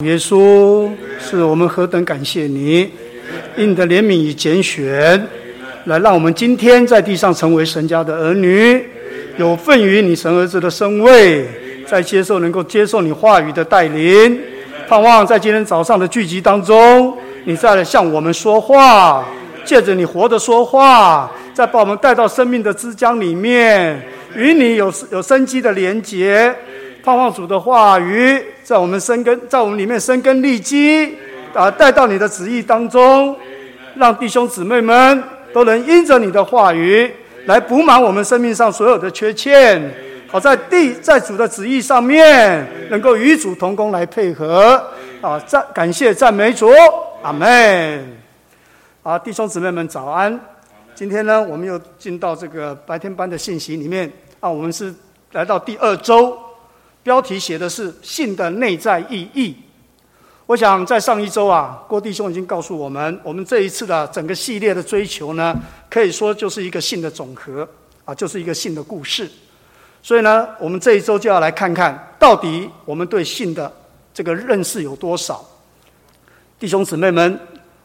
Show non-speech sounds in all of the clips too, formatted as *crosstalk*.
耶稣，是我们何等感谢你，因你的怜悯与拣选，来让我们今天在地上成为神家的儿女，有份于你神儿子的身位，在接受能够接受你话语的带领，盼望在今天早上的聚集当中，你再来向我们说话，借着你活的说话，再把我们带到生命的之江里面，与你有有生机的连结。盼望主的话语在我们生根，在我们里面生根立基，啊，带到你的旨意当中，让弟兄姊妹们都能因着你的话语来补满我们生命上所有的缺欠，好在地在主的旨意上面能够与主同工来配合，啊，赞感谢赞美主，阿门。啊，弟兄姊妹们早安。今天呢，我们又进到这个白天班的信息里面。啊，我们是来到第二周。标题写的是“信的内在意义”。我想在上一周啊，郭弟兄已经告诉我们，我们这一次的整个系列的追求呢，可以说就是一个信的总和啊，就是一个信的故事。所以呢，我们这一周就要来看看到底我们对信的这个认识有多少。弟兄姊妹们，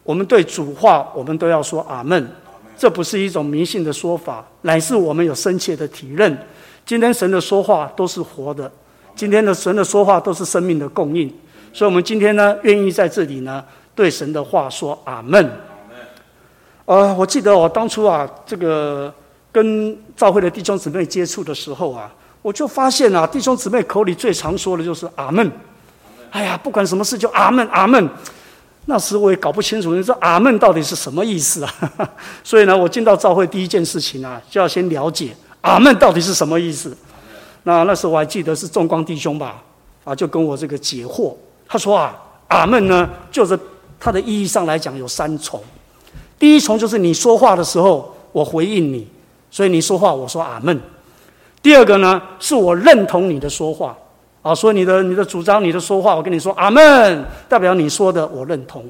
我们对主话，我们都要说阿门。这不是一种迷信的说法，乃是我们有深切的体认。今天神的说话都是活的。今天的神的说话都是生命的供应，所以，我们今天呢，愿意在这里呢，对神的话说阿门。呃，我记得我当初啊，这个跟教会的弟兄姊妹接触的时候啊，我就发现啊，弟兄姊妹口里最常说的就是阿门。哎呀，不管什么事就阿门阿门。那时我也搞不清楚，你说阿门到底是什么意思啊？*laughs* 所以呢，我进到教会第一件事情啊，就要先了解阿门到底是什么意思。那那时候我还记得是众光弟兄吧，啊，就跟我这个解惑。他说啊，阿门呢，就是它的意义上来讲有三重。第一重就是你说话的时候，我回应你，所以你说话我说阿门。第二个呢，是我认同你的说话，啊，所以你的你的主张、你的说话，我跟你说阿门，代表你说的我认同。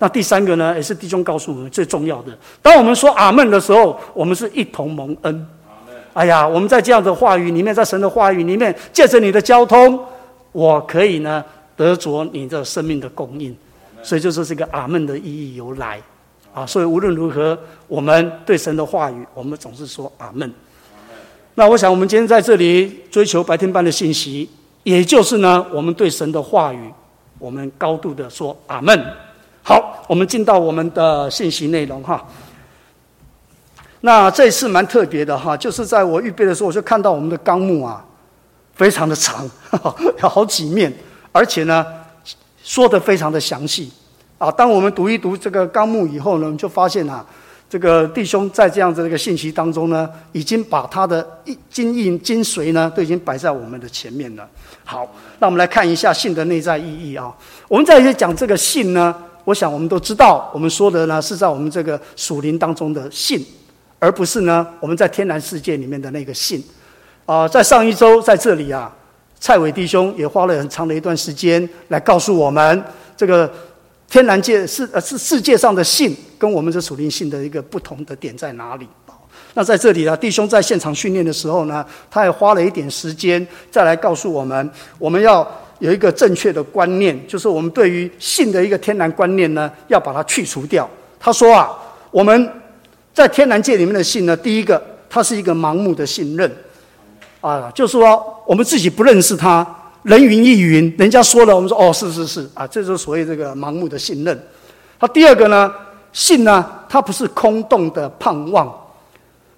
那第三个呢，也是弟兄告诉我们最重要的，当我们说阿门的时候，我们是一同蒙恩。哎呀，我们在这样的话语里面，在神的话语里面，借着你的交通，我可以呢得着你的生命的供应，所以就是这个阿门的意义由来啊。所以无论如何，我们对神的话语，我们总是说阿门。那我想，我们今天在这里追求白天班的信息，也就是呢，我们对神的话语，我们高度的说阿门。好，我们进到我们的信息内容哈。那这次蛮特别的哈，就是在我预备的时候，我就看到我们的纲目啊，非常的长，有 *laughs* 好几面，而且呢，说得非常的详细啊。当我们读一读这个纲目以后呢，我们就发现啊，这个弟兄在这样子的一个信息当中呢，已经把他的一精印精髓呢，都已经摆在我们的前面了。好，那我们来看一下信的内在意义啊。我们在讲这个信呢，我想我们都知道，我们说的呢是在我们这个属灵当中的信。而不是呢，我们在天然世界里面的那个信，啊、在上一周在这里啊，蔡伟弟兄也花了很长的一段时间来告诉我们，这个天然界是呃是世界上的信跟我们这属灵信的一个不同的点在哪里？那在这里呢，弟兄在现场训练的时候呢，他也花了一点时间再来告诉我们，我们要有一个正确的观念，就是我们对于性的一个天然观念呢，要把它去除掉。他说啊，我们。在天然界里面的信呢，第一个，它是一个盲目的信任，啊，就是说我们自己不认识他，人云亦云，人家说了，我们说哦，是是是，啊，这就是所谓这个盲目的信任。它第二个呢，信呢，它不是空洞的盼望，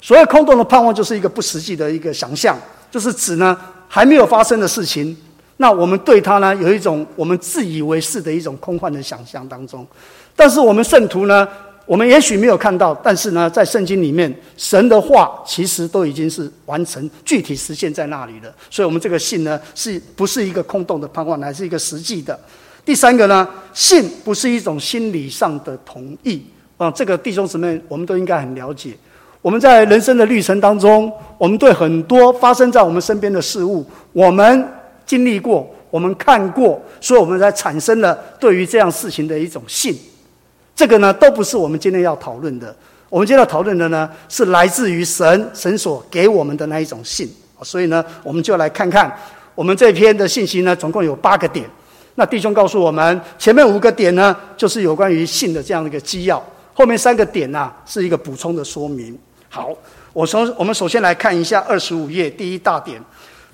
所谓空洞的盼望，就是一个不实际的一个想象，就是指呢还没有发生的事情，那我们对它呢有一种我们自以为是的一种空幻的想象当中，但是我们圣徒呢，我们也许没有看到，但是呢，在圣经里面，神的话其实都已经是完成、具体实现在那里了。所以，我们这个信呢，是不是一个空洞的盼望，乃是一个实际的？第三个呢，信不是一种心理上的同意啊。这个弟兄姊妹，我们都应该很了解。我们在人生的历程当中，我们对很多发生在我们身边的事物，我们经历过，我们看过，所以我们才产生了对于这样事情的一种信。这个呢，都不是我们今天要讨论的。我们今天要讨论的呢，是来自于神，神所给我们的那一种信。所以呢，我们就来看看我们这篇的信息呢，总共有八个点。那弟兄告诉我们，前面五个点呢，就是有关于信的这样的一个基要；后面三个点呢、是一个补充的说明。好，我从我们首先来看一下二十五页第一大点，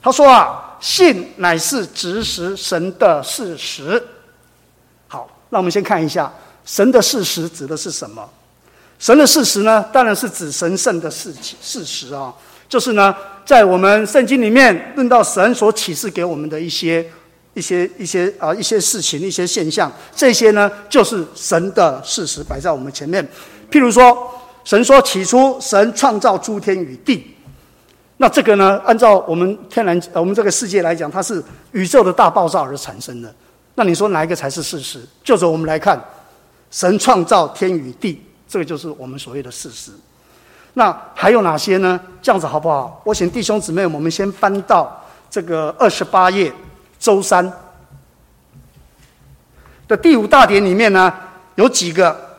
他说啊，信乃是指实神的事实。好，那我们先看一下神的事实指的是什么？神的事实呢，当然是指神圣的事事实啊，就是呢，在我们圣经里面论到神所启示给我们的一些。一些一些啊一些事情一些现象，这些呢就是神的事实摆在我们前面。譬如说，神说起初神创造诸天与地，那这个呢，按照我们天然我们这个世界来讲，它是宇宙的大爆炸而产生的。那你说哪一个才是事实？就着我们来看，神创造天与地，这个就是我们所谓的事实。那还有哪些呢？这样子好不好？我请弟兄姊妹，我们先翻到这个二十八页。周三的第五大点里面呢，有几个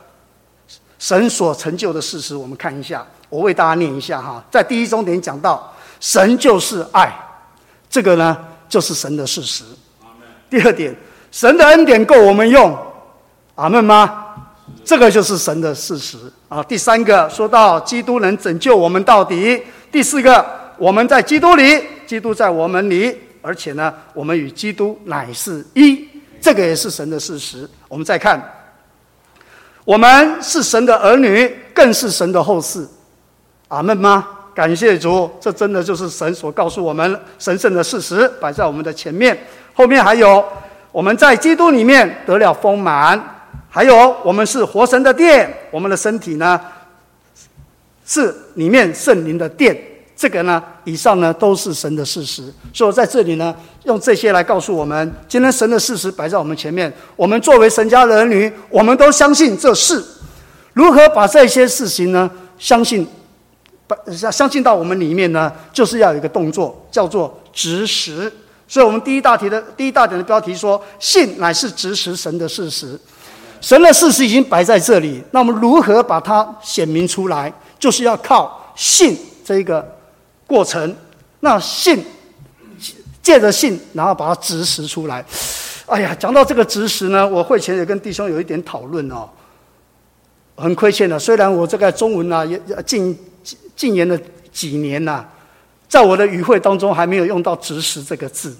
神所成就的事实，我们看一下。我为大家念一下哈，在第一中点讲到，神就是爱，这个呢就是神的事实。第二点，神的恩典够我们用，阿门吗？这个就是神的事实啊。第三个说到基督能拯救我们到底。第四个，我们在基督里，基督在我们里。而且呢，我们与基督乃是一，这个也是神的事实。我们再看，我们是神的儿女，更是神的后嗣。阿门吗？感谢主，这真的就是神所告诉我们神圣的事实，摆在我们的前面。后面还有，我们在基督里面得了丰满，还有我们是活神的殿，我们的身体呢，是里面圣灵的殿。这个呢，以上呢都是神的事实，所以在这里呢，用这些来告诉我们，今天神的事实摆在我们前面，我们作为神家的儿女，我们都相信这事。如何把这些事情呢，相信，把相信到我们里面呢，就是要有一个动作，叫做执实。所以我们第一大题的第一大点的标题说，信乃是执实神的事实，神的事实已经摆在这里，那我们如何把它显明出来，就是要靠信这一个。过程，那信，借着信，然后把它执实出来。哎呀，讲到这个执实呢，我会前也跟弟兄有一点讨论哦。很亏欠的，虽然我这个中文呢、啊，也禁禁言了几年呐、在我的语汇当中还没有用到“执实”这个字。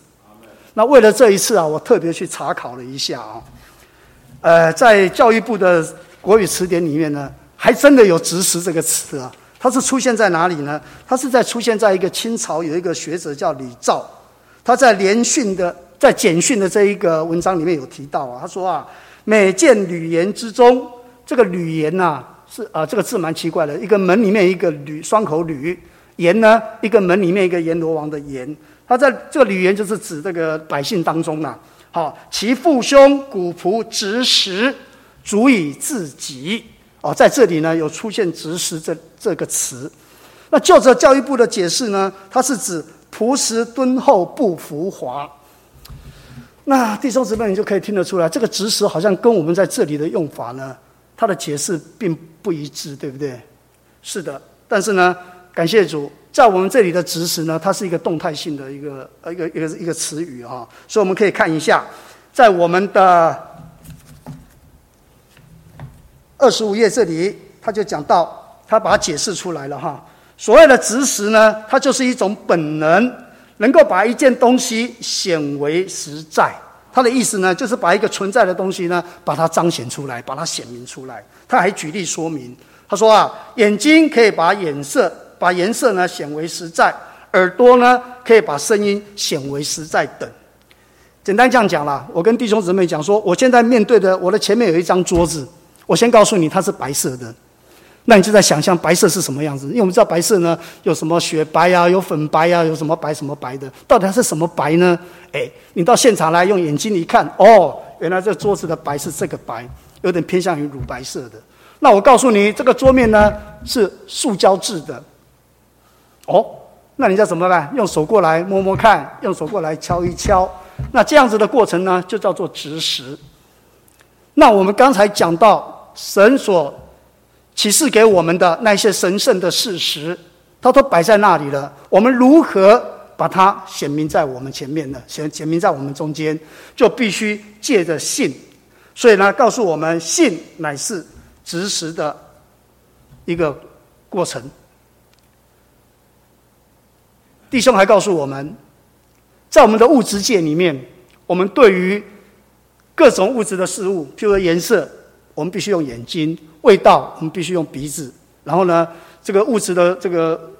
那为了这一次啊，我特别去查考了一下啊。呃，在教育部的国语词典里面呢，还真的有“执实”这个词啊。它是出现在哪里呢？它是在出现在一个清朝有一个学者叫李肇，他在连训的在简训的这一个文章里面有提到啊，他说啊，每见閭言之中，这个閭言呐是啊这个字蛮奇怪的，一个门里面一个閭双口閭，言呢一个门里面一个阎罗王的阎，他在这个閭言就是指这个百姓当中啊，好其父兄古仆执实，足以自己。哦，在这里呢有出现“执实”这这个词，那就着教育部的解释呢，它是指朴实敦厚不浮华。那弟兄姊妹，你就可以听得出来，这个“执实”好像跟我们在这里的用法呢，它的解释并不一致，对不对？是的，但是呢，感谢主，在我们这里的“执实”呢，它是一个动态性的一个呃一个一个一个词语啊，所以我们可以看一下，在我们的。二十五页这里，他就讲到，他把它解释出来了哈。所谓的执实呢，它就是一种本能，能够把一件东西显为实在。他的意思呢，就是把一个存在的东西呢，把它彰显出来，把它显明出来。他还举例说明，他说啊，眼睛可以把颜色，把颜色呢显为实在；耳朵呢，可以把声音显为实在等。简单这样讲啦，我跟弟兄姊妹讲说，我现在面对的我的前面有一张桌子。我先告诉你，它是白色的，那你就在想象白色是什么样子？因为我们知道白色呢，有什么雪白呀、有粉白呀、有什么白什么白的，到底它是什么白呢？诶，你到现场来用眼睛一看，哦，原来这桌子的白是这个白，有点偏向于乳白色的。那我告诉你，这个桌面呢是塑胶制的，哦，那你要怎么办？用手过来摸摸看，用手过来敲一敲，那这样子的过程呢，就叫做执实。那我们刚才讲到。神所启示给我们的那些神圣的事实，它都摆在那里了。我们如何把它显明在我们前面呢，显显明在我们中间，就必须借着信。所以呢，告诉我们，信乃是执实的一个过程。弟兄还告诉我们，在我们的物质界里面，我们对于各种物质的事物，譬如说颜色，我们必须用眼睛；味道，我们必须用鼻子。然后呢，这个物质的这个。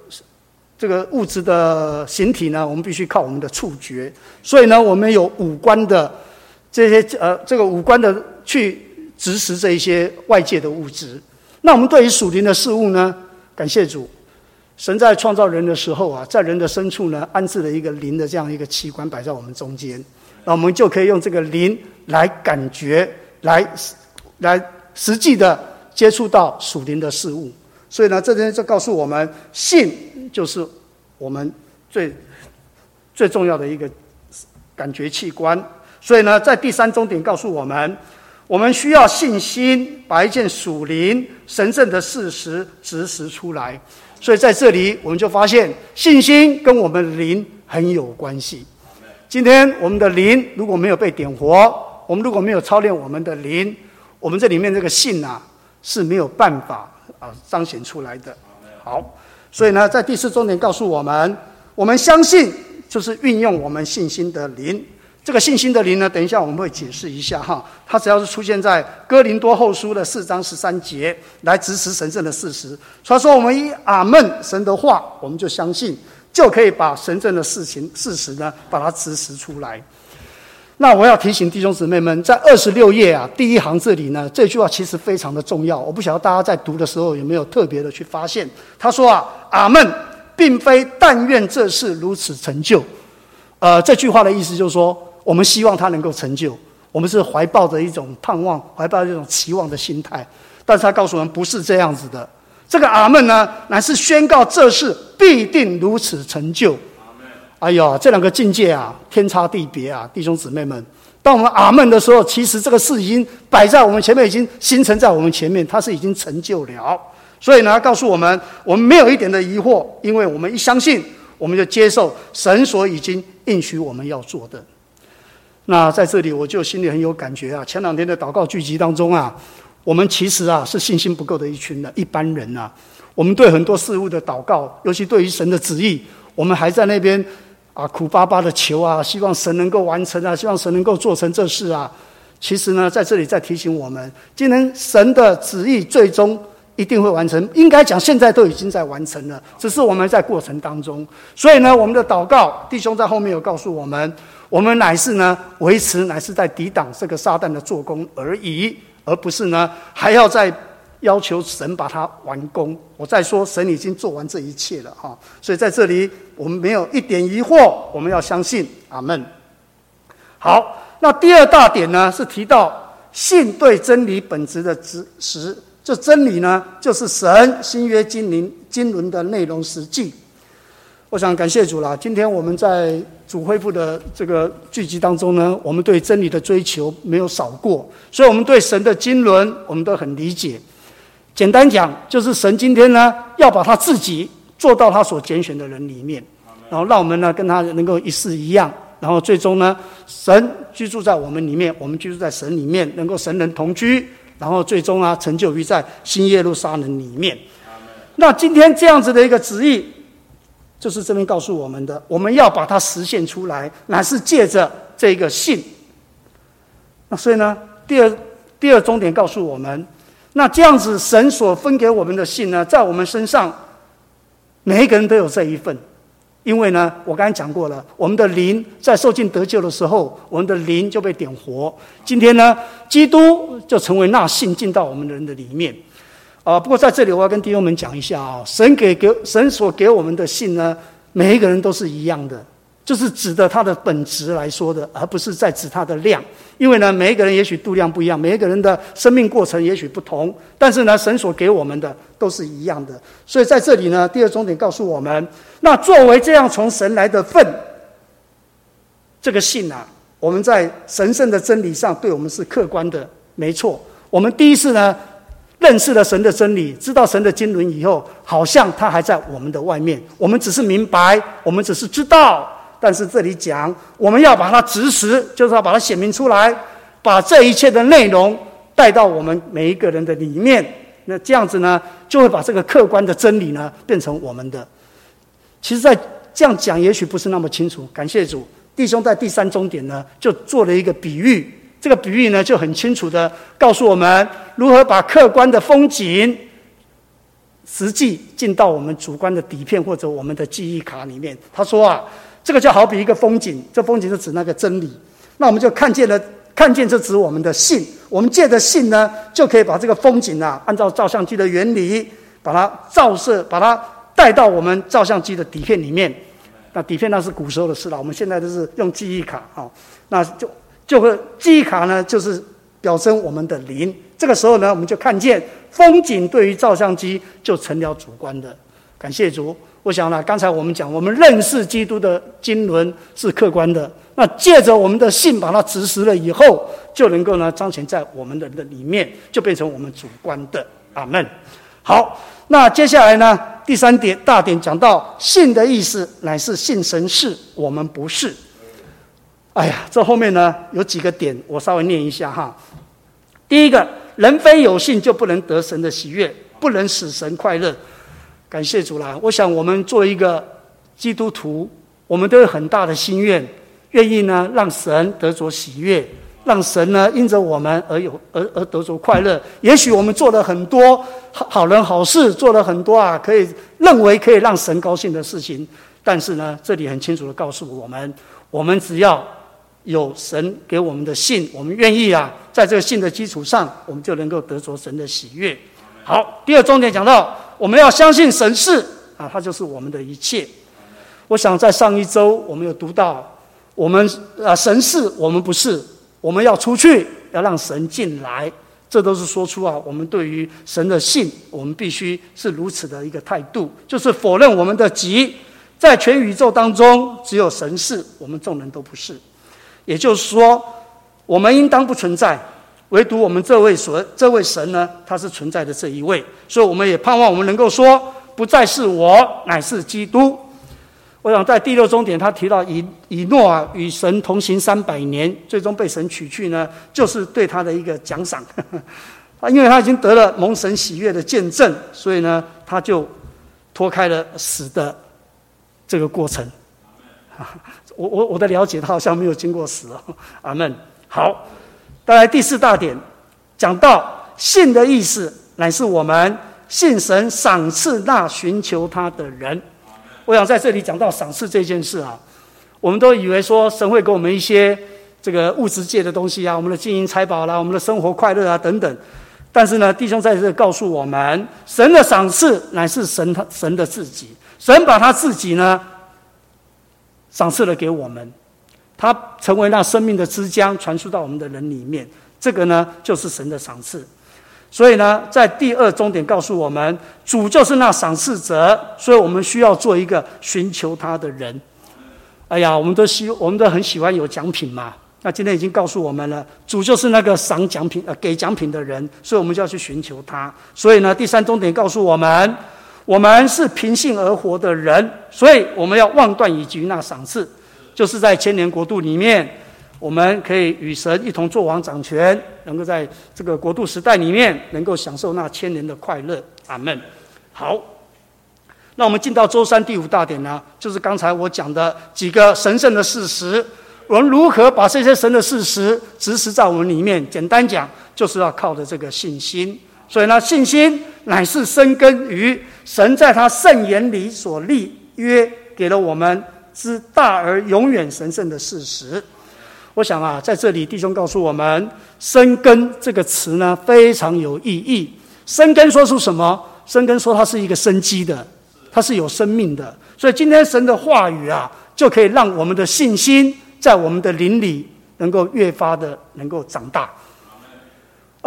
这个物质的形体呢，我们必须靠我们的触觉，所以呢，我们有五官的这些呃，这个五官的去直视这一些外界的物质。那我们对于属灵的事物呢，感谢主，神在创造人的时候啊，在人的深处呢，安置了一个灵的这样一个器官摆在我们中间，那我们就可以用这个灵来感觉，来来实际的接触到属灵的事物。所以呢，这边就告诉我们，信就是我们最最重要的一个感觉器官。所以呢，在第三终点告诉我们，我们需要信心把一件属灵神圣的事实执实出来。所以在这里，我们就发现信心跟我们灵很有关系。今天我们的灵如果没有被点活，我们如果没有操练我们的灵，我们这里面这个信啊是没有办法。啊，彰显出来的。好，所以呢，在第四重点告诉我们，我们相信就是运用我们信心的灵。这个信心的灵呢，等一下我们会解释一下哈。它只要是出现在哥林多后书的四章十三节，来支持神圣的事实。所以说，我们以阿门神的话，我们就相信，就可以把神圣的事情事实呢，把它支持出来。那我要提醒弟兄姊妹们，在二十六页啊，第一行这里呢，这句话其实非常的重要。我不晓得大家在读的时候有没有特别的去发现。他说啊，阿门，并非但愿这事如此成就。呃，这句话的意思就是说，我们希望他能够成就，我们是怀抱着一种盼望，怀抱着一种期望的心态。但是他告诉我们，不是这样子的。这个阿门呢，乃是宣告这事必定如此成就。哎呀，这两个境界啊，天差地别啊，弟兄姊妹们。当我们阿门的时候，其实这个事已经摆在我们前面，已经形成在我们前面，它是已经成就了。所以呢，告诉我们，我们没有一点的疑惑，因为我们一相信，我们就接受神所已经应许我们要做的。那在这里，我就心里很有感觉啊。前两天的祷告聚集当中啊，我们其实啊是信心不够的一群的一般人啊。我们对很多事物的祷告，尤其对于神的旨意，我们还在那边。啊，苦巴巴的求啊，希望神能够完成啊，希望神能够做成这事啊。其实呢，在这里在提醒我们，今天神的旨意最终一定会完成。应该讲，现在都已经在完成了，只是我们在过程当中。所以呢，我们的祷告，弟兄在后面有告诉我们，我们乃是呢维持，乃是在抵挡这个撒旦的做工而已，而不是呢还要在。要求神把它完工。我再说，神已经做完这一切了哈。所以在这里，我们没有一点疑惑，我们要相信。阿门。好，那第二大点呢，是提到信对真理本质的知实。这真理呢，就是神新约经灵经纶的内容实际。我想感谢主了。今天我们在主恢复的这个聚集当中呢，我们对真理的追求没有少过，所以我们对神的经纶，我们都很理解。简单讲，就是神今天呢，要把他自己做到他所拣选的人里面，然后让我们呢跟他能够一式一样，然后最终呢，神居住在我们里面，我们居住在神里面，能够神人同居，然后最终啊成就于在新耶路撒冷里面。那今天这样子的一个旨意，就是这边告诉我们的，我们要把它实现出来，乃是借着这个信。那所以呢，第二第二重点告诉我们。那这样子，神所分给我们的信呢，在我们身上，每一个人都有这一份，因为呢，我刚才讲过了，我们的灵在受尽得救的时候，我们的灵就被点活。今天呢，基督就成为那信进到我们人的里面。啊，不过在这里我要跟弟兄们讲一下啊，神给给神所给我们的信呢，每一个人都是一样的。就是指的它的本质来说的，而不是在指它的量。因为呢，每一个人也许度量不一样，每一个人的生命过程也许不同，但是呢，神所给我们的都是一样的。所以在这里呢，第二重点告诉我们，那作为这样从神来的份，这个信啊，我们在神圣的真理上对我们是客观的，没错。我们第一次呢，认识了神的真理，知道神的经纶以后，好像他还在我们的外面。我们只是明白，我们只是知道，但是这里讲，我们要把它直实，就是要把它显明出来，把这一切的内容带到我们每一个人的里面。那这样子呢，就会把这个客观的真理呢，变成我们的。其实，在这样讲，也许不是那么清楚。感谢主，弟兄在第三终点呢，就做了一个比喻。这个比喻呢，就很清楚地告诉我们如何把客观的风景，实际进到我们主观的底片或者我们的记忆卡里面。他说啊，这个就好比一个风景，这风景是指那个真理。那我们就看见了，看见这指我们的信。我们借着信呢，就可以把这个风景啊，按照照相机的原理，把它照射，把它带到我们照相机的底片里面。那底片那是古时候的事了，我们现在都是用记忆卡啊，那就。就会记忆卡呢，就是表征我们的灵。这个时候呢，我们就看见风景对于照相机就成了主观的。感谢主，我想呢，刚才我们讲，我们认识基督的经纶是客观的。那借着我们的信把它直实了以后，就能够呢彰显在我们的的里面，就变成我们主观的。阿门。好，那接下来呢，第三点大点讲到信的意思，乃是信神是，我们不是。哎呀，这后面呢有几个点，我稍微念一下哈。第一个，人非有信就不能得神的喜悦，不能使神快乐。感谢主啦！我想我们做一个基督徒，我们都有很大的心愿，愿意呢让神得着喜悦，让神呢因着我们而有而而得着快乐。也许我们做了很多好好人好事，做了很多啊可以认为可以让神高兴的事情，但是呢，这里很清楚的告诉我们，我们只要。有神给我们的信，我们愿意啊，在这个信的基础上，我们就能够得着神的喜悦。好，第二重点讲到，我们要相信神是啊，他就是我们的一切。我想在上一周我们有读到，我们啊神是我们不是，我们要出去，要让神进来，这都是说出啊，我们对于神的信，我们必须是如此的一个态度，就是否认我们的己，在全宇宙当中，只有神是，我们众人都不是。也就是说，我们应当不存在，唯独我们这位所这位神呢，他是存在的这一位。所以，我们也盼望我们能够说，不再是我，乃是基督。我想在第六终点，他提到以以诺啊与神同行三百年，最终被神取去呢，就是对他的一个奖赏。啊，*laughs* 因为他已经得了蒙神喜悦的见证，所以呢，他就脱开了死的这个过程。我我我的了解，他好像没有经过死哦。阿门。好，再来第四大点，讲到信的意思，乃是我们信神赏赐那寻求他的人。我想在这里讲到赏赐这件事啊，我们都以为说神会给我们一些这个物质界的东西啊，我们的金银财宝啦，我们的生活快乐啊等等。但是呢，弟兄在这告诉我们，神的赏赐乃是神他神的自己，神把他自己呢。赏赐了给我们，他成为那生命的枝江，传输到我们的人里面。这个呢，就是神的赏赐。所以呢，在第二终点告诉我们，主就是那赏赐者，所以我们需要做一个寻求他的人。哎呀，我们都希，我们都很喜欢有奖品嘛。那今天已经告诉我们了，主就是那个赏奖品、呃给奖品的人，所以我们就要去寻求他。所以呢，第三终点告诉我们。我们是凭信而活的人，所以我们要望断以及那赏赐，就是在千年国度里面，我们可以与神一同作王掌权，能够在这个国度时代里面，能够享受那千年的快乐。阿门。好，那我们进到周三第五大点呢，就是刚才我讲的几个神圣的事实，我们如何把这些神的事实植实在我们里面？简单讲，就是要靠着这个信心。所以呢，信心乃是生根于神在他圣言里所立约给了我们之大而永远神圣的事实。我想啊，在这里弟兄告诉我们，“生根”这个词呢非常有意义。生根说出什么？生根说它是一个生机的，它是有生命的。所以今天神的话语啊，就可以让我们的信心在我们的灵里能够越发的能够长大。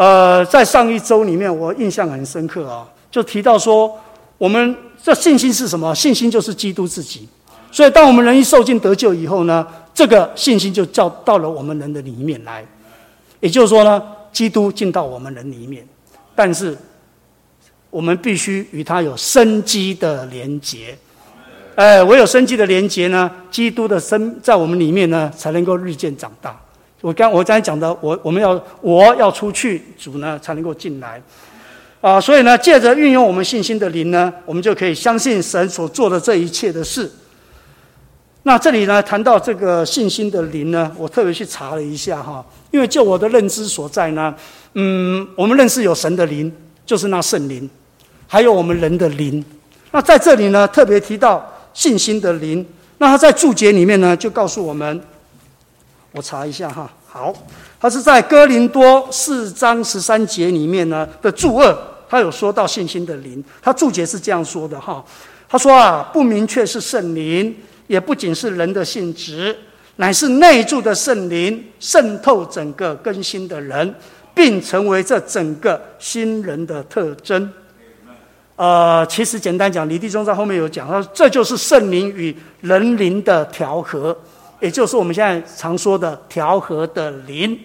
呃，在上一周里面，我印象很深刻啊，就提到说，我们这信心是什么？信心就是基督自己。所以，当我们人一受尽得救以后呢，这个信心就叫到了我们人的里面来。也就是说呢，基督进到我们人里面。但是，我们必须与他有生机的连结。哎，唯有生机的连结呢，基督的生在我们里面呢，才能够日渐长大。我刚我刚才讲的，我我们要我要出去，主呢才能够进来。啊，所以呢，借着运用我们信心的灵呢，我们就可以相信神所做的这一切的事。那这里呢，谈到这个信心的灵呢，我特别去查了一下哈，因为就我的认知所在呢，嗯，我们认识有神的灵，就是那圣灵，还有我们人的灵。那在这里呢，特别提到信心的灵，那他在注解里面呢，就告诉我们，我查一下哈，好，他是在哥林多四章十三节里面呢的注二，他有说到信心的灵，他注解是这样说的哈，他说啊，不明确是圣灵。也不仅是人的性质，乃是内住的圣灵渗透整个更新的人，并成为这整个新人的特征。呃，其实简单讲，李弟兄在后面有讲，他说这就是圣灵与人灵的调和，也就是我们现在常说的调和的灵。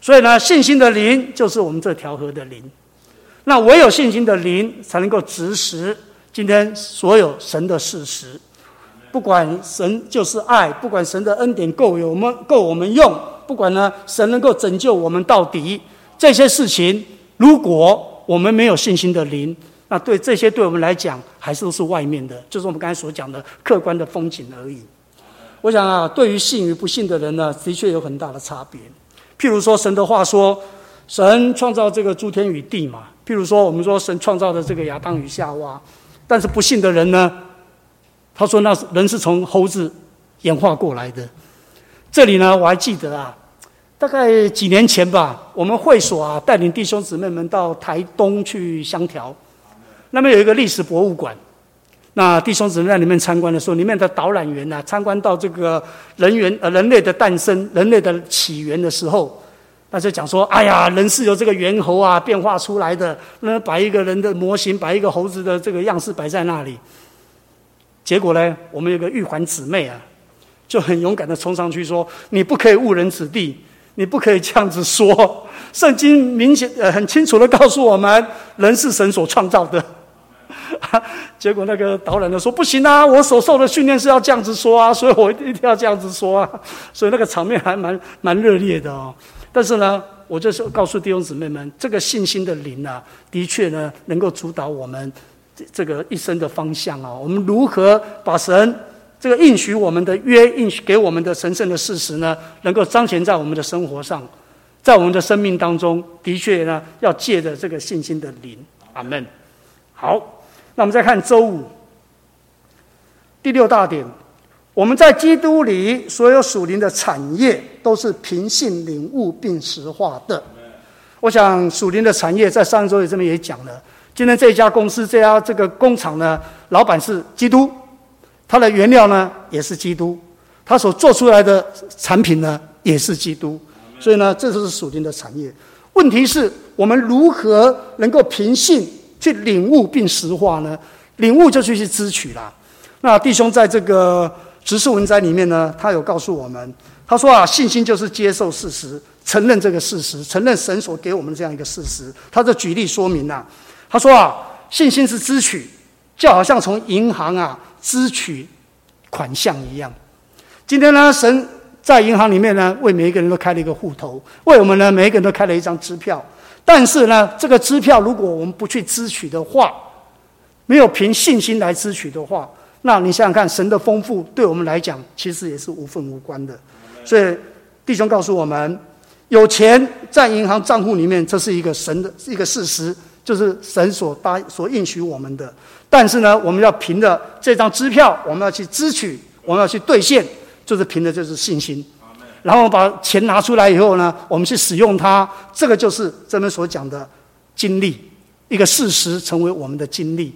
所以呢，信心的灵就是我们这调和的灵。那唯有信心的灵才能够指使今天所有神的事实。不管神就是爱，不管神的恩典够有我们够我们用，不管呢神能够拯救我们到底，这些事情，如果我们没有信心的灵，那对这些对我们来讲还是都是外面的，就是我们刚才所讲的客观的风景而已。我想啊，对于信与不信的人呢，的确有很大的差别。譬如说神的话说，神创造这个诸天与地嘛。譬如说我们说神创造的这个亚当与夏娃，但是不信的人呢？他说：“那人是从猴子演化过来的。”这里呢，我还记得啊，大概几年前吧，我们会所啊带领弟兄姊妹们到台东去香调，那边有一个历史博物馆。那弟兄姊妹在里面参观的时候，里面的导览员呢、参观到这个人猿呃人类的诞生、人类的起源的时候，他就讲说：“哎呀，人是由这个猿猴啊变化出来的。”那把一个人的模型，把一个猴子的这个样式摆在那里。结果呢，我们有个玉环姊妹啊，就很勇敢的冲上去说：“你不可以误人子弟，你不可以这样子说。圣经明显呃很清楚的告诉我们，人是神所创造的。” *laughs* 结果那个导览的说：“不行啊，我所受的训练是要这样子说啊，所以我一定要这样子说啊。”所以那个场面还蛮蛮热烈的哦。但是呢，我就是告诉弟兄姊妹们，这个信心的灵啊，的确呢能够主导我们。这个一生的方向啊，我们如何把神这个应许我们的约应许给我们的神圣的事实呢，能够彰显在我们的生活上，在我们的生命当中，的确呢，要借着这个信心的灵，阿门。好，那我们再看周五第六大点，我们在基督里所有属灵的产业都是凭信领悟并实化的。我想属灵的产业在上周也这么也讲了。今天这家公司，这家这个工厂呢，老板是基督，他的原料呢也是基督，他所做出来的产品呢也是基督，所以呢，这就是属灵的产业。问题是我们如何能够凭信去领悟并实化呢？领悟就去去支取啦。那弟兄在这个执事文摘里面呢，他有告诉我们，他说啊，信心就是接受事实，承认这个事实，承认神所给我们这样一个事实。他就举例说明啊。他说啊，信心是支取，就好像从银行啊支取款项一样。今天呢，神在银行里面呢，为每一个人都开了一个户头，为我们呢，每一个人都开了一张支票。但是呢，这个支票如果我们不去支取的话，没有凭信心来支取的话，那你想想看，神的丰富对我们来讲，其实也是无分无关的。所以弟兄告诉我们，有钱在银行账户里面，这是一个神的一个事实。就是神所答所应许我们的，但是呢，我们要凭着这张支票，我们要去支取，我们要去兑现，就是凭着就是信心。然后把钱拿出来以后呢，我们去使用它，这个就是这边所讲的经历，一个事实成为我们的经历。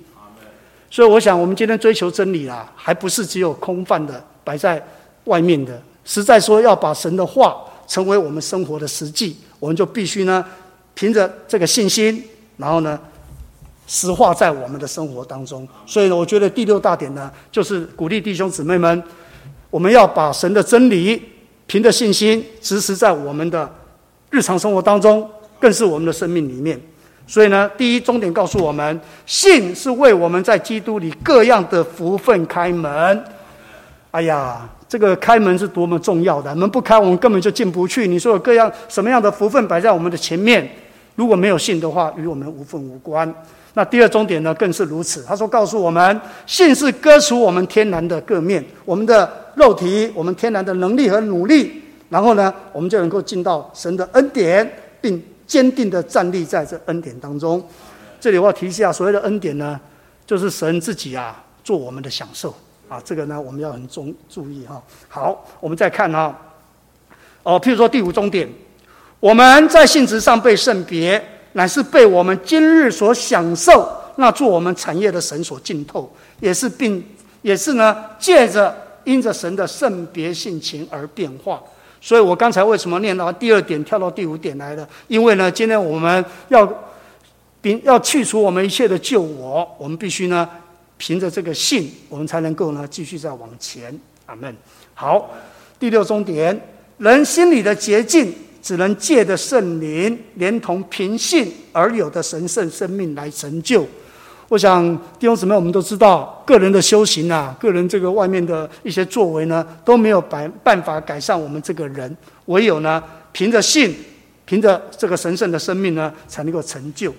所以我想，我们今天追求真理啦，还不是只有空泛的摆在外面的，实在说要把神的话成为我们生活的实际，我们就必须呢，凭着这个信心。然后呢，实化在我们的生活当中。所以呢，我觉得第六大点呢，就是鼓励弟兄姊妹们，我们要把神的真理凭着信心，实施在我们的日常生活当中，更是我们的生命里面。所以呢，第一终点告诉我们，信是为我们在基督里各样的福分开门。哎呀，这个开门是多么重要的！门不开，我们根本就进不去。你说有各样什么样的福分摆在我们的前面？如果没有信的话，与我们无分无关。那第二终点呢，更是如此。他说，告诉我们，信是割除我们天然的各面，我们的肉体，我们天然的能力和努力，然后呢，我们就能够进到神的恩典，并坚定地站立在这恩典当中。这里我要提一下，所谓的恩典呢，就是神自己啊，做我们的享受啊。这个呢，我们要很重注意哈。好，我们再看啊，哦，譬如说第五终点，我们在信实上被圣别。乃是被我们今日所享受那做我们产业的神所浸透，也是并也是呢，借着因着神的圣别性情而变化。所以我刚才为什么念到第二点，跳到第五点来了？因为呢，今天我们要并要去除我们一切的旧我，我们必须呢，凭着这个信，我们才能够呢，继续再往前。阿门。好，第六终点，人心里的洁净。只能借着圣灵，连同凭信而有的神圣生命来成就。我想弟兄姊妹，我们都知道，个人的修行啊，个人这个外面的一些作为呢，都没有办办法改善我们这个人。唯有呢，凭着信，凭着这个神圣的生命呢，才能够成就。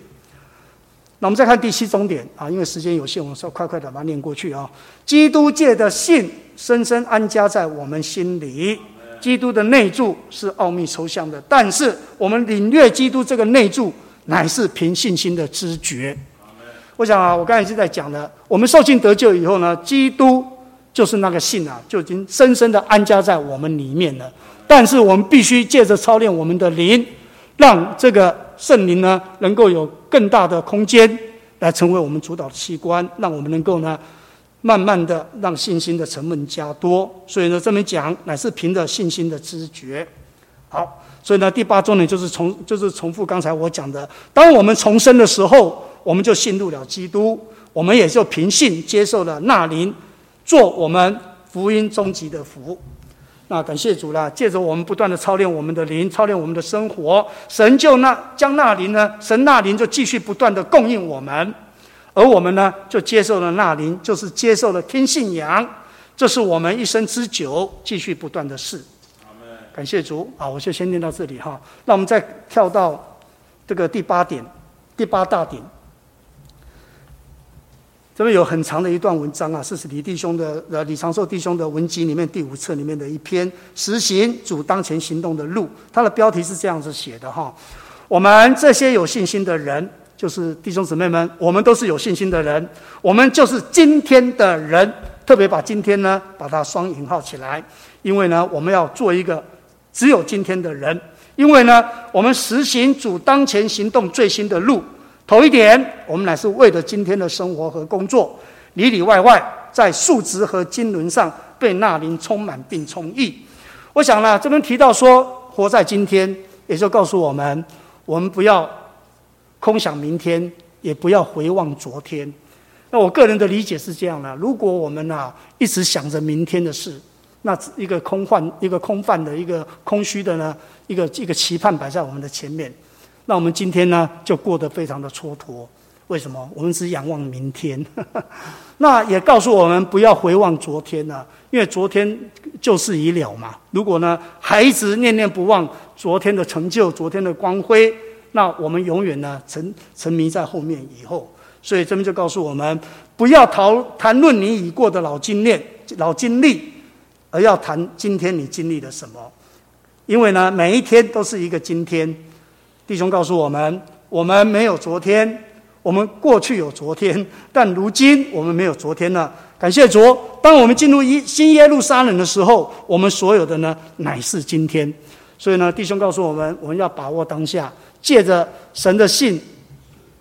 那我们再看第七终点啊，因为时间有限，我们说快快的把它念过去啊。基督借的信，深深安家在我们心里。基督的内住是奥秘抽象的，但是我们领略基督这个内住，乃是凭信心的知觉。我想啊，我刚才是在讲的，我们受信得救以后呢，基督就是那个信啊，就已经深深的安家在我们里面了。但是我们必须借着操练我们的灵，让这个圣灵呢，能够有更大的空间来成为我们主导的器官，让我们能够呢。慢慢的让信心的成分加多，所以呢，这么讲乃是凭着信心的知觉。好，所以呢，第八重点就是重，就是重复刚才我讲的，当我们重生的时候，我们就信入了基督，我们也就凭信接受了那灵，做我们福音终极的福。那感谢主了，借着我们不断的操练我们的灵，操练我们的生活，神就那将那灵呢，神那灵就继续不断的供应我们。而我们呢，就接受了纳林，就是接受了听信仰，这是我们一生之久继续不断的事。感谢主。好，我就先念到这里哈。那我们再跳到这个第八点，第八大点。这边有很长的一段文章啊，是李弟兄的呃李长寿弟兄的文集里面第五册里面的一篇《实行主当前行动的路》，它的标题是这样子写的哈：我们这些有信心的人。就是弟兄姊妹们，我们都是有信心的人，我们就是今天的人。特别把今天呢，把它双引号起来，因为呢，我们要做一个只有今天的人。因为呢，我们实行主当前行动最新的路。头一点，我们乃是为了今天的生活和工作，里里外外在数值和经纶上被那灵充满并充溢。我想呢，这边提到说，活在今天，也就告诉我们，我们不要。空想明天，也不要回望昨天。那我个人的理解是这样的：如果我们啊一直想着明天的事，那一个空幻、一个空泛的、一个空虚的呢，一个一个期盼摆在我们的前面，那我们今天呢就过得非常的蹉跎。为什么？我们只仰望明天。*laughs* 那也告诉我们不要回望昨天呢，因为昨天就是已了嘛。如果呢还一直念念不忘昨天的成就、昨天的光辉。那我们永远呢沉沉迷在后面以后，所以这边就告诉我们，不要讨谈论你已过的老经验、老经历，而要谈今天你经历了什么。因为呢，每一天都是一个今天。弟兄告诉我们，我们没有昨天，我们过去有昨天，但如今我们没有昨天了。感谢主，当我们进入一新耶路撒冷的时候，我们所有的呢乃是今天。所以呢，弟兄告诉我们，我们要把握当下。借着神的信，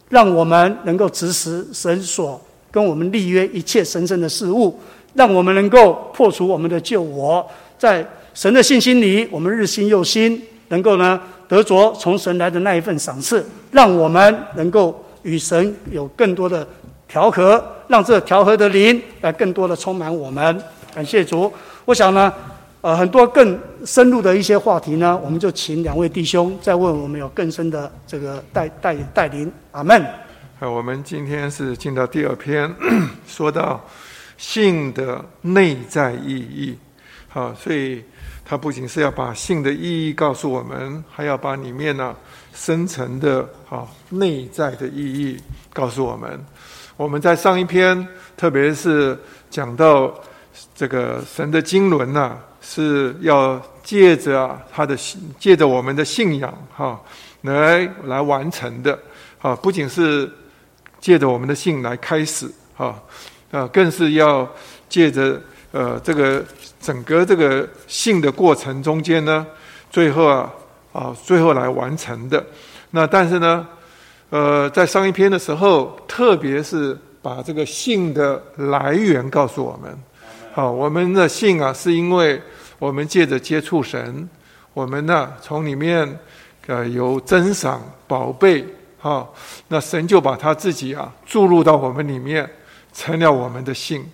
让我们能够执行神所跟我们立约一切神圣的事物，让我们能够破除我们的旧我，在神的信心里，我们日新又新，能够呢得着从神来的那一份赏赐，让我们能够与神有更多的调和，让这调和的灵来更多的充满我们。感谢主，我想呢。呃很多更深入的一些话题呢，我们就请两位弟兄再为我们有更深的这个带带带领。阿门。好，我们今天是进到第二篇，*coughs* 说到性的内在意义。好，所以他不仅是要把性的意义告诉我们，还要把里面呢深层的啊内在的意义告诉我们。我们在上一篇，特别是讲到这个神的经纶呐，是要借着他的信，借着我们的信仰哈，来来完成的啊，不仅是借着我们的信来开始哈，啊，更是要借着呃这个整个这个信的过程中间呢，最后啊啊最后来完成的。那但是呢，呃，在上一篇的时候，特别是把这个信的来源告诉我们。好，我们的信啊，是因为我们借着接触神，我们呢从里面呃有珍赏宝贝，哈，那神就把他自己啊注入到我们里面，成了我们的信。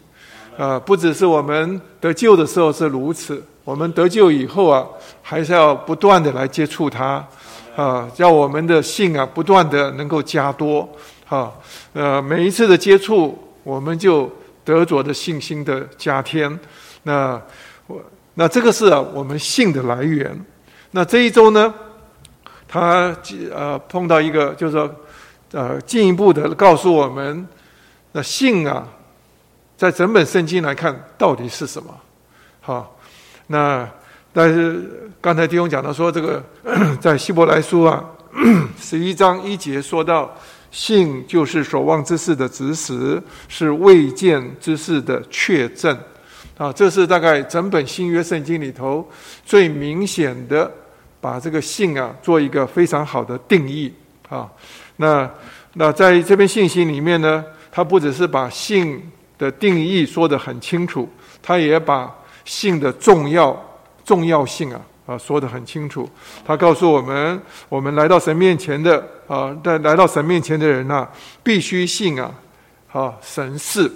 呃，不只是我们得救的时候是如此，我们得救以后啊，还是要不断的来接触他。啊，叫我们的信啊，不断的能够加多，哈，呃，每一次的接触，我们就得着的信心的加添。那我，那这个是啊，我们信的来源。那这一周呢，他呃碰到一个，就是说，呃，进一步的告诉我们，那信啊，在整本圣经来看，到底是什么？好，那。但是刚才弟兄讲到说，这个 *clears throat* 在希伯来书啊 *clears throat* 十一章一节说到，信就是所望之事的指实，是未见之事的确证。啊，这是大概整本新约圣经里头最明显的把这个信啊做一个非常好的定义啊。那那在这篇信息里面呢，他不只是把信的定义说得很清楚，他也把信的重要。重要性啊啊说得很清楚，他告诉我们，我们来到神面前的啊，在来到神面前的人呐、必须信啊，啊神是，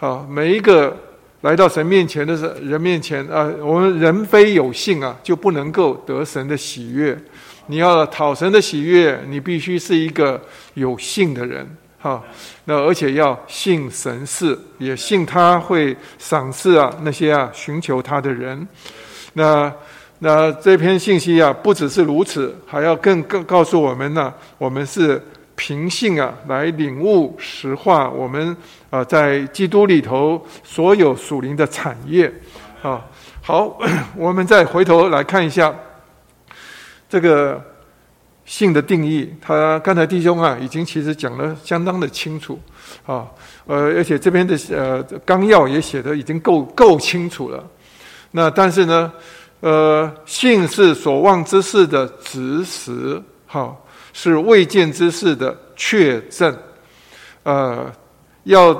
啊每一个来到神面前的人面前啊，我们人非有信啊，就不能够得神的喜悦。你要讨神的喜悦，你必须是一个有信的人。啊，那而且要信神是，也信他会赏赐啊那些啊寻求他的人。那那这篇信息啊，不只是如此，还要更更告诉我们呢、我们是凭信啊来领悟实话。我们啊在基督里头所有属灵的产业。啊，好，我们再回头来看一下这个。信的定义，他刚才弟兄啊，已经其实讲的相当的清楚，啊，呃，而且这边的呃纲要也写的已经够够清楚了。那但是呢，呃，信是所望之事的执实，哈，是未见之事的确证。呃，要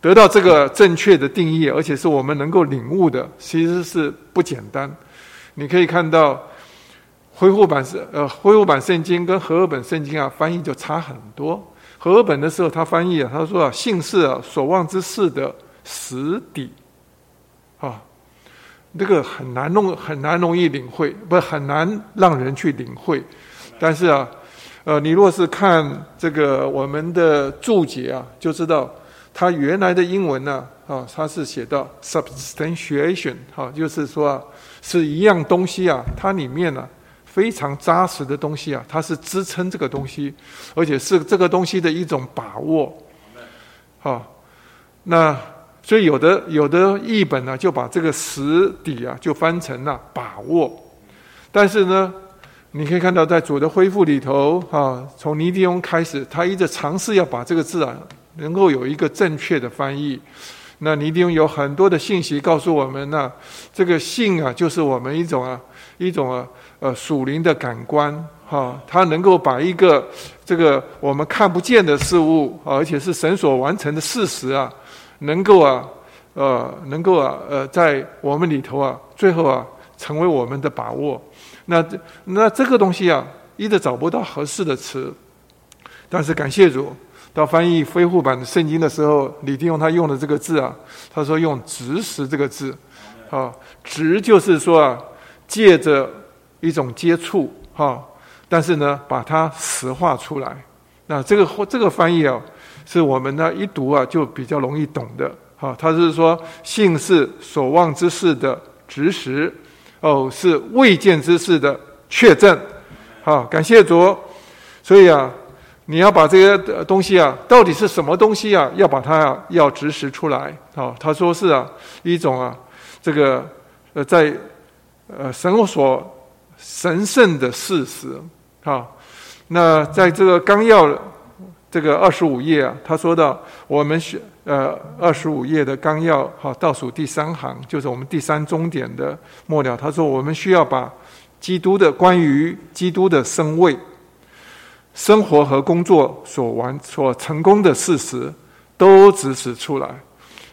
得到这个正确的定义，而且是我们能够领悟的，其实是不简单。你可以看到。恢复版是呃，恢复版圣经跟和合本圣经啊，翻译就差很多。和合本的时候，他翻译啊，他说啊，信是啊所望之事的实底，啊，这个很难弄，很难容易领会，不很难让人去领会。但是啊，呃，你若是看这个我们的注解啊，就知道它原来的英文呢，啊，它是写到 substantiation，哈，就是说，是一样东西啊，它里面呢。非常扎实的东西啊，它是支撑这个东西，而且是这个东西的一种把握。好，那所以有的有的译本呢，就把这个实底啊，就翻成了把握。但是呢，你可以看到在主的恢复里头啊，从尼迪翁开始，他一直尝试要把这个字啊，能够有一个正确的翻译。那尼迪翁有很多的信息告诉我们呢、这个信啊，就是我们一种啊，一种啊。呃，属灵的感官，哈，它能够把一个这个我们看不见的事物，而且是神所完成的事实啊，能够啊，呃，能够啊，呃，在我们里头啊，最后啊，成为我们的把握。那那这个东西啊，一直找不到合适的词，但是感谢主，到翻译恢复版的圣经的时候，李弟兄他用的这个字啊，他说用“直实”这个字，啊，直就是说啊，借着一种接触哈，但是呢，把它实化出来。那这个这个翻译啊，是我们呢一读啊就比较容易懂的。哈，他是说信是所望之事的执实，哦，是未见之事的确证。好，感谢主。所以啊，你要把这些东西啊，到底是什么东西啊，要把它啊要执实出来。好，他说是啊一种啊。这个呃，在呃神所神圣的事实啊，那在这个纲要这个二十五页啊，他说到我们选呃二十五页的纲要哈，倒数第三行就是我们第三终点的末了。他说我们需要把基督的关于基督的身位、生活和工作所完所成功的事实都指使出来。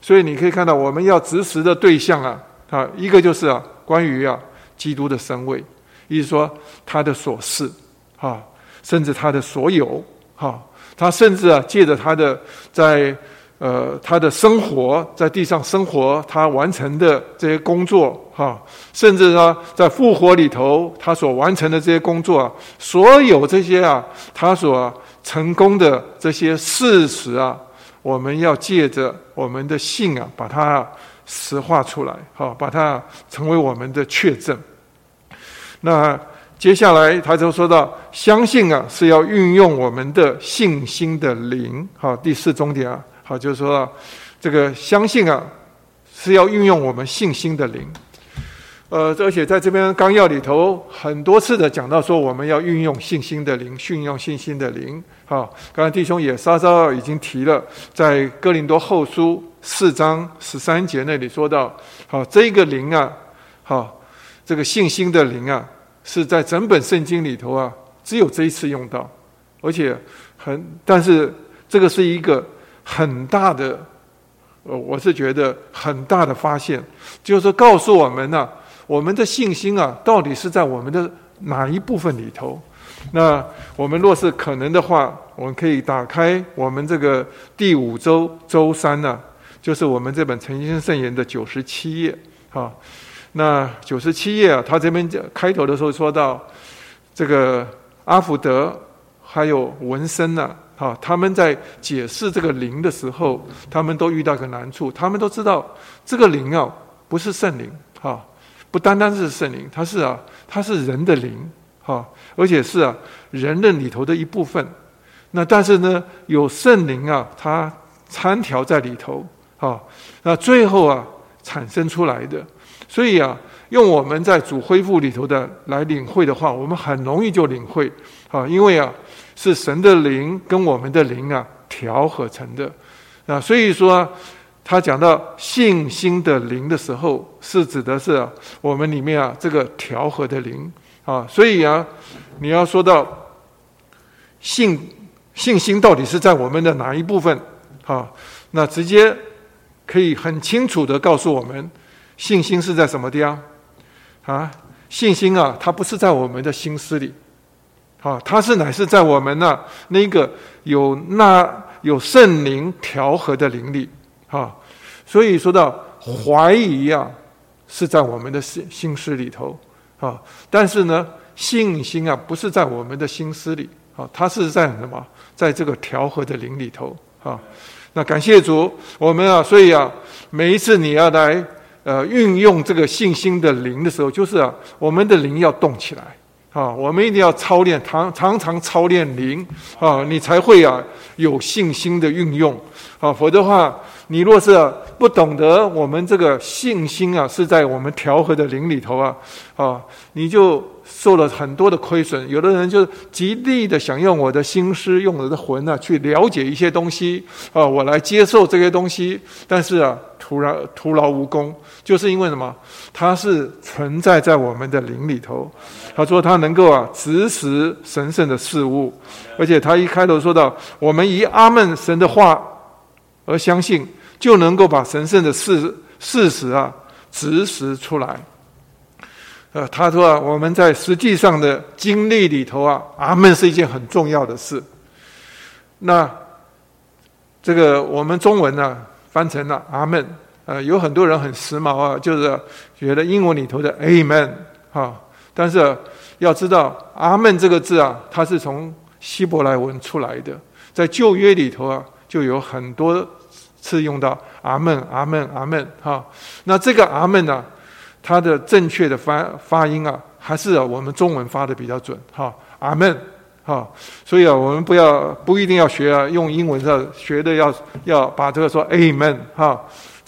所以你可以看到，我们要指使的对象啊，啊，一个就是啊，关于啊，基督的身位，意思说他的所事，啊，甚至他的所有，哈，他甚至啊，借着他的在呃他的生活在地上生活，他完成的这些工作，哈，甚至呢，在复活里头，他所完成的这些工作啊，所有这些啊，他所成功的这些事实啊。我们要借着我们的信啊，把它实化出来，好，把它成为我们的确证。那接下来他就说到，相信啊是要运用我们的信心的灵，好，第四重点啊，好，就是说这个相信啊是要运用我们信心的灵。呃，而且在这边纲要里头很多次的讲到说，我们要运用信心的灵，运用信心的灵。好，刚才弟兄也稍稍已经提了，在哥林多后书四章十三节那里说到，好，这个灵啊，好，这个信心的灵啊，是在整本圣经里头啊，只有这一次用到，而且很，但是这个是一个很大的，呃，我是觉得很大的发现，就是告诉我们呢、我们的信心啊，到底是在我们的哪一部分里头？那我们若是可能的话，我们可以打开我们这个第五周周三呢、就是我们这本诚心圣言的九十七页啊。那九十七页啊，他这边开头的时候说到，这个阿福德还有文森呢，哈，他们在解释这个灵的时候，他们都遇到个难处，他们都知道这个灵啊，不是圣灵，哈。不单单是圣灵，它是啊，它是人的灵，哈，而且是啊，人的里头的一部分。那但是呢，有圣灵啊，它参调在里头，哈，那最后啊，产生出来的。所以啊，用我们在主恢复里头的来领会的话，我们很容易就领会，啊，因为啊，是神的灵跟我们的灵啊调和成的，啊，所以说。他讲到信心的灵的时候，是指的是，我们里面啊这个调和的灵啊，所以啊，你要说到信信心到底是在我们的哪一部分啊？那直接可以很清楚的告诉我们，信心是在什么地方啊？信心啊，它不是在我们的心思里，啊，它是乃是在我们那、那个有那有圣灵调和的灵里。啊，所以说到怀疑啊，是在我们的心心思里头啊，但是呢，信心啊，不是在我们的心思里啊，它是在什么？在这个调和的灵里头啊。那感谢主，我们啊，所以啊，每一次你要来呃运用这个信心的灵的时候，就是啊，我们的灵要动起来啊，我们一定要操练，常常常操练灵啊，你才会啊有信心的运用啊，否则的话。你若是不懂得我们这个信心啊，是在我们调和的灵里头啊，啊，你就受了很多的亏损。有的人就极力的想用我的心思、用我的魂啊，去了解一些东西啊，我来接受这些东西，但是啊，徒然徒劳无功，就是因为什么？它是存在在我们的灵里头。他说他能够啊，指使神圣的事物，而且他一开头说到，我们以阿门神的话而相信。就能够把神圣的事事实啊指示出来。呃，他说啊，我们在实际上的经历里头啊，阿门是一件很重要的事。那这个我们中文呢翻成了阿门呃，有很多人很时髦啊，就是觉得英文里头的 Amen 哈，但是要知道阿门这个字啊，它是从希伯来文出来的，在旧约里头啊，就有很多次用到阿门、阿门、阿门哈。那这个阿门呢，它的正确的发发音啊，还是我们中文发的比较准哈，阿门。啊，所以啊，我们不要不一定要学啊，用英文上学的要要把这个说 Amen 哈，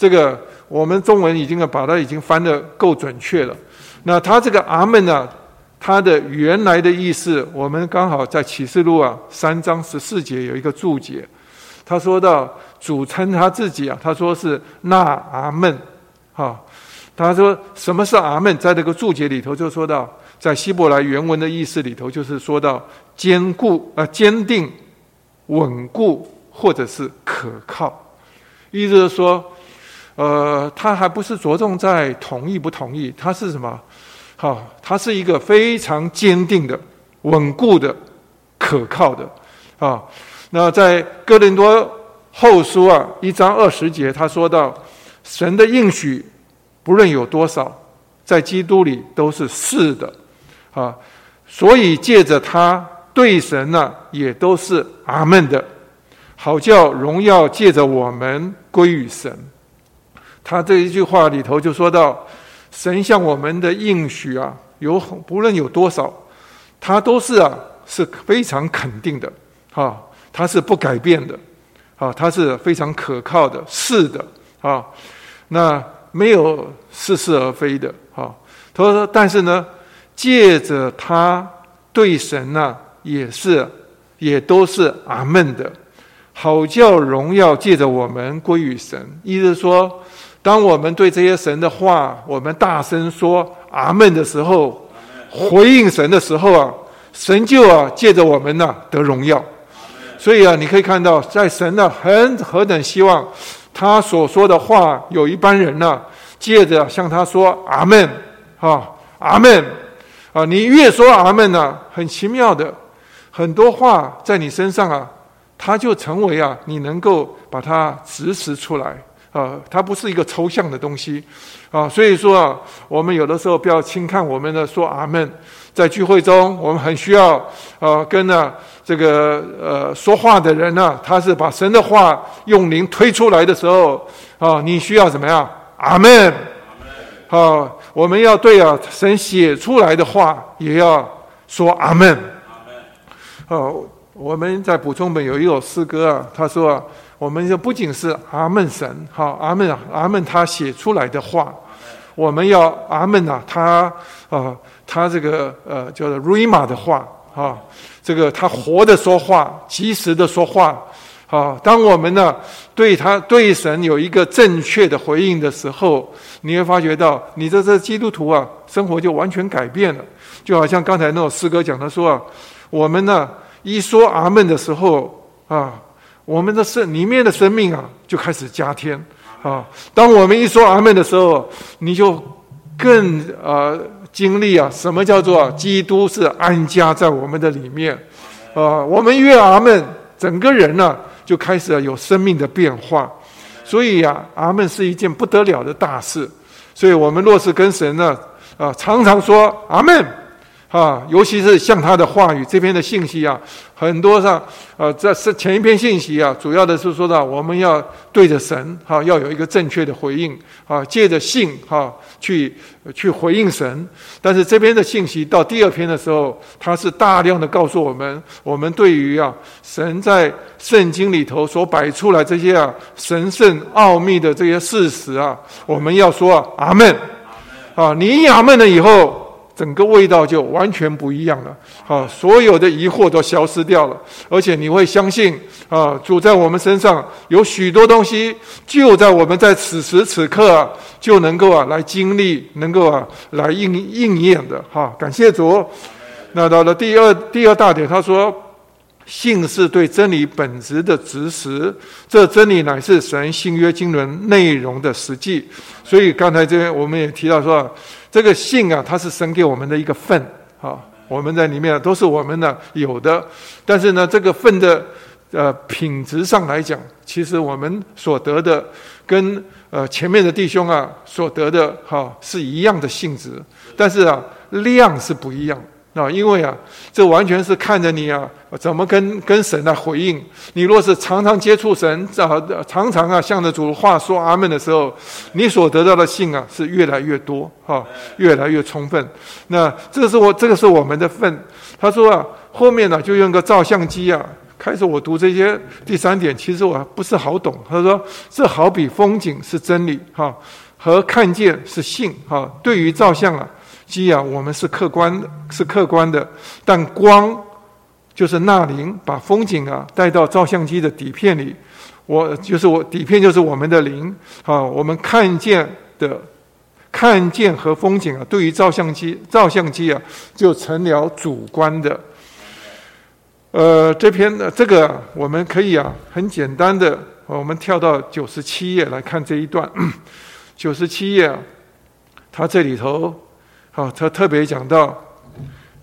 这个我们中文已经把它已经翻得够准确了。那他这个阿门呢，它的原来的意思，我们刚好在启示录啊三章十四节有一个注解，他说到主称他自己啊，他说是那阿门，哈，他说什么是阿门，在这个注解里头就说到。在希伯来原文的意思里头，就是说到坚固啊、坚定、稳固，或者是可靠。意思是说，呃，他还不是着重在同意不同意，他是什么？好，他是一个非常坚定的、稳固的、可靠的啊。那在哥林多后书啊一章二十节，他说到神的应许，不论有多少，在基督里都是是的。啊，所以借着他对神呢、也都是阿门的，好叫荣耀借着我们归于神。他这一句话里头就说到，神向我们的应许啊，有不论有多少，他都是啊是非常肯定的，啊，他是不改变的，啊，他是非常可靠的，是的，啊，那没有似是而非的，啊，他说，但是呢。借着他对神呢、也是也都是阿门的，好叫荣耀借着我们归于神。意思说，当我们对这些神的话，我们大声说阿门的时候，回应神的时候啊，神就啊借着我们呢、得荣耀。所以啊，你可以看到，在神呢、很何等希望他所说的话，有一般人呢、借着向他说阿门啊，阿门。啊，你越说阿门呢，很奇妙的，很多话在你身上啊，它就成为啊，你能够把它执实出来啊，它不是一个抽象的东西啊，所以说啊，我们有的时候不要轻看我们的说阿门，在聚会中，我们很需要啊跟呢这个呃说话的人呢，他是把神的话用灵推出来的时候啊，你需要怎么样？阿门，啊。我们要对啊，神写出来的话也要说阿门。阿门。哦，我们在补充本有一首诗歌啊，他说，我们就不仅是阿门神，好阿门啊，阿门他写出来的话，我们要阿门啊，他啊，他这个呃叫做瑞玛的话啊，这个他活的说话，及时的说话。啊，当我们呢对他对神有一个正确的回应的时候，你会发觉到你的这基督徒啊，生活就完全改变了。就好像刚才那首诗歌讲的说啊，我们呢一说阿门的时候啊，我们的生里面的生命啊就开始加添啊。当我们一说阿门的时候，你就更呃经历啊什么叫做基督是安家在我们的里面啊。我们越阿门，整个人呢。就开始有生命的变化，所以呀，阿门是一件不得了的大事。所以我们若是跟神呢，啊，常常说阿门，啊，尤其是像他的话语这篇的信息啊，很多上，呃，这是前一篇信息啊，主要的是说到我们要对着神，哈，要有一个正确的回应，啊，借着信，哈。去去回应神，但是这边的信息到第二篇的时候，它是大量的告诉我们，我们对于啊神在圣经里头所摆出来这些啊神圣奥秘的这些事实啊，我们要说啊阿门，啊，你一阿门了以后。整个味道就完全不一样了，啊，所有的疑惑都消失掉了，而且你会相信，啊，主在我们身上有许多东西，就在我们在此时此刻啊，就能够啊来经历，能够啊来应应验的，哈，感谢主。那到了第二第二大点，他说，信是对真理本质的执实，这真理乃是神新约经纶内容的实际。所以刚才这边我们也提到说。这个信啊，它是神给我们的一个份，啊，我们在里面都是我们的有的，但是呢，这个份的呃品质上来讲，其实我们所得的跟呃前面的弟兄啊所得的哈、是一样的性质，但是啊量是不一样。啊，因为啊，这完全是看着你啊，怎么跟跟神来回应。你若是常常接触神，啊，常常啊，向着主话说阿门的时候，你所得到的信啊，是越来越多，哈，越来越充分。那这是我，这个是我们的份。他说啊，后面呢，就用个照相机啊，开始我读这些第三点，其实我不是好懂。他说，这好比风景是真理，哈，和看见是信，哈。对于照相啊。机啊，我们是客观的，是客观的，但光就是那灵，把风景啊带到照相机的底片里。我就是我底片就是我们的灵啊，我们看见的看见和风景啊，对于照相机照相机啊，就成了主观的。呃，这篇的这个、我们可以啊，很简单的，我们跳到九十七页来看这一段。九十七页啊，它这里头。好，他特别讲到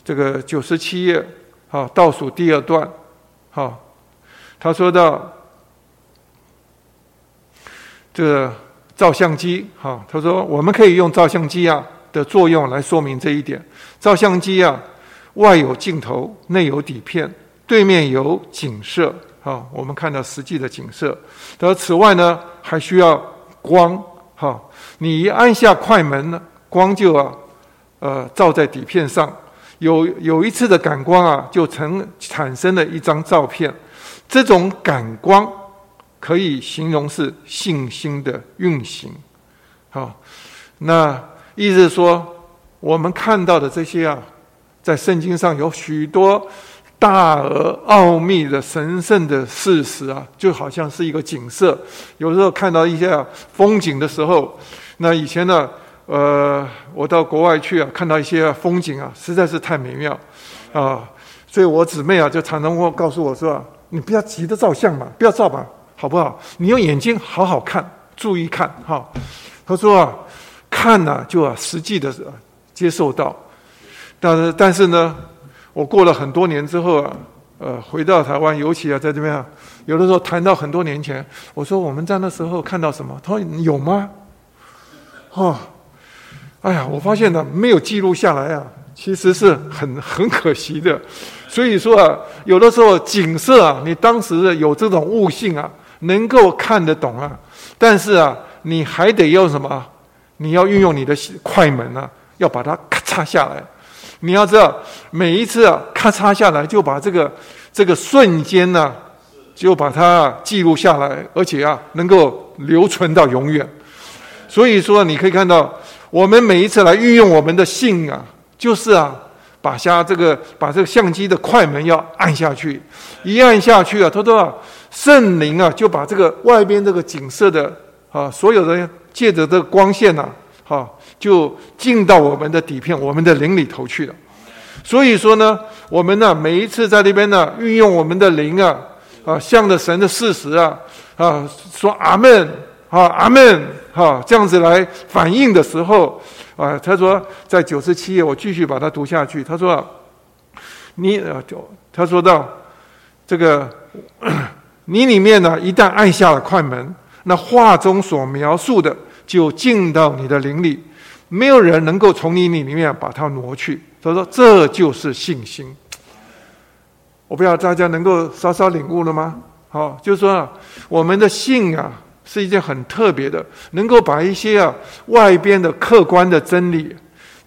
这个九十七页，好，倒数第二段，好，他说到这个照相机，好，他说我们可以用照相机啊的作用来说明这一点。照相机啊，外有镜头，内有底片，对面有景色，好，我们看到实际的景色。他说此外呢，还需要光，好，你一按下快门呢，光就啊。呃，照在底片上，有有一次的感光啊，就成产生了一张照片。这种感光可以形容是信心的运行。好，那意思是说，我们看到的这些啊，在圣经上有许多大而奥秘的神圣的事实啊，就好像是一个景色。有时候看到一些风景的时候，那以前呢。呃，我到国外去啊，看到一些风景啊，实在是太美妙啊，所以我姊妹啊，就常常会告诉我说：“你不要急着照相嘛，不要照吧，好不好？你用眼睛好好看，注意看哈。”她说啊，看呢、就啊实际的接受到，但是但是呢，我过了很多年之后啊，呃，回到台湾，尤其啊在这边啊，有的时候谈到很多年前，我说我们在那时候看到什么？他说有吗？哦。哎呀，我发现呢，没有记录下来啊，其实是很很可惜的。所以说啊，有的时候景色啊，你当时有这种悟性啊，能够看得懂啊，但是啊，你还得要什么？你要运用你的快门啊，要把它咔嚓下来。你要知道，每一次啊，咔嚓下来，就把这个这个瞬间呢，就把它记录下来，而且啊，能够留存到永远。所以说，你可以看到。我们每一次来运用我们的信啊，就是啊，把下这个把这个相机的快门要按下去，一按下去啊，他说啊，圣灵啊就把这个外边这个景色的啊，所有的借着这个光线呐，哈，就进到我们的底片、我们的灵里头去了。所以说呢，我们呢每一次在这边呢运用我们的灵啊，啊，向着神的事实啊，啊，说阿门。啊，阿门！哈，这样子来反应的时候，啊，他说在九十七页，我继续把它读下去。他说，你啊，就他说到这个，*clears throat* 你里面呢，一旦按下了快门，那话中所描述的就进到你的灵里，没有人能够从你里里面把它挪去。他说，这就是信心。我不知道大家能够稍稍领悟了吗？好，就是说我们的信啊。是一件很特别的，能够把一些啊外边的客观的真理，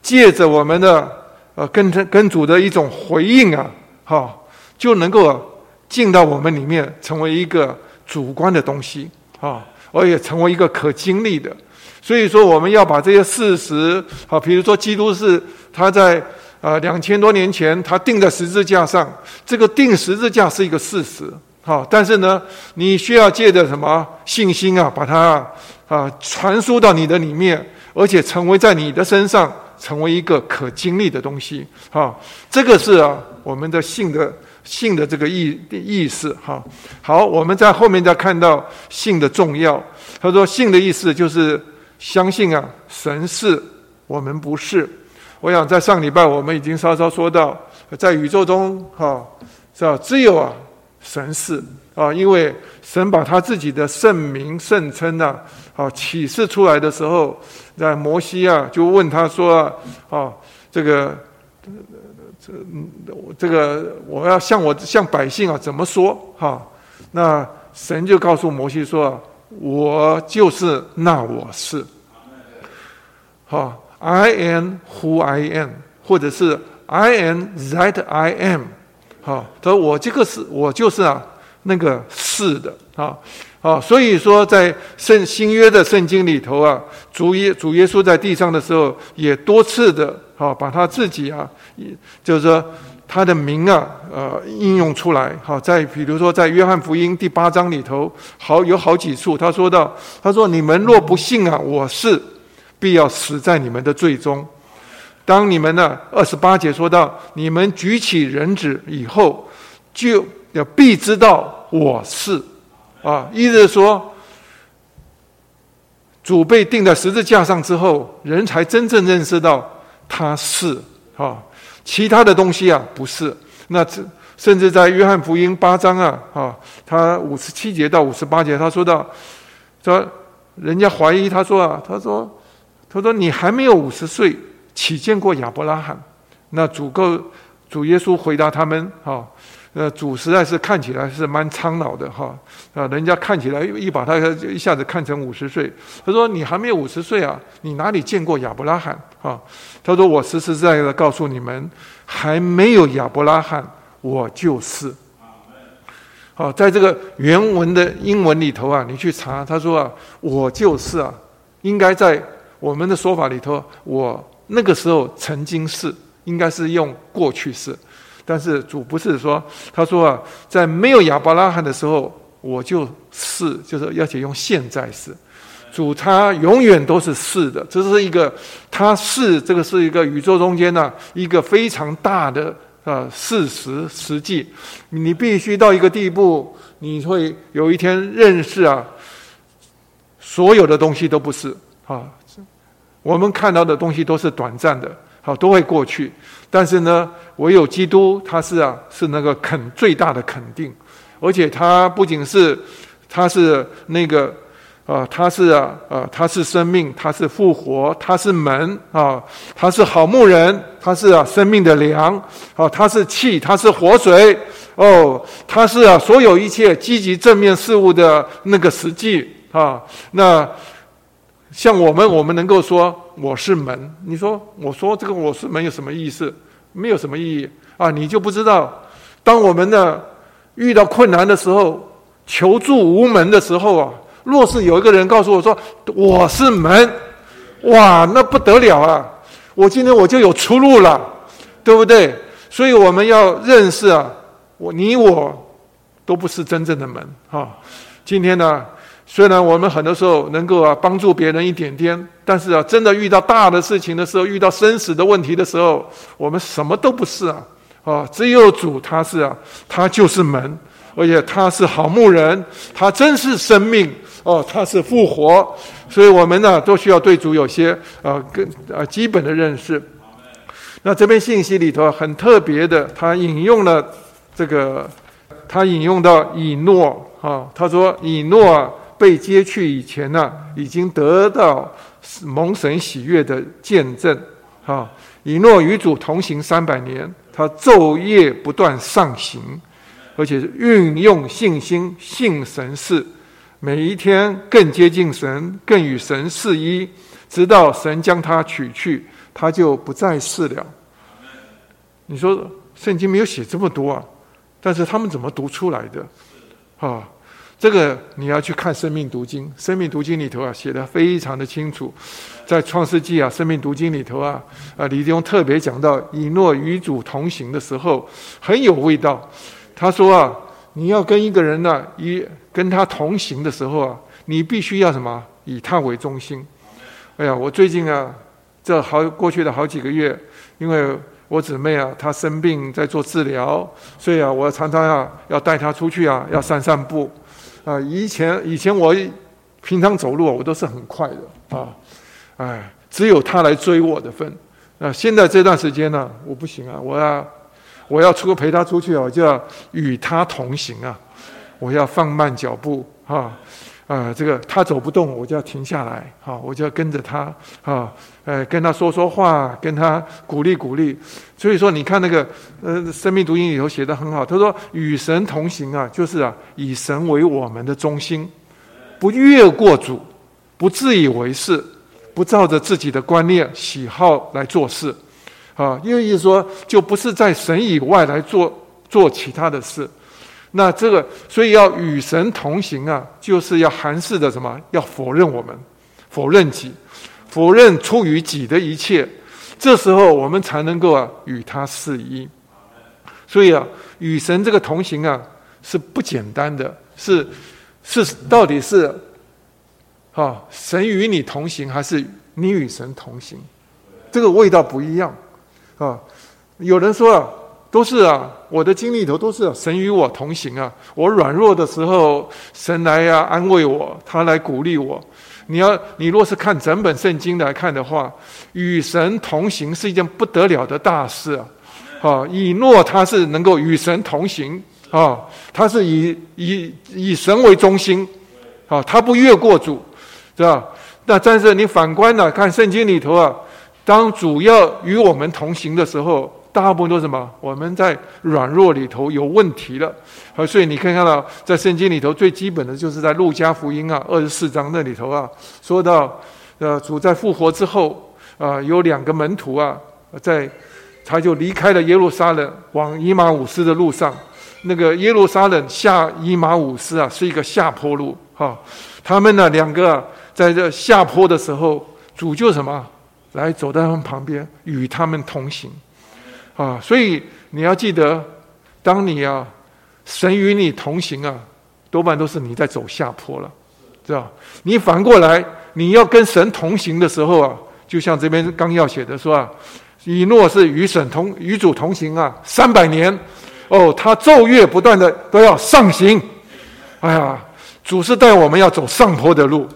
借着我们的呃跟跟主的一种回应啊，哈，就能够进到我们里面，成为一个主观的东西啊，而且成为一个可经历的。所以说，我们要把这些事实啊，比如说基督是他在啊两千多年前他钉在十字架上，这个钉十字架是一个事实。好，但是呢，你需要借着什么信心啊，把它啊传输到你的里面，而且成为在你的身上成为一个可经历的东西。好，这个是啊我们的信的信的这个意意思。哈，好，我们在后面再看到信的重要。他说信的意思就是相信啊，神是，我们不是。我想在上礼拜我们已经稍稍说到，在宇宙中哈是吧，只有啊。神是啊，因为神把他自己的圣名圣称啊，啊启示出来的时候，在摩西啊就问他说啊，这个这这个我要向我向百姓啊怎么说？哈、那神就告诉摩西说，我就是那我是，好，I am who I am，或者是 I am that I am。好，他说我这个是，我就是啊，那个是的啊，啊，所以说在圣新约的圣经里头啊，主耶主耶稣在地上的时候，也多次的啊，把他自己啊，就是说他的名啊，呃，应用出来。好，在比如说在约翰福音第八章里头，好有好几处，他说到，他说你们若不信啊，我是，必要死在你们的罪中。当你们呢，二十八节说到，你们举起人子以后，就要必知道我是，啊，意思是说，主被钉在十字架上之后，人才真正认识到他是啊，其他的东西啊不是。那这甚至在约翰福音八章啊，啊，他五十七节到五十八节，他说到，说人家怀疑他说啊，他说，他说你还没有五十岁。岂见过亚伯拉罕？那主够主耶稣回答他们：哈，呃，主实在是看起来是蛮苍老的哈啊，人家看起来一把他一下子看成五十岁。他说：“你还没有五十岁啊？你哪里见过亚伯拉罕？”哈，他说：“我实实在在的告诉你们，还没有亚伯拉罕，我就是。”好，在这个原文的英文里头啊，你去查，他说啊：“我就是啊。”应该在我们的说法里头，我。那个时候曾经是，应该是用过去式，但是主不是说，他说啊，在没有亚伯拉罕的时候，我就是，就是要且用现在式。主他永远都是是的，这是一个他是这个是一个宇宙中间呢、一个非常大的啊事实实际，你必须到一个地步，你会有一天认识啊，所有的东西都不是啊。我们看到的东西都是短暂的，好，都会过去。但是呢，唯有基督，他是啊，是那个肯最大的肯定，而且他不仅是，他是那个啊、呃，他是啊，啊、呃，他是生命，他是复活，他是门啊，他是好牧人，他是啊，生命的粮，啊，他是气，他是活水，哦，他是啊，所有一切积极正面事物的那个实际啊，那。像我们，我们能够说我是门。你说，我说这个我是门有什么意思？没有什么意义啊！你就不知道，当我们呢遇到困难的时候，求助无门的时候啊，若是有一个人告诉我说我是门，哇，那不得了啊！我今天我就有出路了，对不对？所以我们要认识啊，我你我都不是真正的门啊！今天呢？虽然我们很多时候能够啊帮助别人一点点，但是啊，真的遇到大的事情的时候，遇到生死的问题的时候，我们什么都不是啊！啊，只有主他是啊，他就是门，而且他是好牧人，他真是生命哦，他是复活，所以我们呢都需要对主有些啊更啊基本的认识。那这边信息里头很特别的，他引用了这个，他引用到以诺啊，他说以诺。被接去以前呢，已经得到蒙神喜悦的见证。哈，以诺与主同行三百年，他昼夜不断上行，而且运用信心信神事，每一天更接近神，更与神是一，直到神将他取去，他就不再是了。你说圣经没有写这么多啊，但是他们怎么读出来的？啊？这个你要去看《生命读经》，《生命读经》里头啊写得非常的清楚，在《创世纪》啊，《生命读经》里头啊，啊李弟兄特别讲到以诺与主同行的时候很有味道。他说啊，你要跟一个人呢、啊，以跟他同行的时候啊，你必须要什么？以他为中心。哎呀，我最近啊，这好过去的好几个月，因为我姊妹啊，她生病在做治疗，所以啊，我常常啊要带她出去啊，要散散步。啊，以前以前我平常走路我都是很快的啊，哎，只有他来追我的份。那现在这段时间呢，我不行啊，我要我要出陪他出去啊，我就要与他同行啊，我要放慢脚步啊。啊，这个他走不动，我就要停下来，好，我就要跟着他，啊，呃，跟他说说话，跟他鼓励鼓励。所以说，你看那个，呃，《生命读经》里头写得很好，他说：“与神同行啊，就是啊，以神为我们的中心，不越过主，不自以为是，不照着自己的观念喜好来做事，啊，因为意思说，就不是在神以外来做做其他的事。”那这个，所以要与神同行啊，就是要含蓄的什么？要否认我们，否认己，否认出于己的一切。这时候我们才能够啊，与他是一。所以啊，与神这个同行啊，是不简单的，是是到底是啊，神与你同行，还是你与神同行？这个味道不一样啊。有人说啊。都是啊，我的经历里头都是神与我同行啊。我软弱的时候，神来呀、啊、安慰我，他来鼓励我。你要你若是看整本圣经来看的话，与神同行是一件不得了的大事啊。啊，以诺他是能够与神同行啊，他是以以以神为中心啊，他不越过主，是吧？那但是你反观呢，看圣经里头啊，当主要与我们同行的时候。大部分都是什么？我们在软弱里头有问题了，好，所以你可以看到，在圣经里头最基本的就是在路加福音啊二十四章那里头啊，说到，呃，主在复活之后啊，有两个门徒啊，在他就离开了耶路撒冷，往以马忤斯的路上，那个耶路撒冷下以马忤斯啊，是一个下坡路，哈，他们呢两个，在这下坡的时候，主就什么来走在他们旁边，与他们同行。啊，所以你要记得，当你啊，神与你同行啊，多半都是你在走下坡了，知道？你反过来，你要跟神同行的时候啊，就像这边纲要写的说啊，以诺是与神同与主同行啊，三百年，哦，他昼夜不断的都要上行，哎呀，主是带我们要走上坡的路，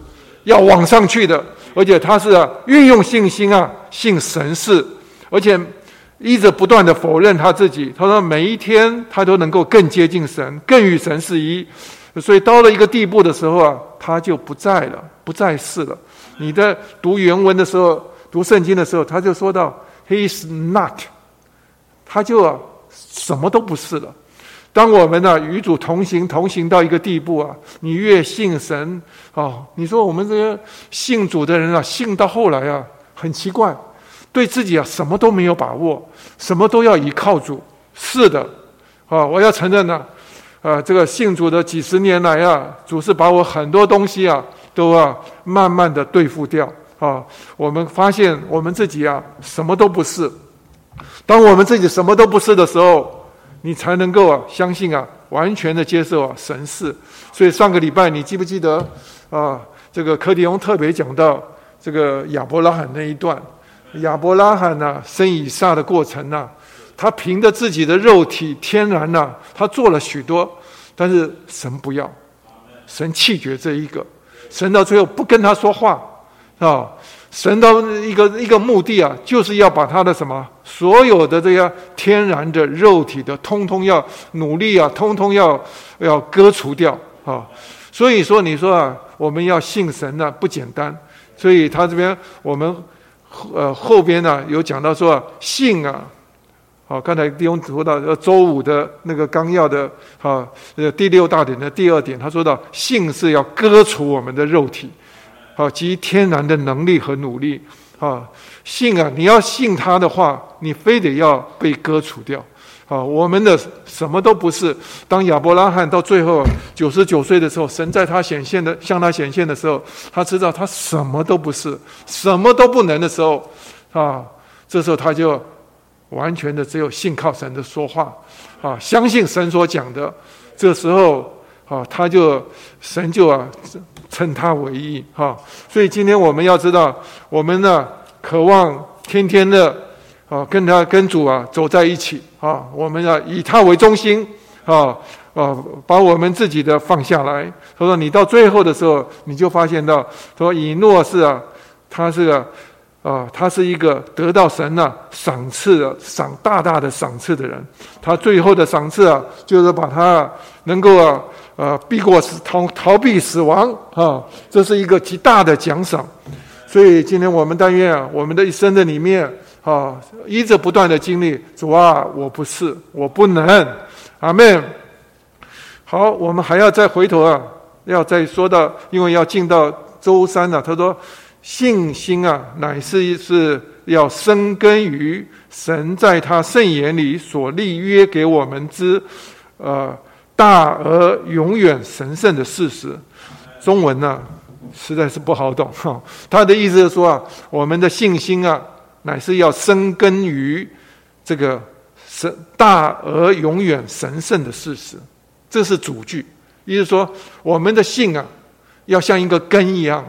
要往上去的，而且他是，运用信心啊，信神是，而且。一直不断的否认他自己，他说每一天他都能够更接近神，更与神是一，所以到了一个地步的时候啊，他就不在了，不在世了。你在读原文的时候，读圣经的时候，他就说到 “He is not”，他就啊什么都不是了。当我们呢、与主同行，同行到一个地步啊，你越信神哦，你说我们这些信主的人啊，信到后来啊，很奇怪。对自己啊，什么都没有把握，什么都要依靠主。是的，啊，我要承认呢，啊，这个信主的几十年来啊，主是把我很多东西啊，都啊，慢慢的对付掉。啊，我们发现我们自己啊，什么都不是。当我们自己什么都不是的时候，你才能够啊，相信啊，完全的接受啊，神是。所以上个礼拜你记不记得啊？这个柯迪翁特别讲到这个亚伯拉罕那一段。亚伯拉罕呐、生以撒的过程呐、他凭着自己的肉体天然呐、他做了许多，但是神不要，神弃绝这一个，神到最后不跟他说话啊，神到一个一个目的啊，就是要把他的什么所有的这些天然的肉体的，通通要努力啊，通通要要割除掉啊，所以说你说啊，我们要信神呢、不简单，所以他这边我们。呃，后边呢有讲到说信啊，好，刚才弟兄读到周五的那个纲要的啊，呃第六大点的第二点，他说到信是要割除我们的肉体，好及天然的能力和努力啊，信啊，你要信他的话，你非得要被割除掉。啊，我们的什么都不是。当亚伯拉罕到最后九十九岁的时候，神在他显现的向他显现的时候，他知道他什么都不是，什么都不能的时候，啊，这时候他就完全的只有信靠神的说话，啊，相信神所讲的。这时候啊，他就神就啊称他为义。哈，所以今天我们要知道，我们呢渴望天天的。啊，跟他跟主啊走在一起啊，我们要以他为中心啊啊，把我们自己的放下来。他说：“你到最后的时候，你就发现到，说以诺是啊，他是啊，啊，他是一个得到神呐、赏赐的赏大大的赏赐的人。他最后的赏赐啊，就是把他能够啊呃避过死逃逃避死亡啊，这是一个极大的奖赏。所以今天我们但愿啊，我们的一生的里面啊，一直不断的经历主啊，我不是，我不能，阿门。好，我们还要再回头啊，要再说到，因为要进到周三了、他说。信心啊，乃是是要生根于神在他圣言里所立约给我们之，呃，大而永远神圣的事实。中文呢、实在是不好懂哈。他的意思是说啊，我们的信心啊，乃是要生根于这个神大而永远神圣的事实。这是主句，意思说我们的信啊，要像一个根一样。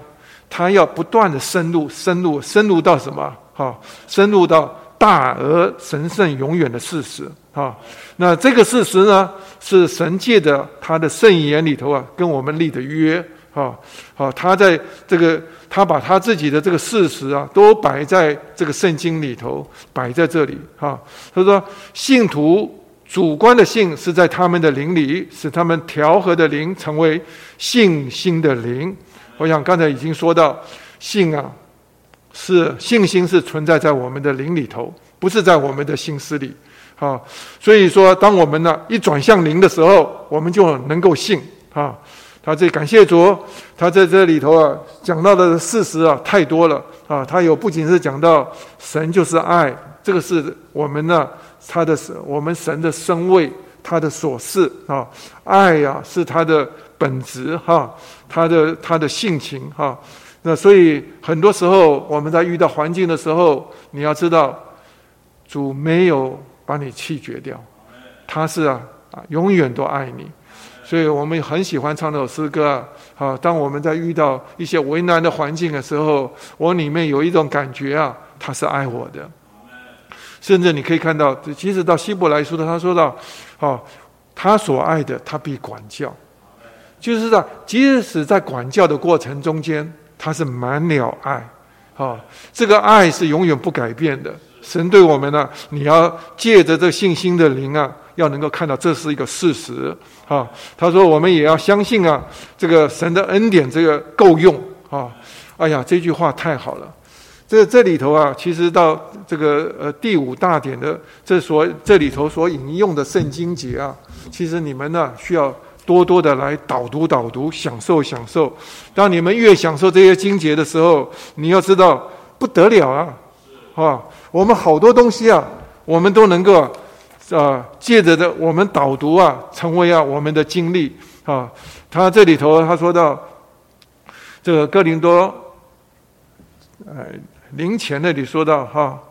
他要不断的深入、深入、深入到什么？哈，深入到大而神圣、永远的事实。哈，那这个事实呢，是神借的他的圣言里头啊，跟我们立的约。哈，好，他在这个，他把他自己的这个事实啊，都摆在这个圣经里头，摆在这里。哈，他说，信徒主观的信是在他们的灵里，使他们调和的灵成为信心的灵。我想刚才已经说到，信啊，是信心是存在在我们的灵里头，不是在我们的心思里。啊，所以说，当我们呢一转向灵的时候，我们就能够信。啊，他这感谢主，他在这里头啊讲到的事实啊太多了。啊，他有不仅是讲到神就是爱，这个是我们呢他的我们神的身位，他的所示啊，爱呀、啊、是他的。本质哈，他的他的性情哈，那所以很多时候我们在遇到环境的时候，你要知道，主没有把你弃绝掉，他是啊啊永远都爱你，所以我们很喜欢唱这首诗歌啊。好，当我们在遇到一些为难的环境的时候，我里面有一种感觉啊，他是爱我的，甚至你可以看到，即使到希伯来书的，他说到，哦，他所爱的，他必管教。就是说，即使在管教的过程中间，他是满了爱，啊、哦，这个爱是永远不改变的。神对我们呢，你要借着这信心的灵啊，要能够看到这是一个事实，啊、他说我们也要相信啊，这个神的恩典这个够用，啊、哎呀，这句话太好了。这这里头啊，其实到这个呃第五大点的这所这里头所引用的圣经节啊，其实你们呢需要。多多的来导读导读，享受享受。当你们越享受这些经节的时候，你要知道不得了啊！啊，我们好多东西啊，我们都能够啊，借着的我们导读啊，成为啊我们的经历啊。他这里头他说到这个哥林多，呃，灵前那里说到哈，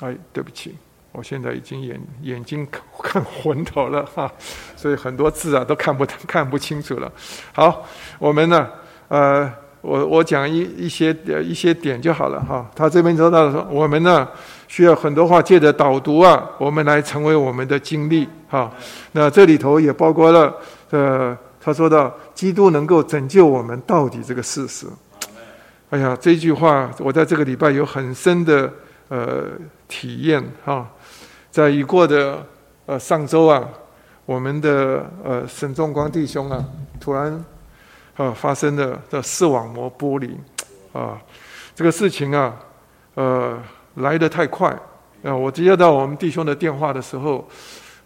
哎，对不起。我现在已经眼眼睛看昏头了哈，所以很多字啊都看不看不清楚了。好，我们呢，呃，我我讲一一些呃一些点就好了哈。他这边说到说，我们呢需要很多话借着导读啊，我们来成为我们的经历哈。那这里头也包括了呃，他说到基督能够拯救我们到底这个事实。哎呀，这句话我在这个礼拜有很深的呃体验哈。在已过的呃上周啊，我们的呃沈仲光弟兄啊，突然呃发生的的视网膜剥离啊，这个事情啊，呃来得太快啊！我接到我们弟兄的电话的时候，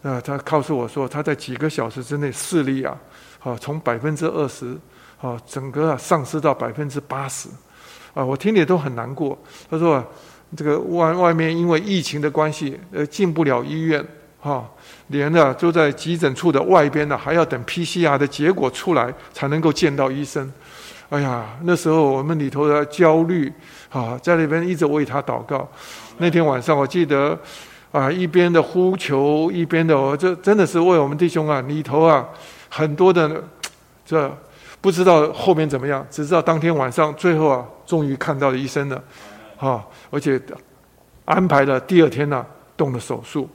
啊，他告诉我说他在几个小时之内视力啊，啊从百分之二十啊整个啊丧失到百分之八十啊，我听了都很难过。他说。啊这个外外面因为疫情的关系，呃，进不了医院，哈、连呢就在急诊处的外边呢，还要等 PCR 的结果出来才能够见到医生。哎呀，那时候我们里头的焦虑，啊，在那边一直为他祷告。那天晚上我记得，啊，一边的呼求，一边的我这真的是为我们弟兄啊，里头啊很多的这不知道后面怎么样，只知道当天晚上最后啊，终于看到了医生了。啊，而且安排了第二天呢、动了手术。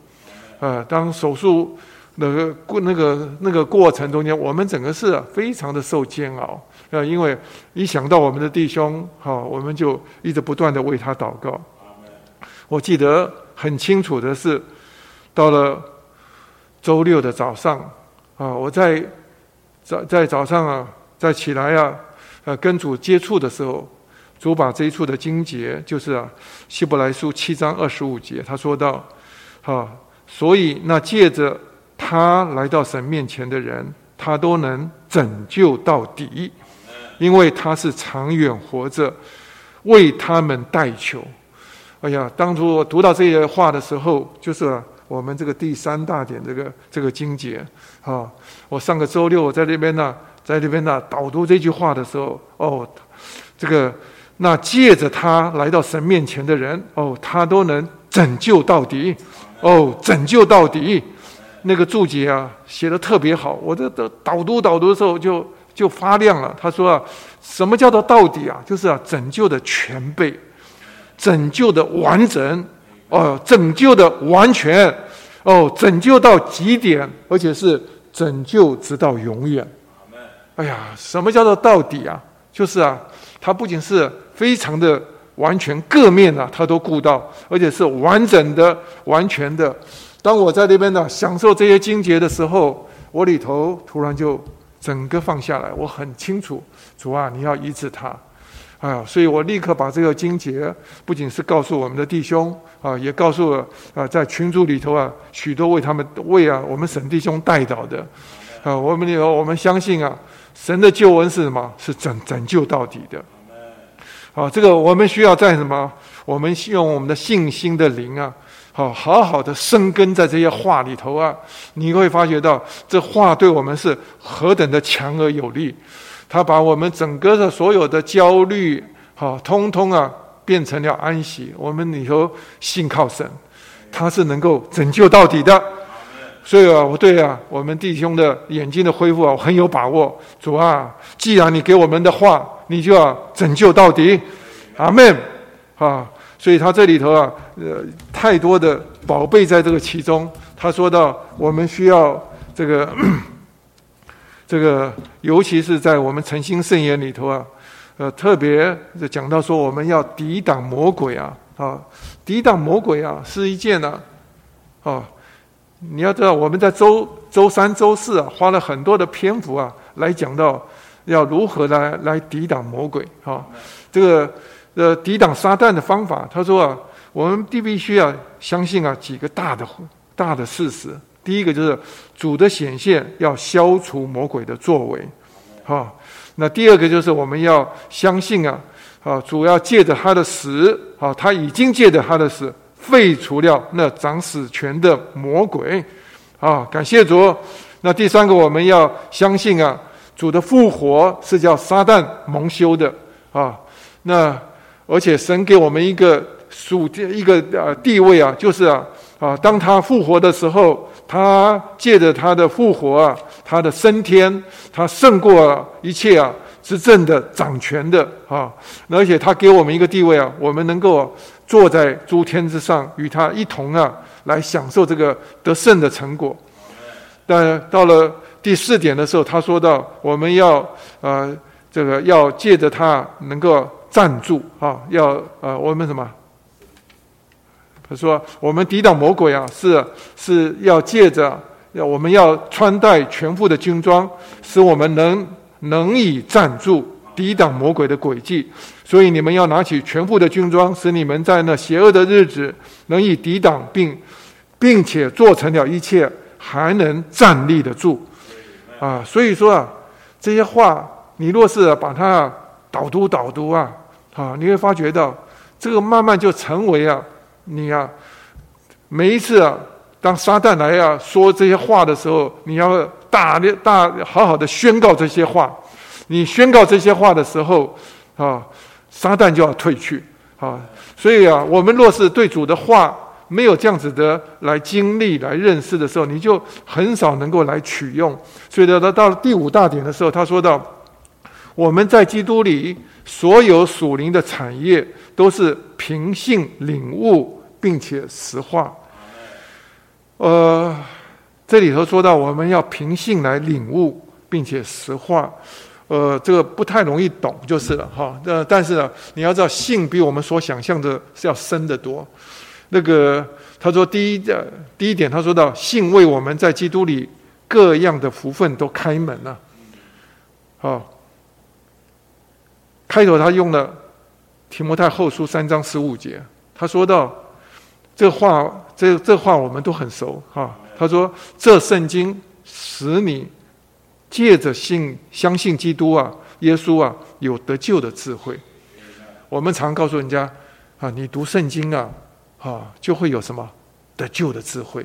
呃，当手术那个过那个那个过程中间，我们整个是非常的受煎熬啊！因为一想到我们的弟兄，哈，我们就一直不断的为他祷告。我记得很清楚的是，到了周六的早上啊，我在早在早上啊，在起来啊，呃，跟主接触的时候，主把这一处的经节，就是啊，希伯来书七章二十五节，他说到，哈，所以那借着。他来到神面前的人，他都能拯救到底，因为他是长远活着，为他们代求。哎呀，当初我读到这些话的时候，就是我们这个第三大点这个这个经节啊。我上个周六在这边呢，在这边呢导读这句话的时候，哦，这个那借着他来到神面前的人，哦，他都能拯救到底，哦，拯救到底。那个注解啊，写的特别好。我这这导读导读的时候就就发亮了。他说啊，什么叫做到底啊？就是啊，拯救的全备，拯救的完整，哦，拯救的完全，哦，拯救到极点，而且是拯救直到永远。哎呀，什么叫做到底啊？就是啊，它不仅是非常的完全，各面啊，他都顾到，而且是完整的、完全的。当我在那边呢享受这些精节的时候，我里头突然就整个放下来。我很清楚，主啊，你要医治他，啊，所以我立刻把这个精节不仅是告诉我们的弟兄啊，也告诉了啊，在群组里头啊，许多为他们为啊我们神弟兄代祷的啊，我们里头我们相信啊，神的救恩是什么？是拯拯救到底的。啊，这个我们需要在什么？我们用我们的信心的灵啊。好，好好的生根在这些话里头啊，你会发觉到这话对我们是何等的强而有力。他把我们整个的所有的焦虑，好，通通啊变成了安息。我们里头信靠神，他是能够拯救到底的。所以啊，我对啊，我们弟兄的眼睛的恢复啊，我很有把握。主啊，既然你给我们的话，你就要拯救到底。阿门。啊。所以他这里头啊，呃，太多的宝贝在这个其中。他说到，我们需要这个，*coughs* 这个，尤其是在我们诚心圣言里头啊，呃，特别讲到说，我们要抵挡魔鬼啊，啊，抵挡魔鬼啊，是一件呢，啊，你要知道，我们在周周三、周四啊，花了很多的篇幅啊，来讲到要如何来来抵挡魔鬼啊，这个。呃，抵挡撒旦的方法，他说啊，我们必必须要相信啊几个大的大的事实。第一个就是主的显现要消除魔鬼的作为，哈。那第二个就是我们要相信啊，啊，主要借着他的死，啊，他已经借着他的死废除了那掌死权的魔鬼，啊，感谢主。那第三个我们要相信啊，主的复活是叫撒旦蒙羞的，啊，那。而且神给我们一个属一个呃地位啊，就是啊啊，当他复活的时候，他借着他的复活啊，他的升天，他胜过一切啊执政的掌权的啊，而且他给我们一个地位啊，我们能够坐在诸天之上，与他一同啊来享受这个得胜的成果。但到了第四点的时候，他说到我们要呃这个要借着他能够。站住啊！要呃，我们什么？他说：“我们抵挡魔鬼啊，是是要借着要我们要穿戴全副的军装，使我们能能以站住，抵挡魔鬼的诡计。所以你们要拿起全副的军装，使你们在那邪恶的日子能以抵挡，并并且做成了一切，还能站立得住。啊，所以说啊，这些话你若是把它导读导读啊。”啊，你会发觉到，这个慢慢就成为啊，你啊，每一次啊，当撒旦来啊说这些话的时候，你要大力大好好的宣告这些话。你宣告这些话的时候，啊，撒旦就要退去。啊，所以啊，我们若是对主的话没有这样子的来经历、来认识的时候，你就很少能够来取用。所以到到了第五大点的时候，他说到。我们在基督里所有属灵的产业，都是凭性领悟，并且实化。呃，这里头说到我们要凭性来领悟，并且实化。呃，这个不太容易懂，就是了哈。呃，但是呢，你要知道，性比我们所想象的是要深得多。那个他说，第一呃，第一点，他说到性为我们在基督里各样的福分都开门了。好，开头他用了提摩太后书三章十五节，他说到这话，这这话我们都很熟哈。他说，这圣经使你。借着信相信基督啊，耶稣啊，有得救的智慧。我们常告诉人家啊，你读圣经啊，啊，就会有什么得救的智慧。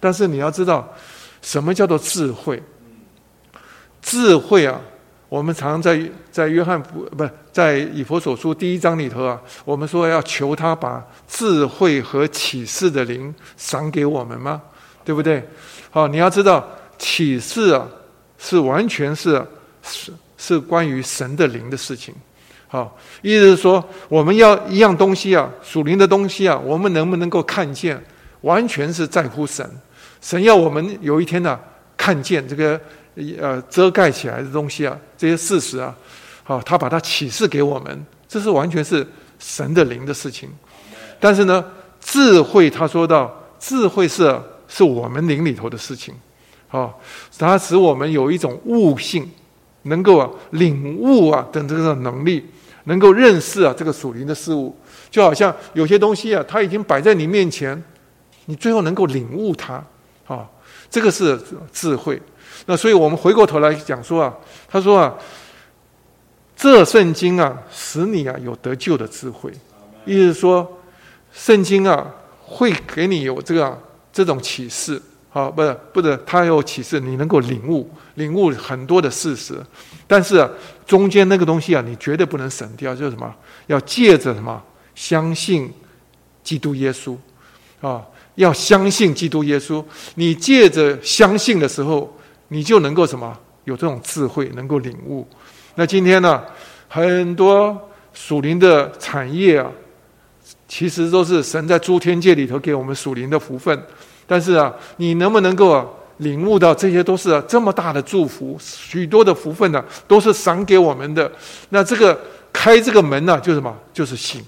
但是你要知道，什么叫做智慧？智慧啊，我们常在在约翰福不在以弗所书第一章里头啊，我们说要求他把智慧和启示的灵赏给我们吗？对不对？好，你要知道启示啊。是完全是是是关于神的灵的事情，好，意思是说，我们要一样东西啊，属灵的东西啊，我们能不能够看见，完全是在乎神。神要我们有一天呢、看见这个呃遮盖起来的东西啊，这些事实啊，好，他把它启示给我们，这是完全是神的灵的事情。但是呢，智慧他说到，智慧是是我们灵里头的事情。啊，它使我们有一种悟性，能够啊领悟啊等这个能力，能够认识啊这个属灵的事物，就好像有些东西啊，它已经摆在你面前，你最后能够领悟它，啊，这个是智慧。那所以我们回过头来讲说啊，他说啊，这圣经啊使你啊有得救的智慧，意思说，圣经啊会给你有这个、这种启示。好，不是，不是，他有启示，你能够领悟，领悟很多的事实，但是，中间那个东西啊，你绝对不能省掉，就是什么？要借着什么？相信基督耶稣，啊，要相信基督耶稣。你借着相信的时候，你就能够什么？有这种智慧，能够领悟。那今天呢，很多属灵的产业啊，其实都是神在诸天界里头给我们属灵的福分。但是啊，你能不能够领悟到这些都是这么大的祝福，许多的福分呢、都是赏给我们的。那这个开这个门呢、就是什么？就是信。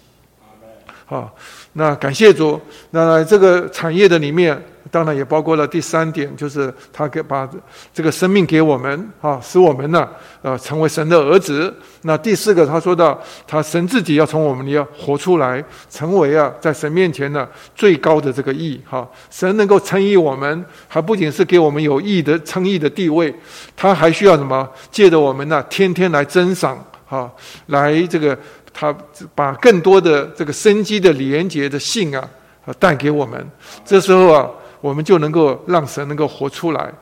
好，那感谢主。那这个产业的里面。当然也包括了第三点，就是他给把这个生命给我们啊，使我们呢呃成为神的儿子。那第四个，他说到他神自己要从我们里要活出来，成为啊在神面前呢最高的这个义哈。神能够称义我们，还不仅是给我们有义的称义的地位，他还需要什么？借着我们呢天天来增赏哈，来这个他把更多的这个生机的连结的信啊带给我们。这时候啊。我们就能够让神能够活出来。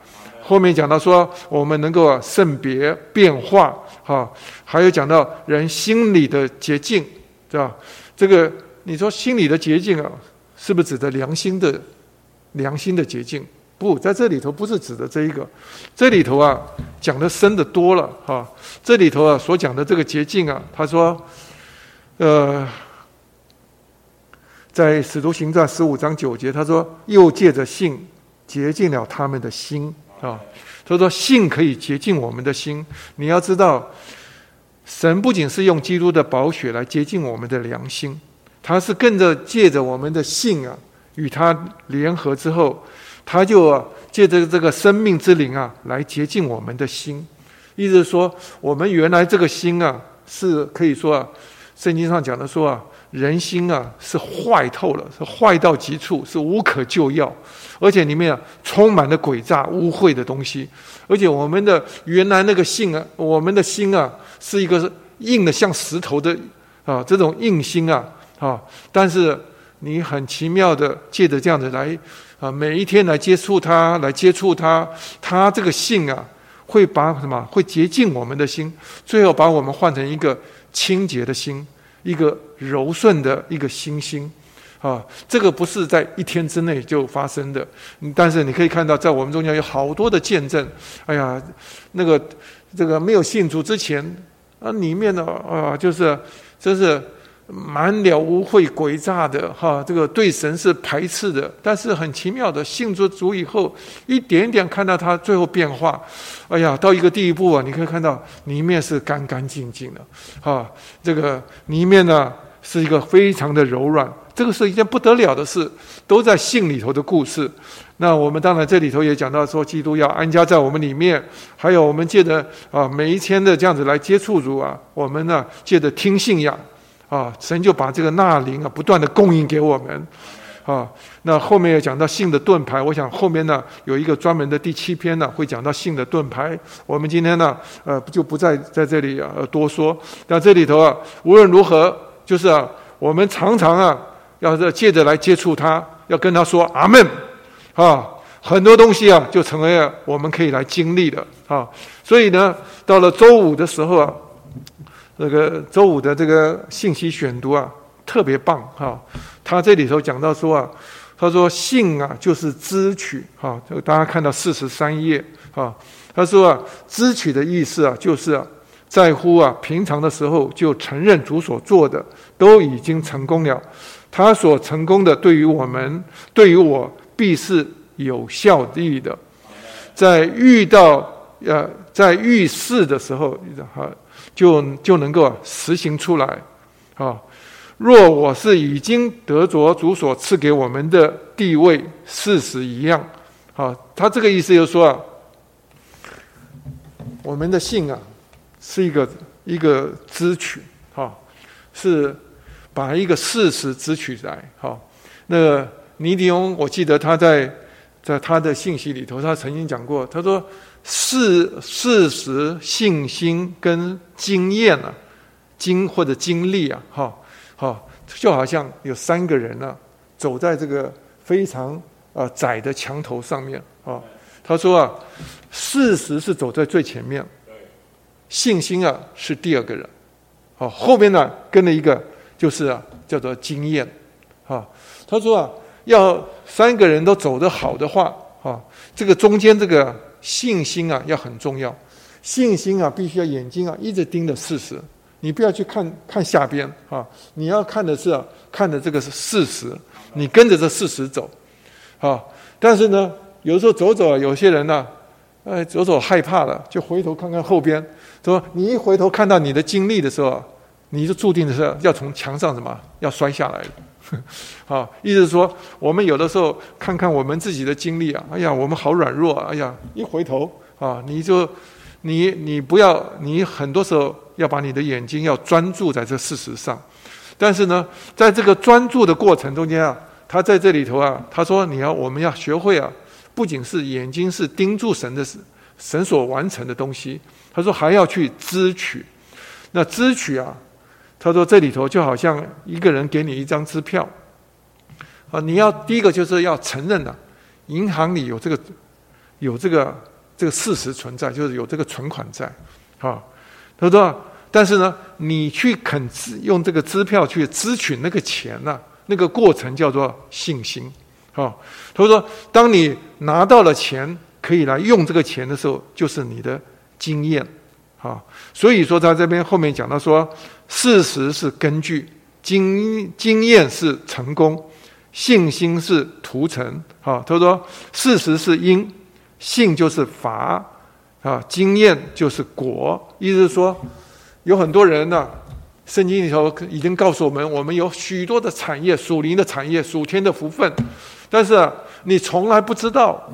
后面讲到说，我们能够圣别变化，哈，还有讲到人心里的洁净，对吧？这个你说心里的洁净啊，是不是指的良心的良心的洁净？不在这里头，不是指的这一个。这里头啊，讲的深的多了，哈。这里头啊，所讲的这个洁净啊，他说，呃。在《使徒行传》十五章九节，他说：“又借着信洁净了他们的心啊。”他说：“信可以洁净我们的心。你要知道，神不仅是用基督的宝血来洁净我们的良心，他是跟着借着我们的信啊，与他联合之后，他就借着这个生命之灵啊，来洁净我们的心。意思是说，我们原来这个心啊，是可以说啊，圣经上讲的说啊。”人心啊，是坏透了，是坏到极处，是无可救药，而且里面啊充满了诡诈污秽的东西。而且我们的原来那个性啊，我们的心啊，是一个硬的像石头的啊，这种硬心啊啊。但是你很奇妙的借着这样子来啊，每一天来接触它，来接触它，它这个性啊，会把什么？会洁净我们的心，最后把我们换成一个清洁的心。一个柔顺的一个心心，啊，这个不是在一天之内就发生的。但是你可以看到，在我们中间有好多的见证。哎呀，那个这个没有信主之前啊，里面的啊，就是就是满了污秽诡诈的哈，这个对神是排斥的，但是很奇妙的，信主主以后，一点点看到他最后变化，哎呀，到一个地步啊，你可以看到里面是干干净净的，哈，这个里面呢是一个非常的柔软，这个是一件不得了的事，都在信里头的故事。那我们当然这里头也讲到说，基督要安家在我们里面，还有我们借着啊每一天的这样子来接触主啊，我们呢借着听信仰。啊，神就把这个纳灵啊，不断的供应给我们，啊，那后面也讲到信的盾牌，我想后面呢有一个专门的第七篇呢，会讲到信的盾牌。我们今天呢，呃，就不再在这里啊多说。那这里头啊，无论如何，就是啊，我们常常啊，要是借着来接触他，要跟他说阿门，啊，很多东西啊，就成为了我们可以来经历的啊。所以呢，到了周五的时候啊。这个周五的这个信息选读啊，特别棒哈！他这里头讲到说啊，他说信啊就是支取哈，就大家看到四十三页哈，他说啊，支取的意思啊，就是，在乎啊平常的时候就承认主所做的都已经成功了，他所成功的对于我们，对于我必是有效力的，在遇到呃在遇事的时候哈。就就能够实行出来，啊！若我是已经得着主所赐给我们的地位事实一样，啊，他这个意思就是说啊，我们的信啊，是一个一个支取，哈，是把一个事实支取来，哈。那个尼迪翁，我记得他在在他的信息里头，他曾经讲过，他说。事事实、信心跟经验啊，经或者经历啊，哈，好，就好像有三个人呢、走在这个非常啊窄的墙头上面啊。他说啊，事实是走在最前面，信心啊是第二个人，好，后面呢跟了一个就是啊叫做经验，啊，他说啊，要三个人都走得好的话，啊，这个中间这个。信心啊，要很重要。信心啊，必须要眼睛啊，一直盯着事实。你不要去看看下边啊，你要看的是，看的这个是事实。你跟着这事实走，啊。但是呢，有时候走走啊，有些人呢，哎，走走害怕了，就回头看看后边。说你一回头看到你的经历的时候，你就注定的是要从墙上什么要摔下来的。*laughs* 啊，意思是说，我们有的时候看看我们自己的经历啊，哎呀，我们好软弱啊，哎呀，一回头啊，你就，你你不要，你很多时候要把你的眼睛要专注在这事实上，但是呢，在这个专注的过程中间啊，他在这里头啊，他说你要我们要学会啊，不仅是眼睛是盯住神的神所完成的东西，他说还要去支取，那支取啊。他说：“这里头就好像一个人给你一张支票，啊，你要第一个就是要承认的，银行里有这个有这个这个事实存在，就是有这个存款在，啊，他说，但是呢，你去肯用这个支票去支取那个钱呢，那个过程叫做信心，啊，他说，当你拿到了钱，可以来用这个钱的时候，就是你的经验。”啊，所以说他这边后面讲到说，事实是根据，经经验是成功，信心是途程。啊，他说事实是因，信就是法，啊，经验就是果。意思是说，有很多人呢、圣经里头已经告诉我们，我们有许多的产业，属灵的产业，属天的福分，但是，你从来不知道，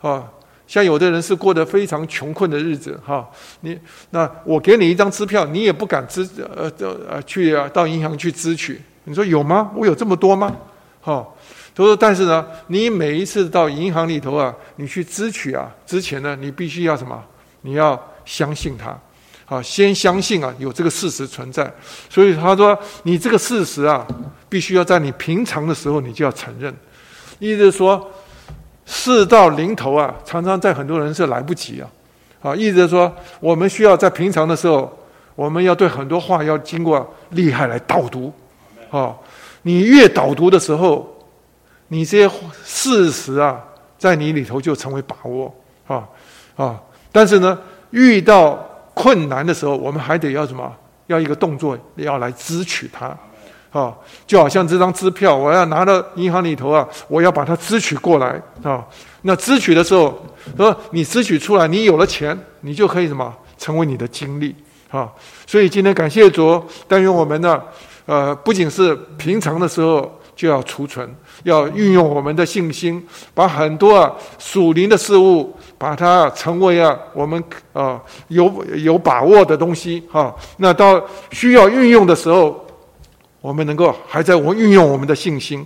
啊。像有的人是过得非常穷困的日子，哈，你那我给你一张支票，你也不敢支呃呃去啊到银行去支取，你说有吗？我有这么多吗？哈，他说，但是呢，你每一次到银行里头啊，你去支取啊之前呢，你必须要什么？你要相信他，啊，先相信啊有这个事实存在，所以他说你这个事实啊，必须要在你平常的时候你就要承认，意思是说。事到临头啊，常常在很多人是来不及啊，啊，意思是说，我们需要在平常的时候，我们要对很多话要经过厉害来导读，啊，你越导读的时候，你这些事实啊，在你里头就成为把握，啊啊，但是呢，遇到困难的时候，我们还得要什么？要一个动作，要来支取它，啊，就好像这张支票，我要拿到银行里头啊，我要把它支取过来啊。那支取的时候，说你支取出来，你有了钱，你就可以什么成为你的经历啊。所以今天感谢主，但愿我们呢，呃，不仅是平常的时候就要储存，要运用我们的信心，把很多啊属灵的事物，把它成为啊我们啊有有把握的东西哈。那到需要运用的时候。我们能够还在我运用我们的信心，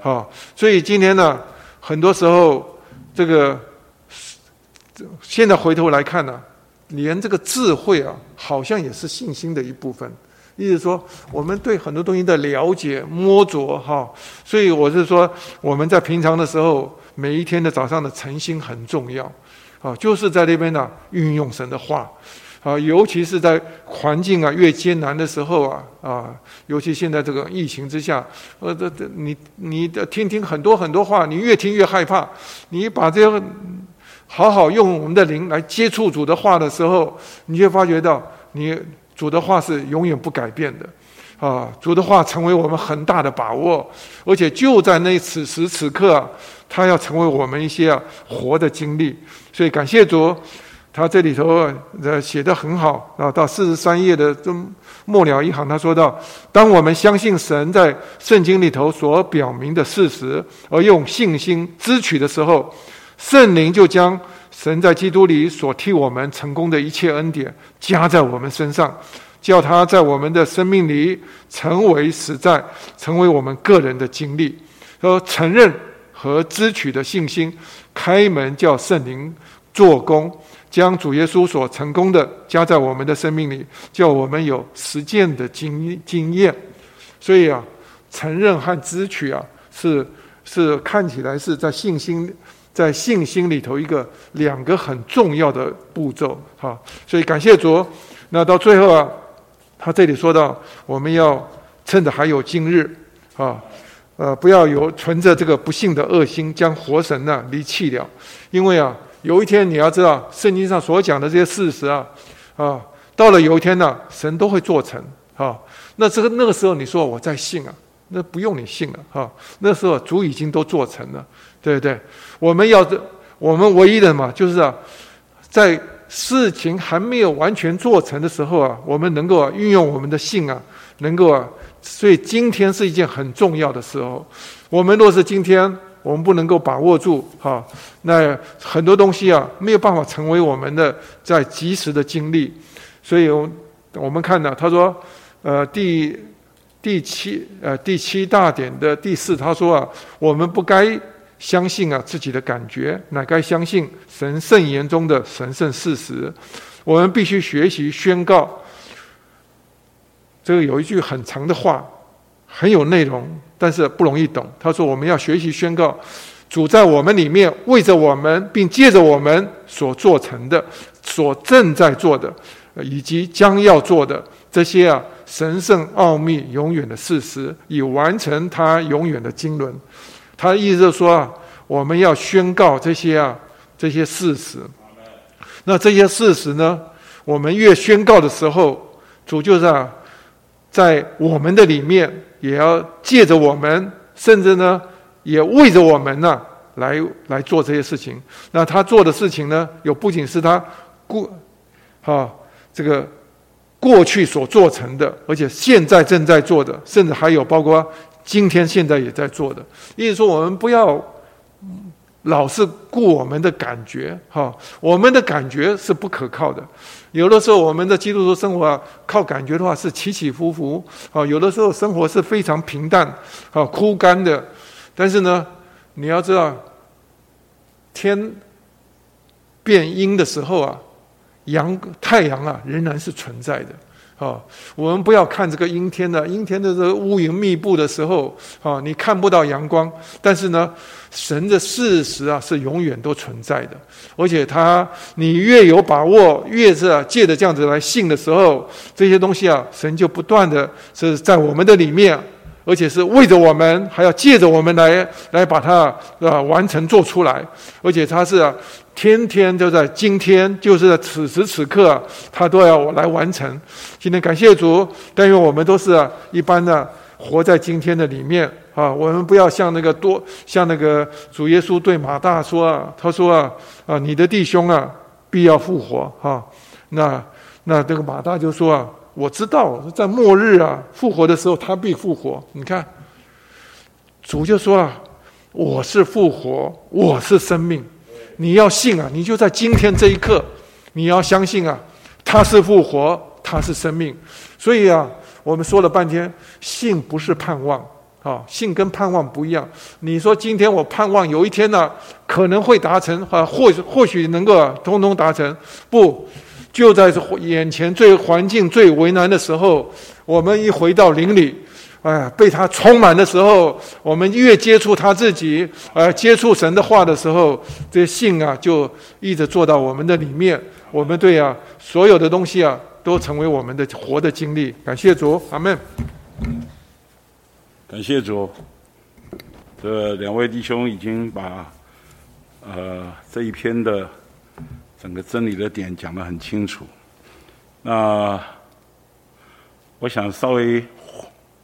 好，所以今天呢，很多时候这个现在回头来看呢，连这个智慧啊，好像也是信心的一部分。意思说，我们对很多东西的了解摸着哈，所以我是说，我们在平常的时候，每一天的早上的晨心很重要，啊，就是在那边呢运用神的话。啊，尤其是在环境啊越艰难的时候啊，啊，尤其现在这个疫情之下，呃，这这你你的听听很多很多话，你越听越害怕。你把这个好好用我们的灵来接触主的话的时候，你就发觉到，你主的话是永远不改变的，啊，主的话成为我们很大的把握，而且就在那此时此刻啊，他要成为我们一些活的经历，所以感谢主。他这里头呃写得很好啊，到四十三页的这末了一行，他说到：当我们相信神在圣经里头所表明的事实，而用信心支取的时候，圣灵就将神在基督里所替我们成功的一切恩典加在我们身上，叫他在我们的生命里成为实在，成为我们个人的经历。说承认和支取的信心，开门叫圣灵做工。将主耶稣所成功的加在我们的生命里，叫我们有实践的经经验。所以啊，承认和支取啊，是是看起来是在信心在信心里头一个两个很重要的步骤哈。所以感谢主。那到最后啊，他这里说到，我们要趁着还有今日啊，呃，不要有存着这个不信的恶心，将活神呢离弃掉，因为啊。有一天你要知道，圣经上所讲的这些事实啊，啊，到了有一天呢、神都会做成啊。那这个那个时候你说我在信啊，那不用你信了哈。那时候主已经都做成了，对不对？我们要的，我们唯一的嘛，就是啊，在事情还没有完全做成的时候啊，我们能够运用我们的信啊，能够啊，所以今天是一件很重要的时候。我们若是今天。我们不能够把握住哈，那很多东西啊没有办法成为我们的在及时的经历，所以我们看到他说，呃，第第七呃第七大点的第四，他说啊，我们不该相信啊自己的感觉，乃该相信神圣言中的神圣事实。我们必须学习宣告。这个有一句很长的话。很有内容，但是不容易懂。他说：“我们要学习宣告，主在我们里面为着我们，并借着我们所做成的、所正在做的，以及将要做的这些啊神圣奥秘、永远的事实，以完成他永远的经纶。”他的意思就是说啊，我们要宣告这些啊这些事实。那这些事实呢，我们越宣告的时候，主就是啊在我们的里面。也要借着我们，甚至呢，也为着我们呢、来来做这些事情。那他做的事情呢，有不仅是他过，哈，这个过去所做成的，而且现在正在做的，甚至还有包括今天现在也在做的。意思说，我们不要。老是顾我们的感觉，哈，我们的感觉是不可靠的。有的时候，我们的基督徒生活啊，靠感觉的话是起起伏伏，啊，有的时候生活是非常平淡，啊，枯干的。但是呢，你要知道，天变阴的时候啊，阳太阳啊仍然是存在的。啊，我们不要看这个阴天的，阴天的这个乌云密布的时候，啊，你看不到阳光。但是呢，神的事实啊是永远都存在的，而且他，你越有把握，越是啊借着这样子来信的时候，这些东西啊，神就不断的是在我们的里面，而且是为着我们，还要借着我们来来把它啊完成做出来，而且他是。天天就在今天，就是此时此刻，他都要我来完成。今天感谢主，但愿我们都是一般的活在今天的里面啊！我们不要像那个多，像那个主耶稣对马大说啊，他说啊啊，你的弟兄啊，必要复活哈。那那这个马大就说啊，我知道在末日啊复活的时候，他必复活。你看，主就说啊，我是复活，我是生命。你要信啊，你就在今天这一刻，你要相信啊，他是复活，他是生命。所以啊。我们说了半天，信不是盼望啊，信跟盼望不一样。你说今天我盼望有一天呢，可能会达成啊，或或许能够通通达成。不，就在这眼前最环境最为难的时候，我们一回到灵里，哎，被他充满的时候，我们越接触他自己，呃，接触神的话的时候，这信啊，就一直做到我们的里面。我们对啊，所有的东西啊。都成为我们的活的经历，感谢主，阿门。感谢主，这两位弟兄已经把呃这一篇的整个真理的点讲得很清楚。那我想稍微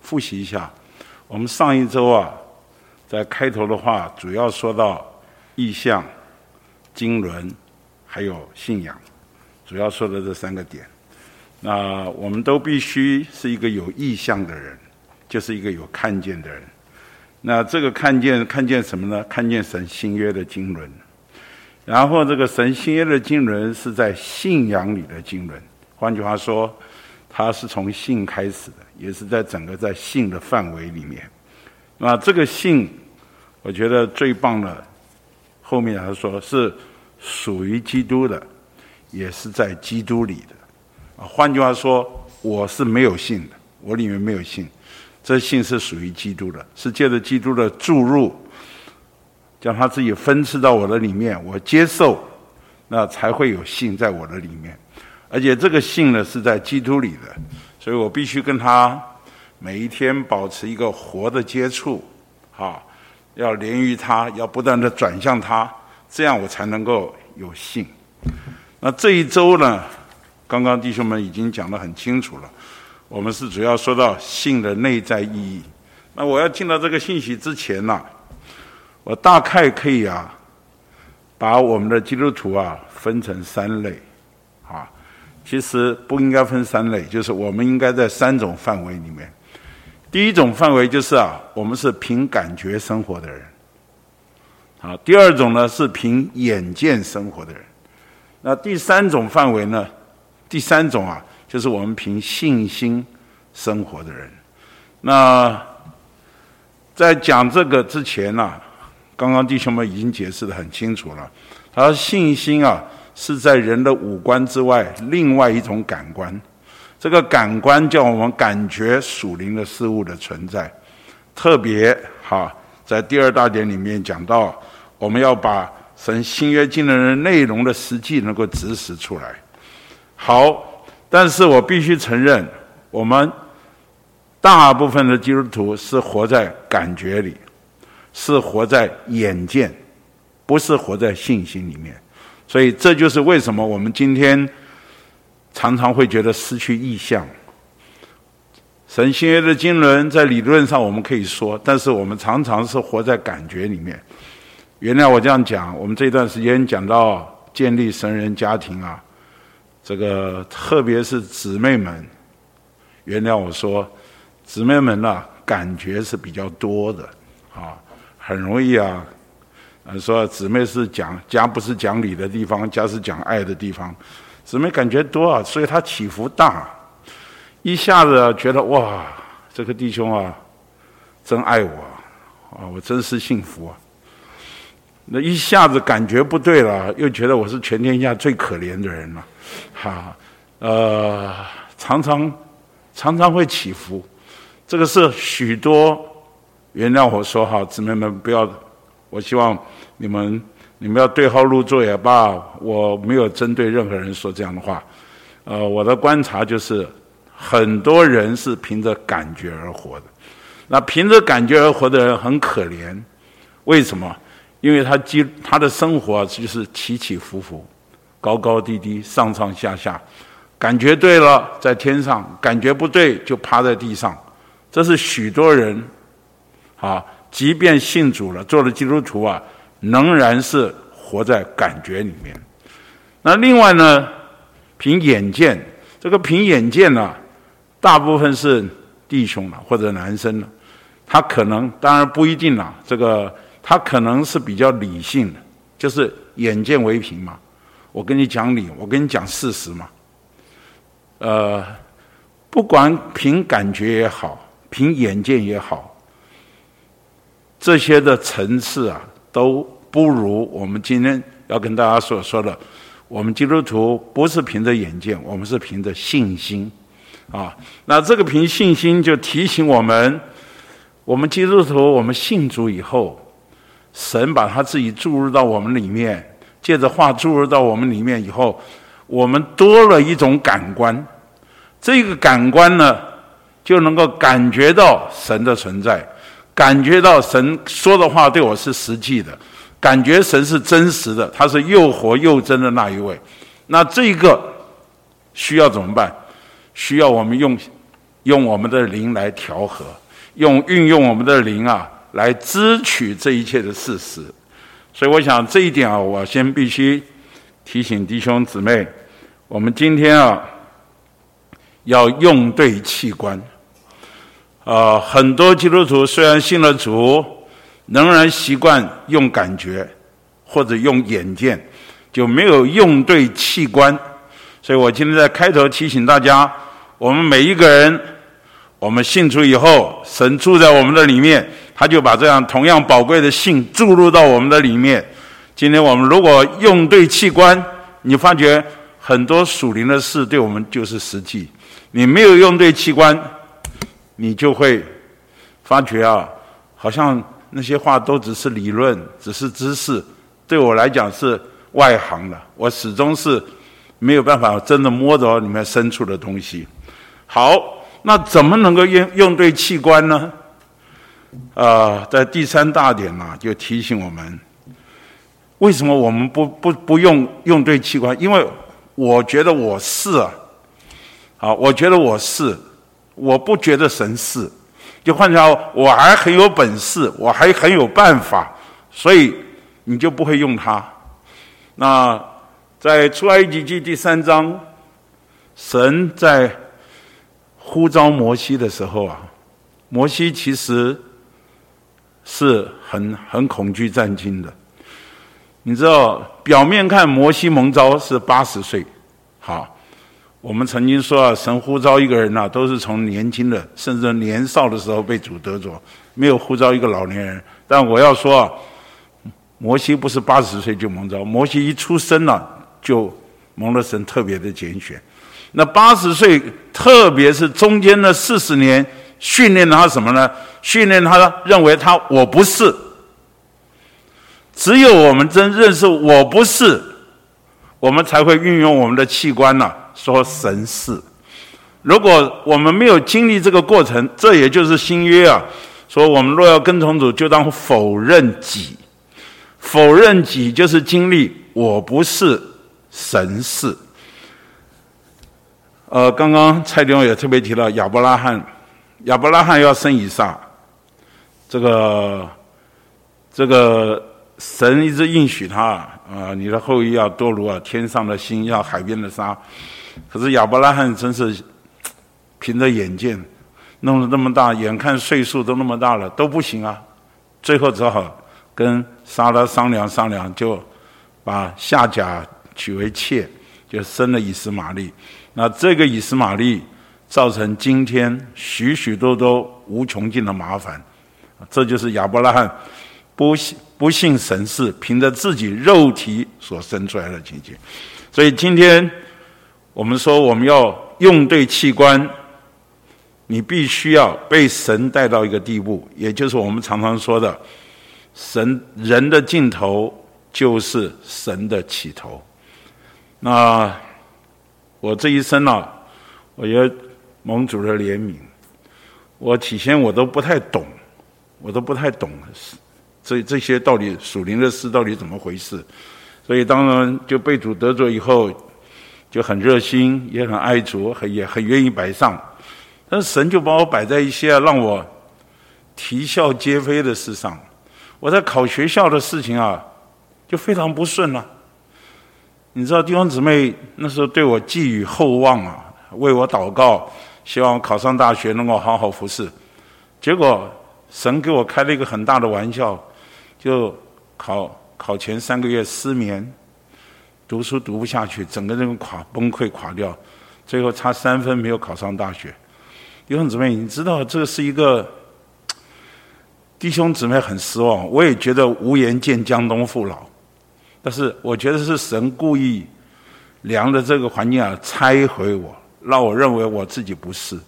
复习一下，我们上一周啊，在开头的话主要说到意象、经纶还有信仰，主要说的这三个点。那我们都必须是一个有意象的人，就是一个有看见的人。那这个看见看见什么呢？看见神新约的经纶。然后这个神新约的经纶是在信仰里的经纶。换句话说，它是从信开始的，也是在整个在信的范围里面。那这个信，我觉得最棒的，后面他说是属于基督的，也是在基督里的。换句话说，我是没有信的，我里面没有信，这信是属于基督的，是借着基督的注入，将他自己分赐到我的里面，我接受，那才会有信在我的里面，而且这个信呢是在基督里的，所以我必须跟他每一天保持一个活的接触，啊，要连于他，要不断的转向他，这样我才能够有信。那这一周呢？刚刚弟兄们已经讲得很清楚了，我们是主要说到信的内在意义。那我要进到这个信息之前呢、我大概可以啊，把我们的基督徒啊分成三类，啊，其实不应该分三类，就是我们应该在三种范围里面。第一种范围就是啊，我们是凭感觉生活的人，好，第二种呢是凭眼见生活的人，那第三种范围呢？第三种啊，就是我们凭信心生活的人。那在讲这个之前呢、刚刚弟兄们已经解释得很清楚了。他说信心啊，是在人的五官之外另外一种感官。这个感官叫我们感觉属灵的事物的存在。特别哈，在第二大点里面讲到，我们要把神新约经纶的内容的实际能够指使出来。好，但是我必须承认，我们大部分的基督徒是活在感觉里，是活在眼见，不是活在信心里面。所以这就是为什么我们今天常常会觉得失去意象。神新约的经纶在理论上我们可以说，但是我们常常是活在感觉里面。原来我这样讲，我们这段时间讲到建立神人家庭啊。这个特别是姊妹们，原谅我说，姊妹们呐，感觉是比较多的，啊，很容易啊，说姊妹是讲家不是讲理的地方，家是讲爱的地方，姊妹感觉多啊，所以他起伏大，一下子觉得哇，这个弟兄啊，真爱我，啊，我真是幸福啊。那一下子感觉不对了，又觉得我是全天下最可怜的人了，哈，呃，常常常常会起伏，这个是许多，原谅我说哈，姊妹们不要，我希望你们你们要对号入座也罢，我没有针对任何人说这样的话，呃，我的观察就是，很多人是凭着感觉而活的，那凭着感觉而活的人很可怜，为什么？因为他基他的生活就是起起伏伏，高高低低，上上下下，感觉对了在天上，感觉不对就趴在地上，这是许多人啊，即便信主了，做了基督徒啊，仍然是活在感觉里面。那另外呢，凭眼见，这个凭眼见呢、大部分是弟兄了或者男生了，他可能当然不一定了，这个他可能是比较理性的，就是眼见为凭嘛。我跟你讲理，我跟你讲事实嘛。呃，不管凭感觉也好，凭眼见也好，这些的层次啊，都不如我们今天要跟大家所说的，我们基督徒不是凭着眼见，我们是凭着信心啊。那这个凭信心就提醒我们，我们基督徒，我们信主以后，神把他自己注入到我们里面。借着话注入到我们里面以后，我们多了一种感官，这个感官呢，就能够感觉到神的存在，感觉到神说的话对我是实际的，感觉神是真实的，他是又活又真的那一位。那这个需要怎么办？需要我们用用我们的灵来调和，用运用我们的灵啊，来支取这一切的事实。所以，我想这一点啊，我先必须提醒弟兄姊妹，我们今天啊要用对器官。呃，很多基督徒虽然信了主，仍然习惯用感觉或者用眼见，就没有用对器官。所以我今天在开头提醒大家，我们每一个人，我们信主以后，神住在我们的里面。他就把这样同样宝贵的信注入到我们的里面。今天我们如果用对器官，你发觉很多属灵的事对我们就是实际；你没有用对器官，你就会发觉啊，好像那些话都只是理论，只是知识，对我来讲是外行的。我始终是没有办法真的摸着里面深处的东西。好，那怎么能够用用对器官呢？啊、在第三大点呢、啊，就提醒我们，为什么我们不不不用用对器官？因为我觉得我是啊，啊，我觉得我是，我不觉得神是。就换句话说，我还很有本事，我还很有办法，所以你就不会用它。那在出埃及记第三章，神在呼召摩西的时候啊，摩西其实。是很很恐惧战惊的，你知道，表面看摩西蒙召是八十岁，好，我们曾经说啊，神呼召一个人呐、都是从年轻的甚至年少的时候被主得着，没有呼召一个老年人。但我要说啊，摩西不是八十岁就蒙召，摩西一出生了、啊、就蒙了神特别的拣选。那八十岁，特别是中间的四十年。训练他什么呢？训练他认为他我不是。只有我们真认识我不是，我们才会运用我们的器官呢、说神是。如果我们没有经历这个过程，这也就是新约啊，说我们若要跟从主，就当否认己。否认己就是经历我不是，神是。呃，刚刚蔡弟兄也特别提到亚伯拉罕。亚伯拉罕要生以撒，这个这个神一直应许他啊，你的后裔要多如啊天上的星，要海边的沙。可是亚伯拉罕真是凭着眼见，弄得那么大，眼看岁数都那么大了，都不行啊。最后只好跟撒拉商量商量，就把夏甲娶为妾，就生了以斯玛利。那这个以斯玛利。造成今天许许多多无穷尽的麻烦，这就是亚伯拉罕不信不信神是凭着自己肉体所生出来的情景。所以今天我们说我们要用对器官，你必须要被神带到一个地步，也就是我们常常说的，神人的尽头就是神的起头。那我这一生呢、啊，我也。蒙主的怜悯，我起先我都不太懂，我都不太懂这这些到底属灵的事到底怎么回事，所以当然就被主得着以后，就很热心，也很爱主，很也很愿意摆上。但是神就把我摆在一些让我啼笑皆非的事上。我在考学校的事情啊，就非常不顺了。你知道弟兄姊妹那时候对我寄予厚望啊，为我祷告，希望考上大学能够好好服侍。结果神给我开了一个很大的玩笑，就考考前三个月失眠，读书读不下去，整个人垮崩溃垮掉，最后差三分没有考上大学。弟兄姊妹，你知道这是一个。弟兄姊妹很失望，我也觉得无颜见江东父老，但是我觉得是神故意量的这个环境啊，拆毁我，让我认为我自己不是。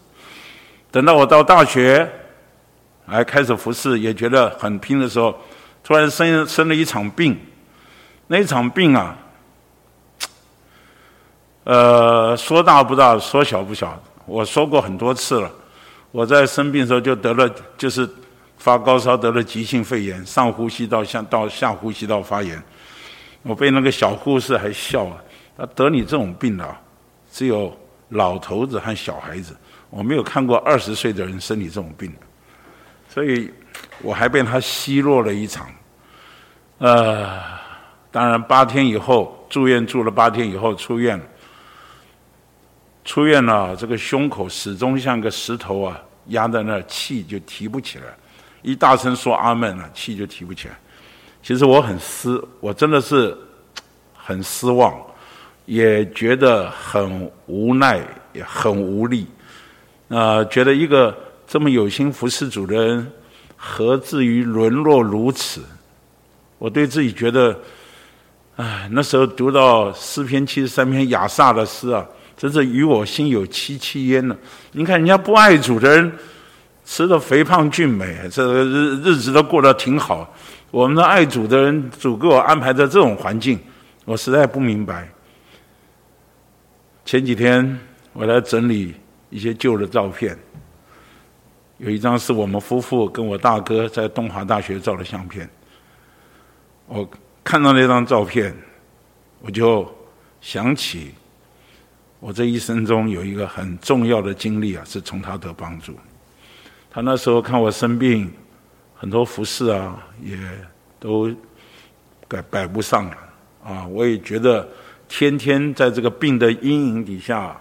等到我到大学，来开始服侍，也觉得很拼的时候，突然生生了一场病，那一场病啊，呃，说大不大，说小不小。我说过很多次了，我在生病的时候就得了，就是。发高烧得了急性肺炎，上呼吸道下到下呼吸道发炎，我被那个小护士还笑啊，他得你这种病的，只有老头子和小孩子，我没有看过二十岁的人生你这种病，所以我还被他奚落了一场。呃，当然八天以后住院住了八天以后出院了，出院了，这个胸口始终像个石头啊压在那儿，气就提不起来。一大声说阿门了，气就提不起来。其实我很失，我真的是很失望，也觉得很无奈，也很无力。啊、觉得一个这么有心服侍主的人，何至于沦落如此？我对自己觉得，唉，那时候读到诗篇七十三篇雅萨的诗啊，真是与我心有戚戚焉呢。你看人家不爱主的人。吃的肥胖俊美，这日日子都过得挺好。我们的爱主的人，主给我安排的这种环境，我实在不明白。前几天我来整理一些旧的照片，有一张是我们夫妇跟我大哥在东华大学照的相片。我看到那张照片，我就想起我这一生中有一个很重要的经历啊，是从他得帮助。他那时候看我生病，很多服侍啊，也都摆摆不上了啊。我也觉得天天在这个病的阴影底下，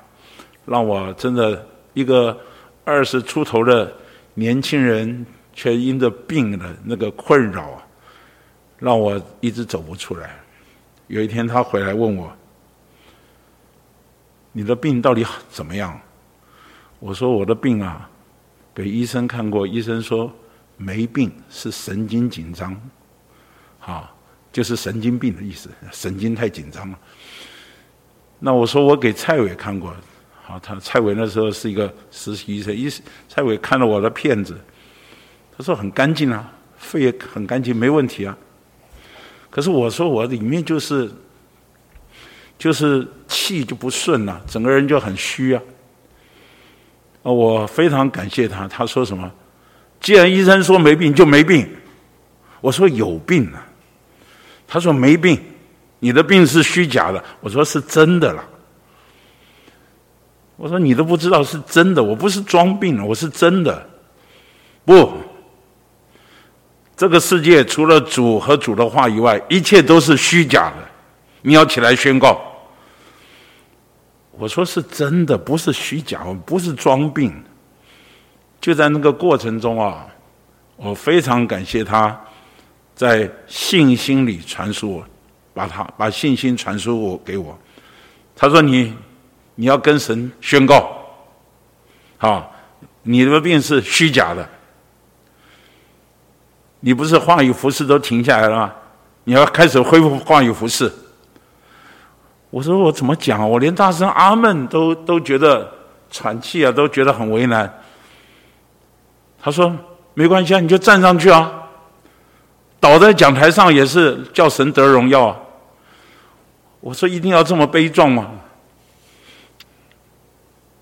让我真的一个二十出头的年轻人，却因着病的那个困扰，让我一直走不出来。有一天他回来问我：“你的病到底怎么样？”我说：“我的病啊。”给医生看过，医生说没病，是神经紧张，啊，就是神经病的意思，神经太紧张了。那我说我给蔡伟看过，好，他蔡伟那时候是一个实习医生，医蔡伟看了我的片子，他说很干净啊，肺也很干净，没问题啊。可是我说我里面就是就是气就不顺了，整个人就很虚啊。我非常感谢他。他说什么？既然医生说没病，就没病。我说有病啊。他说没病，你的病是虚假的。我说是真的了。我说你都不知道是真的，我不是装病，我是真的。不，这个世界除了主和主的话以外，一切都是虚假的。你要起来宣告。我说是真的，不是虚假，不是装病。就在那个过程中啊，我非常感谢他，在信心里传输我，把他把信心传输我给我。他说你：“你要跟神宣告，好，你的病是虚假的。你不是话语服事都停下来了吗？你要开始恢复话语服事。”我说我怎么讲？我连大声阿门都都觉得喘气啊，都觉得很为难。他说没关系啊，你就站上去啊，倒在讲台上也是叫神得荣耀啊。我说一定要这么悲壮吗？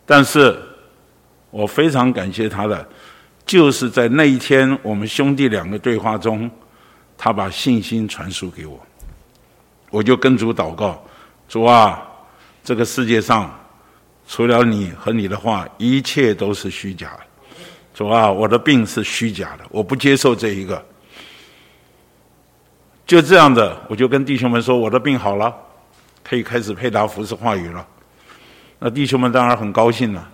但是我非常感谢他的，就是在那一天我们兄弟两个对话中，他把信心传输给我，我就跟主祷告。主啊，这个世界上除了你和你的话，一切都是虚假的。主啊，我的病是虚假的，我不接受这一个。就这样的，我就跟弟兄们说，我的病好了，可以开始配搭服事话语了。那弟兄们当然很高兴了。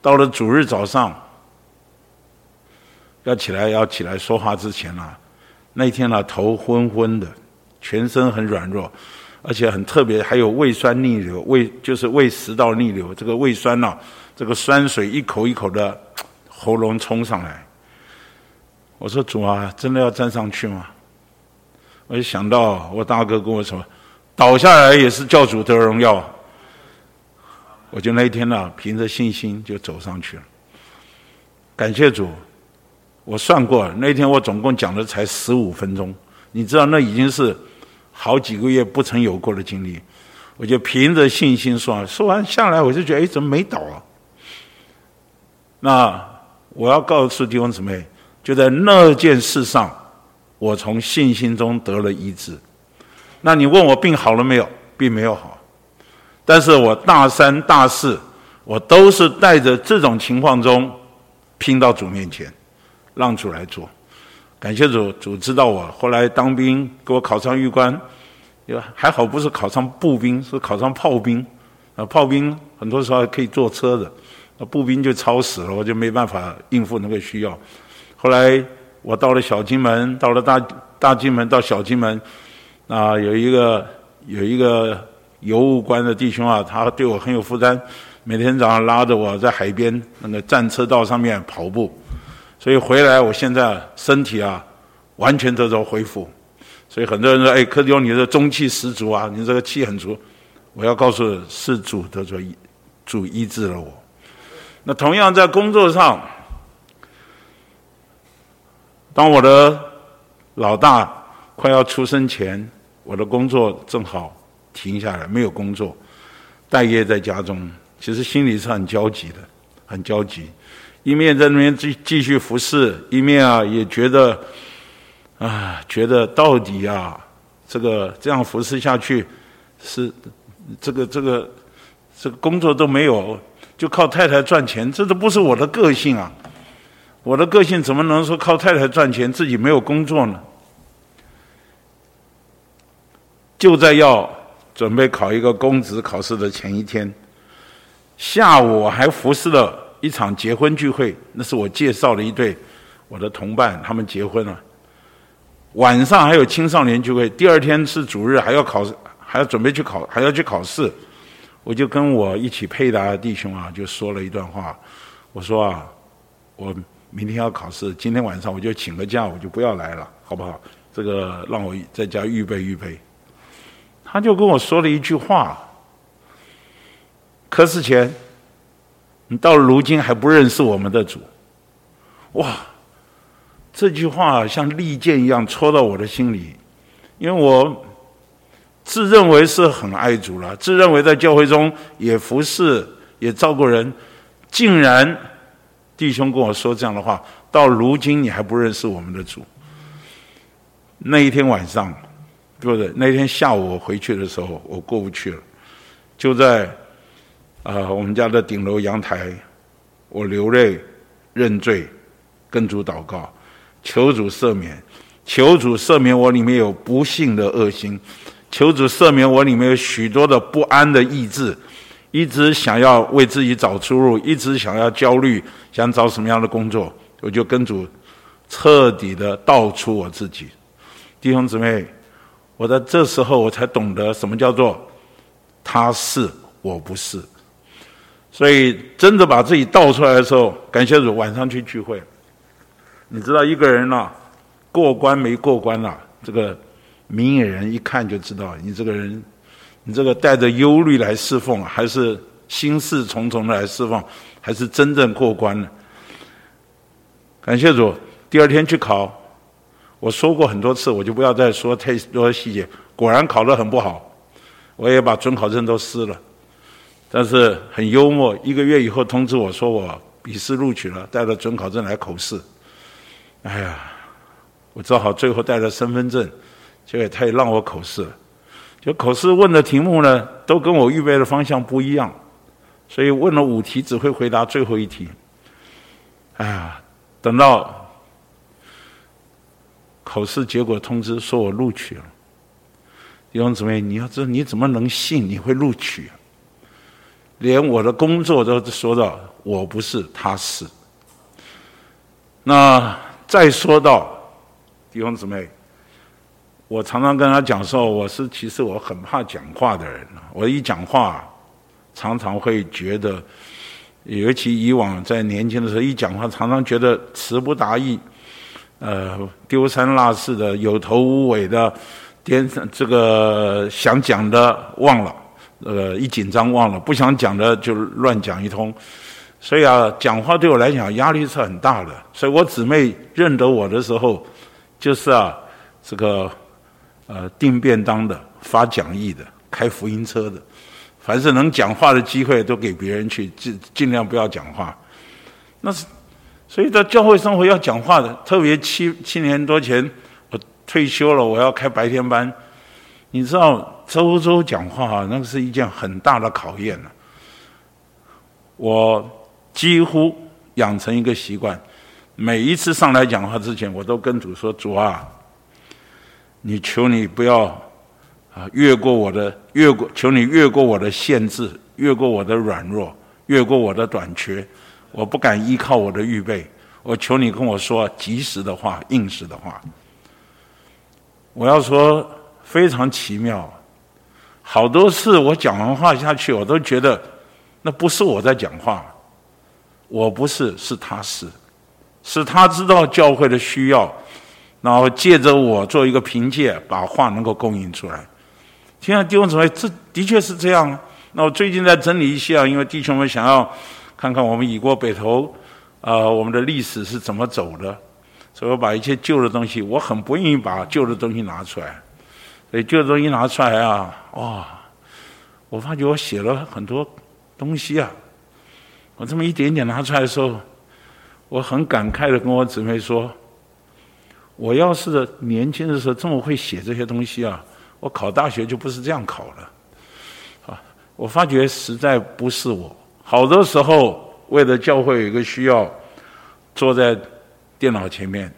到了主日早上，要起来要起来说话之前呢，那天呢头昏昏的，全身很软弱，而且很特别，还有胃酸逆流，胃就是胃食道逆流，这个胃酸呢，这个酸水一口一口的。喉咙冲上来，我说主啊，真的要站上去吗？我就想到我大哥跟我说，倒下来也是叫主得荣耀。我就那一天呢、凭着信心就走上去了。感谢主，我算过，那天我总共讲的才十五分钟，你知道那已经是好几个月不曾有过的经历。我就凭着信心说，说完下来我就觉得，哎，怎么没倒啊？那。我要告诉弟兄姊妹，就在那件事上，我从信心中得了医治。那你问我病好了没有？并没有好，但是我大三大四，我都是带着这种情况中拼到主面前，让主来做。感谢主，主知道我。后来当兵，给我考上预官，对吧还好不是考上步兵，是考上炮兵。啊，炮兵很多时候可以坐车的。步兵就超死了，我就没办法应付那个需要。后来我到了小金门，到了大大金门，到小金门，啊，有一个有一个邮务官的弟兄啊，他对我很有负担，每天早上拉着我在海边那个战车道上面跑步，所以回来我现在身体啊完全得到恢复。所以很多人说：“哎，柯弟兄，你这中气十足啊，你这个气很足。”我要告诉是主得着主医治了我。那同样在工作上，当我的老大快要出生前，我的工作正好停下来，没有工作，待业在家中，其实心里是很焦急的，很焦急。一面在那边继继续服侍，一面啊也觉得，啊，觉得到底啊，这个这样服侍下去，是这个这个这个工作都没有。就靠太太赚钱，这都不是我的个性啊！我的个性怎么能说靠太太赚钱，自己没有工作呢？就在要准备考一个公职考试的前一天，下午我还服侍了一场结婚聚会，那是我介绍的一对我的同伴，他们结婚了。晚上还有青少年聚会，第二天是主日，还要考，还要准备去考，还要去考试。我就跟我一起配搭的弟兄啊，就说了一段话。我说啊，我明天要考试，今天晚上我就请个假，我就不要来了，好不好？这个让我在家预备预备。他就跟我说了一句话：“柯士干，到如今还不认识我们的主。”哇，这句话像利剑一样戳到我的心里，因为我。自认为是很爱主了，自认为在教会中也服侍、也照顾人，竟然弟兄跟我说这样的话，到如今你还不认识我们的主。那一天晚上，对不对？那天下午我回去的时候，我过不去了，就在啊、我们家的顶楼阳台，我流泪认罪，跟主祷告，求主赦免，求主赦免我里面有不幸的恶心。求主赦免我里面有许多的不安的意志，一直想要为自己找出路，一直想要焦虑，想找什么样的工作，我就跟主彻底的道出我自己。弟兄姊妹，我在这时候我才懂得什么叫做他是我不是。所以真的把自己倒出来的时候，感谢主，晚上去聚会。你知道一个人呐，过关没过关呐，这个。明眼人一看就知道，你这个人，你这个带着忧虑来侍奉，还是心事重重的来侍奉，还是真正过关了？感谢主，第二天去考，我说过很多次，我就不要再说太多细节。果然考得很不好，我也把准考证都撕了。但是很幽默，一个月以后通知我说我笔试录取了，带了准考证来口试。哎呀，我只好最后带了身份证。结果他也让我口试，就口试问的题目呢，都跟我预备的方向不一样，所以问了五题，只会回答最后一题。哎呀，等到考试结果通知说我录取了，弟兄姊妹，你要知道你怎么能信你会录取？连我的工作都说到我不是，他是。那再说到弟兄姊妹，我常常跟他讲说，我是其实我很怕讲话的人，我一讲话常常会觉得。尤其以往在年轻的时候，一讲话常常觉得词不达意，呃，丢三落四的，有头无尾的，颠这个想讲的忘了，呃，一紧张忘了，不想讲的就乱讲一通，所以啊，讲话对我来讲压力是很大的。所以我姊妹认得我的时候，就是啊，这个呃订便当的、发讲义的、开福音车的。凡是能讲话的机会，都给别人去，尽尽量不要讲话。那是，所以在教会生活要讲话的，特别七七年多前，我退休了，我要开白天班。你知道，周周讲话，那个是一件很大的考验了。我几乎养成一个习惯，每一次上来讲话之前，我都跟主说：“主啊，你求你不要。”啊，越过我的，越过，求你越过我的限制，越过我的软弱，越过我的短缺，我不敢依靠我的预备。我求你跟我说及时的话，应时的话。我要说非常奇妙，好多次我讲完话下去，我都觉得那不是我在讲话，我不是，是他是，是他知道教会的需要，然后借着我做一个凭借，把话能够供应出来。现在弟兄姊妹，这的确是这样。那我最近在整理一下，因为弟兄们想要看看我们以国北投啊、呃，我们的历史是怎么走的，所以我把一些旧的东西，我很不愿意把旧的东西拿出来。所以旧东西拿出来啊，哇！我发觉我写了很多东西啊。我这么一点点拿出来的时候，我很感慨的跟我姊妹说：“我要是年轻的时候这么会写这些东西啊。”我考大学就不是这样考了，啊！我发觉实在不是我。好多时候为了教会有一个需要，坐在电脑前面，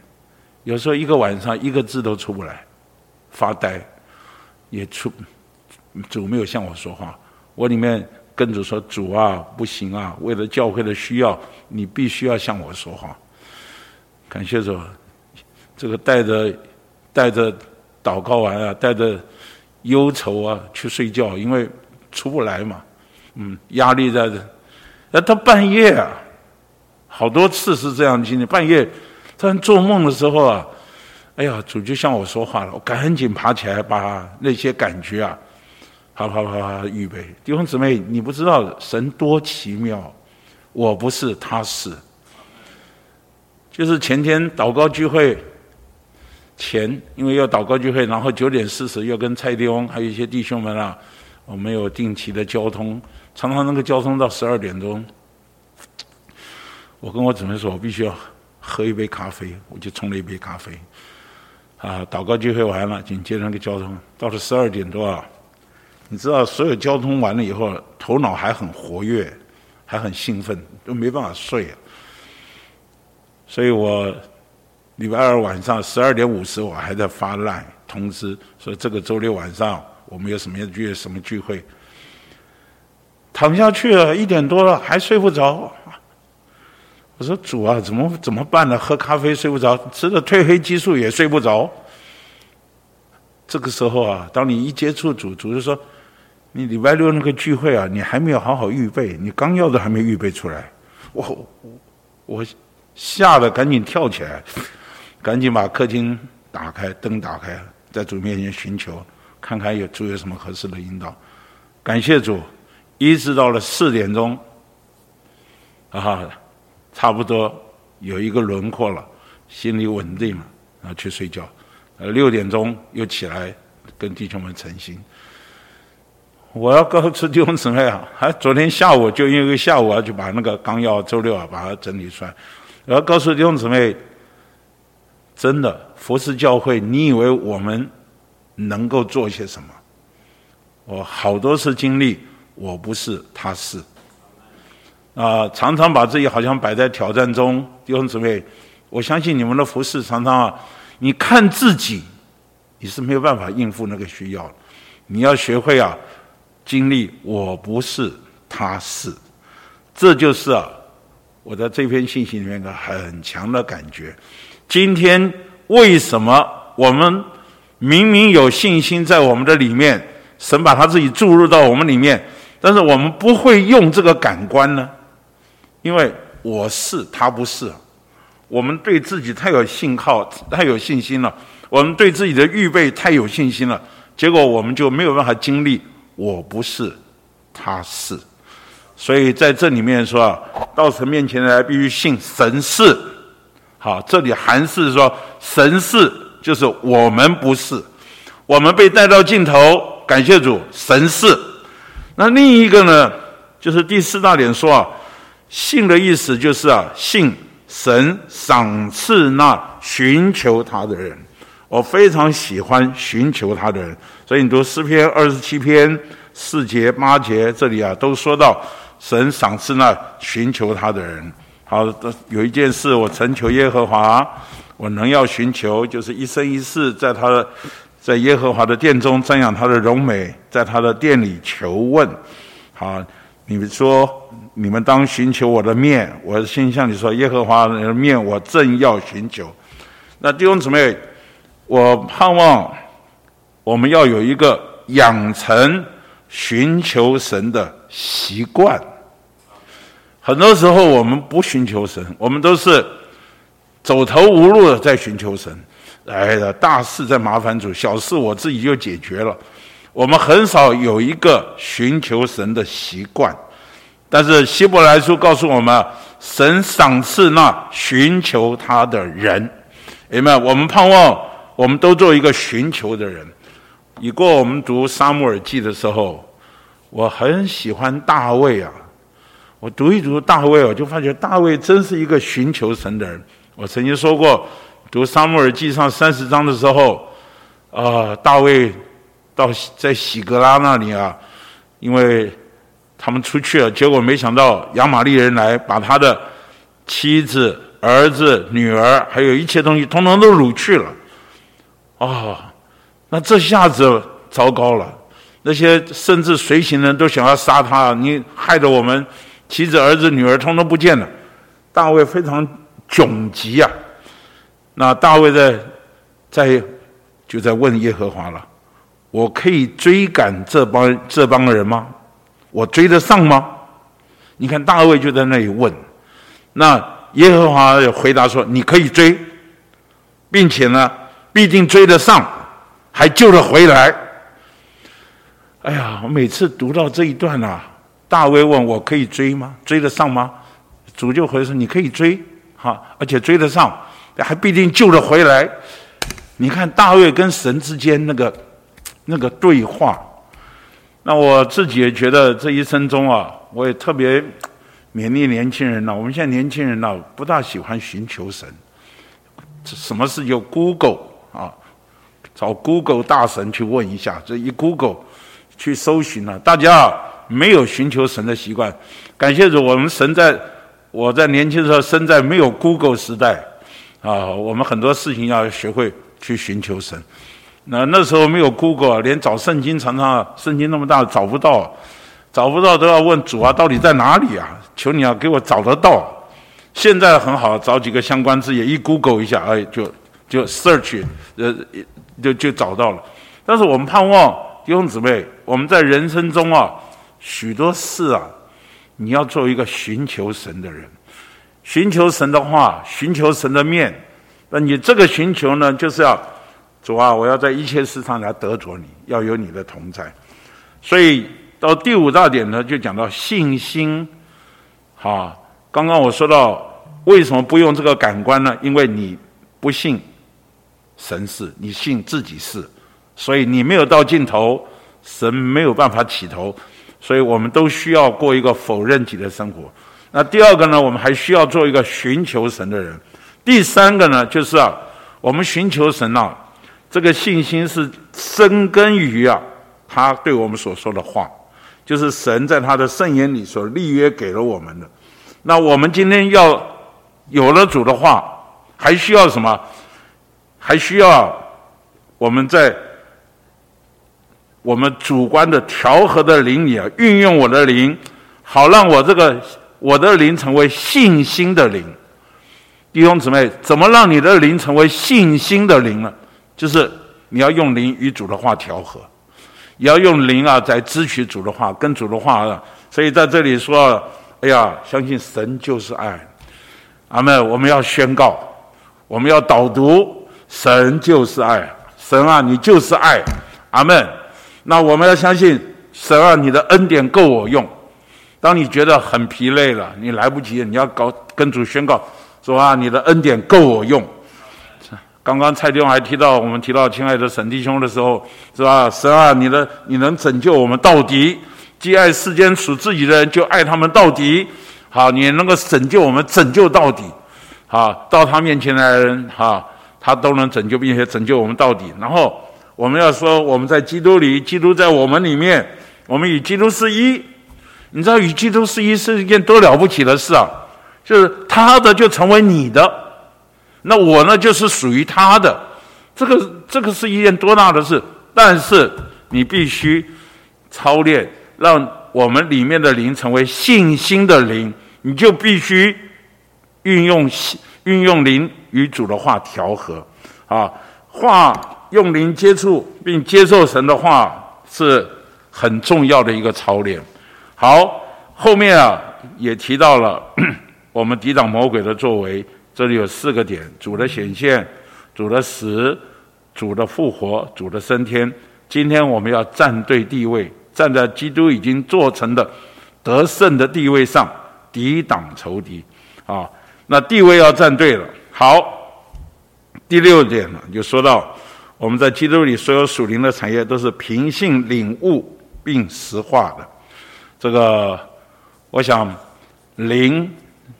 有时候一个晚上一个字都出不来，发呆，也出主没有向我说话。我里面跟主说：“主啊，不行啊！为了教会的需要，你必须要向我说话。”感谢主，这个带着带着祷告完啊，带着。忧愁啊，去睡觉，因为出不来嘛，嗯，压力在这。那到半夜啊，好多次是这样经历。半夜，突然做梦的时候啊，哎呀，主就向我说话了，我赶紧爬起来，把那些感觉啊，啪啪啪啪预备。弟兄姊妹，你不知道神多奇妙，我不是，他是。就是前天祷告聚会。前，因为要祷告聚会，然后九点四十要跟蔡弟兄还有一些弟兄们啊，我们有定期的交通，常常那个交通到十二点钟。我跟我姊妹说，我必须要喝一杯咖啡，我就冲了一杯咖啡。啊，祷告聚会完了，紧接着那个交通到了十二点多啊，你知道，所有交通完了以后，头脑还很活跃，还很兴奋，都没办法睡啊。所以我。礼拜二晚上十二点五十，我还在发烂通知说这个周六晚上我们有什么约什么聚会。躺下去了一点多了还睡不着，我说主啊，怎么怎么办呢？喝咖啡睡不着，吃了褪黑激素也睡不着。这个时候啊，当你一接触主，主就说你礼拜六那个聚会啊，你还没有好好预备，你刚要的还没预备出来。我我吓得赶紧跳起来。赶紧把客厅打开，灯打开，在主面前寻求，看看有主有什么合适的引导。感谢主，一直到了四点钟，啊，差不多有一个轮廓了，心里稳定了，然后去睡觉。呃，六点钟又起来跟弟兄们诚心。我要告诉弟兄姊妹啊，还昨天下午就因为下午啊，就把那个纲要周六啊把它整理出来。我要告诉弟兄姊妹。真的服侍教会，你以为我们能够做些什么？我好多次经历，我不是，他是。啊，常常把自己好像摆在挑战中。弟兄姊妹，我相信你们的服侍常常啊，你看自己，你是没有办法应付那个需要。你要学会啊，经历我不是，他是，这就是啊，我在这篇信息里面一个很强的感觉。今天为什么我们明明有信心在我们的里面，神把他自己注入到我们里面，但是我们不会用这个感官呢？因为我是，他不是。我们对自己太有信号，太有信心了。我们对自己的预备太有信心了，结果我们就没有办法经历。我不是，他是。所以在这里面说啊，到神面前来必须信神是。好，这里还是说神是，就是我们不是。我们被带到尽头，感谢主，神是。那另一个呢，就是第四大点说啊，信的意思就是啊，信神赏赐那寻求他的人。我非常喜欢寻求他的人，所以你读诗篇二十七篇四节八节，这里啊都说到神赏赐那寻求他的人。好，有一件事我曾求耶和华，我能要寻求，就是一生一世在他的。在耶和华的殿中瞻仰他的荣美，在他的殿里求问。好，你们说你们当寻求我的面，我先向你说，耶和华的面我正要寻求。那弟兄姊妹，我盼望我们要有一个养成寻求神的习惯。很多时候我们不寻求神，我们都是走投无路的在寻求神。哎呀，大事在麻烦主，小事我自己就解决了。我们很少有一个寻求神的习惯，但是希伯来书告诉我们，神赏赐那寻求他的人。阿们，我们盼望我们都做一个寻求的人。以过我们读撒母耳记的时候，我很喜欢大卫啊。我读一读大卫，我就发觉大卫真是一个寻求神的人。我曾经说过。读撒母耳记上三十章的时候，啊、呃，大卫到在喜格拉那里啊，因为他们出去了，结果没想到亚玛力人来，把他的妻子、儿子、女儿，还有一切东西，统统都掳去了。啊、那这下子糟糕了，那些甚至随行人都想要杀他，你害得我们妻子、儿子、女儿统统不见了。大卫非常窘急啊。那大卫在在就在问耶和华了：我可以追赶这帮这帮人吗？我追得上吗？你看大卫就在那里问。那耶和华回答说：你可以追，并且呢，必定追得上，还救得回来。哎呀，我每次读到这一段啊，大卫问我可以追吗？追得上吗？主就回说：你可以追，哈，而且追得上。还必定救得回来。你看大卫跟神之间那个那个对话，那我自己也觉得这一生中啊，我也特别勉励年轻人呢。我们现在年轻人呢，不大喜欢寻求神。什么事就 Google 啊，找 Google 大神去问一下。这一 Google 去搜寻了，大家没有寻求神的习惯。感谢主，我们神在我在年轻的时候生在没有 Google 时代。啊，我们很多事情要学会去寻求神。那那时候没有 Google，连找圣经常常圣经那么大找不到，找不到都要问主啊，到底在哪里啊？求你要给我找得到。现在很好，找几个相关字眼一 Google 一下，哎，就就 search，呃，就就找到了。但是我们盼望弟兄姊妹，我们在人生中啊，许多事啊，你要做一个寻求神的人。寻求神的话，寻求神的面，那你这个寻求呢，就是要主啊，我要在一切事上来得着你，要有你的同在。所以到第五大点呢，就讲到信心。好，刚刚我说到为什么不用这个感官呢？因为你不信神是，你信自己是，所以你没有到尽头，神没有办法起头，所以我们都需要过一个否认己的生活。那第二个呢，我们还需要做一个寻求神的人。第三个呢，就是啊，我们寻求神啊，这个信心是生根于啊，他对我们所说的话，就是神在他的圣言里所立约给了我们的。那我们今天要有了主的话，还需要什么？还需要我们在我们主观的调和的灵里啊，运用我的灵，好让我这个我的灵成为信心的灵。弟兄姊妹，怎么让你的灵成为信心的灵呢？就是你要用灵与主的话调和，也要用灵啊，在支取主的话，跟主的话啊。所以在这里说，哎呀，相信神就是爱。阿们，我们要宣告，我们要导读，神就是爱。神啊，你就是爱。阿门。那我们要相信神啊，你的恩典够我用。当你觉得很疲累了，你来不及，你要搞跟主宣告说啊，你的恩典够我用。刚刚蔡弟兄还提到，我们提到亲爱的沈弟兄的时候，是吧？神啊，你的你能拯救我们到底，既爱世间属自己的人，就爱他们到底。好，你能够拯救我们，拯救到底。好，到他面前来的人，哈，他都能拯救，并且拯救我们到底。然后。我们要说，我们在基督里，基督在我们里面，我们与基督是一。你知道，与基督是一是一件多了不起的事啊！就是他的就成为你的，那我呢就是属于他的。这个这个是一件多大的事？但是你必须操练，让我们里面的灵成为信心的灵，你就必须运用运用灵与主的话调和啊话。用灵接触并接受神的话是很重要的一个操练。好，后面啊也提到了 *coughs* 我们抵挡魔鬼的作为，这里有四个点：主的显现、主的死、主的复活、主的升天。今天我们要站对地位，站在基督已经做成的得胜的地位上，抵挡仇敌。啊，那地位要站对了。好，第六点呢，就说到。我们在基督里所有属灵的产业都是凭信领悟并实化的。这个，我想灵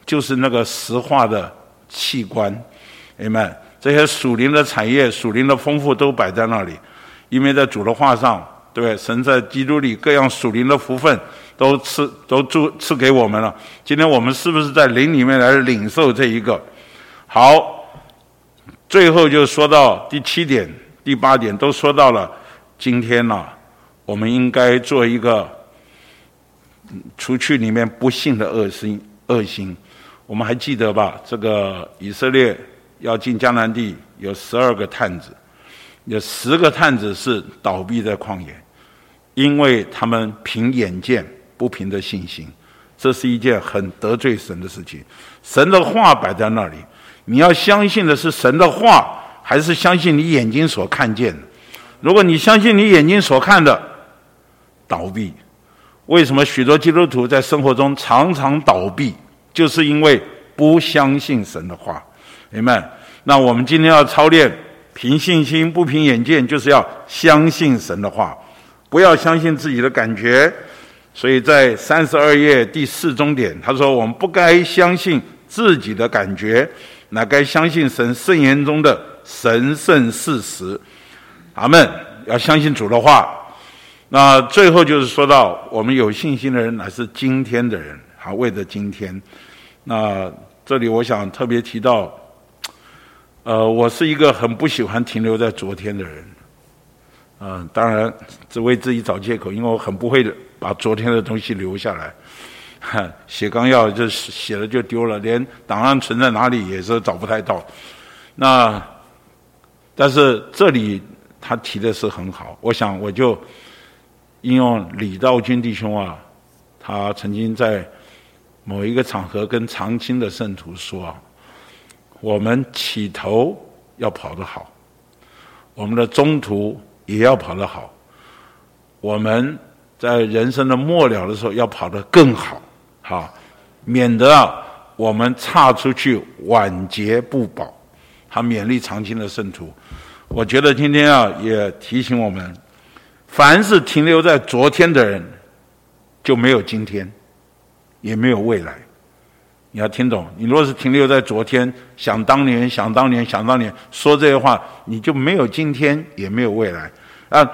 就是那个实化的器官，明白？这些属灵的产业、属灵的丰富都摆在那里，因为在主的话上，对，神在基督里各样属灵的福分都赐都赐赐给我们了。今天我们是不是在灵里面来领受这一个？好，最后就说到第七点。第八点都说到了，今天呢、我们应该做一个除去里面不信的恶心恶心。我们还记得吧？这个以色列要进迦南地，有十二个探子，有十个探子是倒闭在旷野，因为他们凭眼见，不凭着信心。这是一件很得罪神的事情。神的话摆在那里，你要相信的是神的话。还是相信你眼睛所看见的。如果你相信你眼睛所看的，倒闭。为什么许多基督徒在生活中常常倒闭？就是因为不相信神的话。明白？那我们今天要操练，凭信心不凭眼见，就是要相信神的话，不要相信自己的感觉。所以在三十二页第四中点，他说：“我们不该相信自己的感觉，乃该相信神圣言中的。”神圣事实，阿门！要相信主的话。那最后就是说到，我们有信心的人乃是今天的人，好，为着今天。那这里我想特别提到，呃，我是一个很不喜欢停留在昨天的人。嗯、当然只为自己找借口，因为我很不会把昨天的东西留下来。*laughs* 写纲要就是写了就丢了，连档案存在哪里也是找不太到。那。但是这里他提的是很好，我想我就应用李道军弟兄啊，他曾经在某一个场合跟长青的圣徒说啊，我们起头要跑得好，我们的中途也要跑得好，我们在人生的末了的时候要跑得更好，好，免得啊我们岔出去晚节不保。他勉励长青的圣徒，我觉得今天啊，也提醒我们，凡是停留在昨天的人，就没有今天，也没有未来。你要听懂，你若是停留在昨天，想当年，想当年，想当年，说这些话，你就没有今天，也没有未来。啊，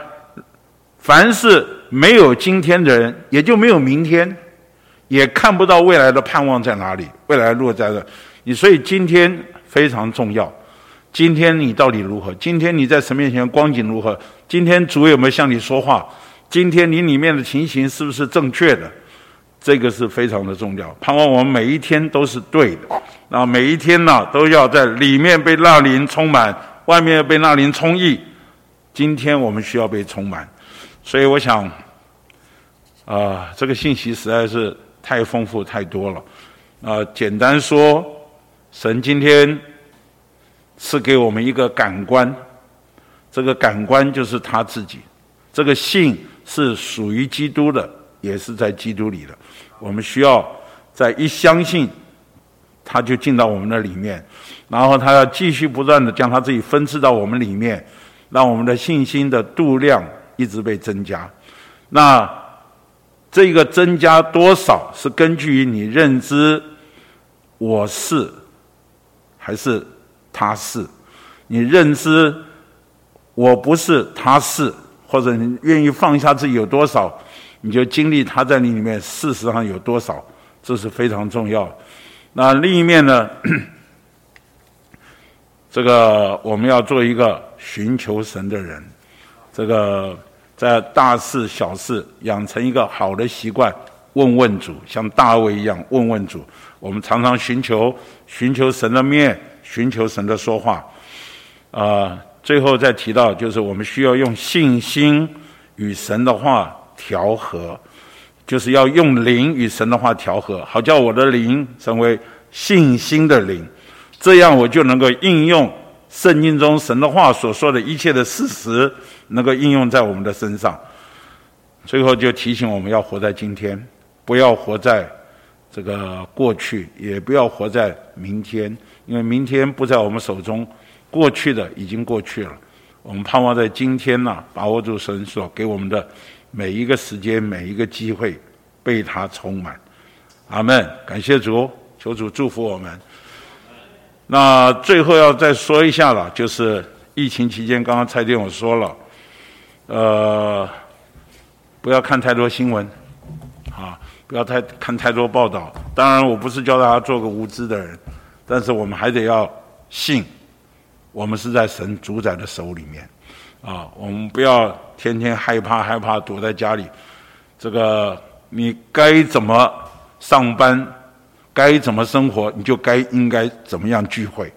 凡是没有今天的人，也就没有明天，也看不到未来的盼望在哪里，未来落在了你。所以今天非常重要。今天你到底如何？今天你在神面前光景如何？今天主有没有向你说话？今天你里面的情形是不是正确的？这个是非常的重要。盼望我们每一天都是对的，那每一天呢，都要在里面被那灵充满，外面被那灵充溢。今天我们需要被充满，所以我想，啊、这个信息实在是太丰富太多了。啊、简单说，神今天赐给我们一个感官，这个感官就是他自己，这个信是属于基督的。也是在基督里的，我们需要在一相信，他就进到我们的里面，然后他要继续不断的将他自己分赐到我们里面，让我们的信心的度量一直被增加。那这个增加多少是根据于你认知我是还是他是？你认知我不是他是，或者你愿意放下自己有多少？你就经历他在你里面，事实上有多少，这是非常重要。那另一面呢？*clears throat* 这个我们要做一个寻求神的人，这个在大事小事养成一个好的习惯，问问主，像大卫一样问问主。我们常常寻求寻求神的面，寻求神的说话。啊、最后再提到，就是我们需要用信心与神的话。调和，就是要用灵与神的话调和，好叫我的灵成为信心的灵，这样我就能够应用圣经中神的话所说的一切的事实，能够应用在我们的身上。最后就提醒我们要活在今天，不要活在这个过去，也不要活在明天，因为明天不在我们手中，过去的已经过去了。我们盼望在今天呢，把握住神所给我们的。每一个时间，每一个机会，被他充满。阿门！感谢主，求主祝福我们。那最后要再说一下了，就是疫情期间，刚刚蔡弟兄说了，呃，不要看太多新闻，啊，不要太看太多报道。当然，我不是教大家做个无知的人，但是我们还得要信，我们是在神主宰的手里面。啊，我们不要天天害怕害怕躲在家里。这个你该怎么上班，该怎么生活，你就该应该怎么样聚会。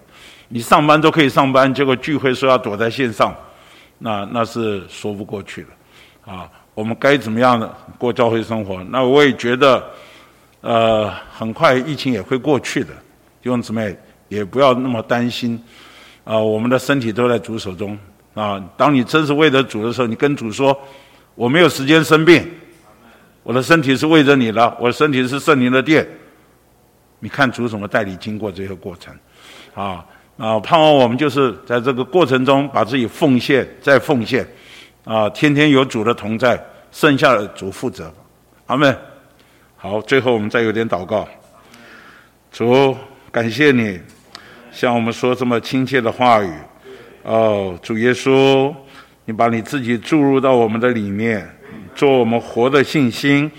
你上班都可以上班，结果聚会说要躲在线上，那那是说不过去的。啊，我们该怎么样的过教会生活？那我也觉得，呃，很快疫情也会过去的。弟兄姊妹也不要那么担心。啊，我们的身体都在主手中。啊！当你真是为了主的时候，你跟主说：“我没有时间生病，我的身体是为着你的，我的身体是圣灵的殿。”你看主怎么带你经过这个过程，啊！啊！盼望我们就是在这个过程中把自己奉献，再奉献，啊！天天有主的同在，剩下的主负责。阿门。好，最后我们再有点祷告。主，感谢你向我们说这么亲切的话语。哦，主耶稣，你把你自己注入到我们的里面，做我们活的信心。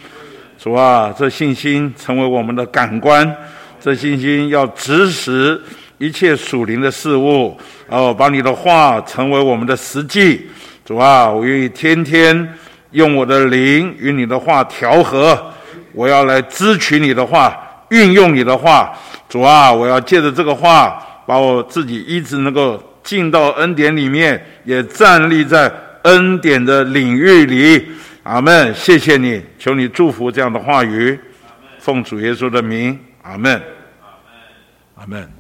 主啊，这信心成为我们的感官，这信心要指使一切属灵的事物。哦，把你的话成为我们的实际。主啊，我愿意天天用我的灵与你的话调和。我要来支取你的话，运用你的话。主啊，我要借着这个话，把我自己一直能够。进到恩典里面，也站立在恩典的领域里。阿门！谢谢你，求你祝福这样的话语，奉主耶稣的名。阿门。阿门。阿门。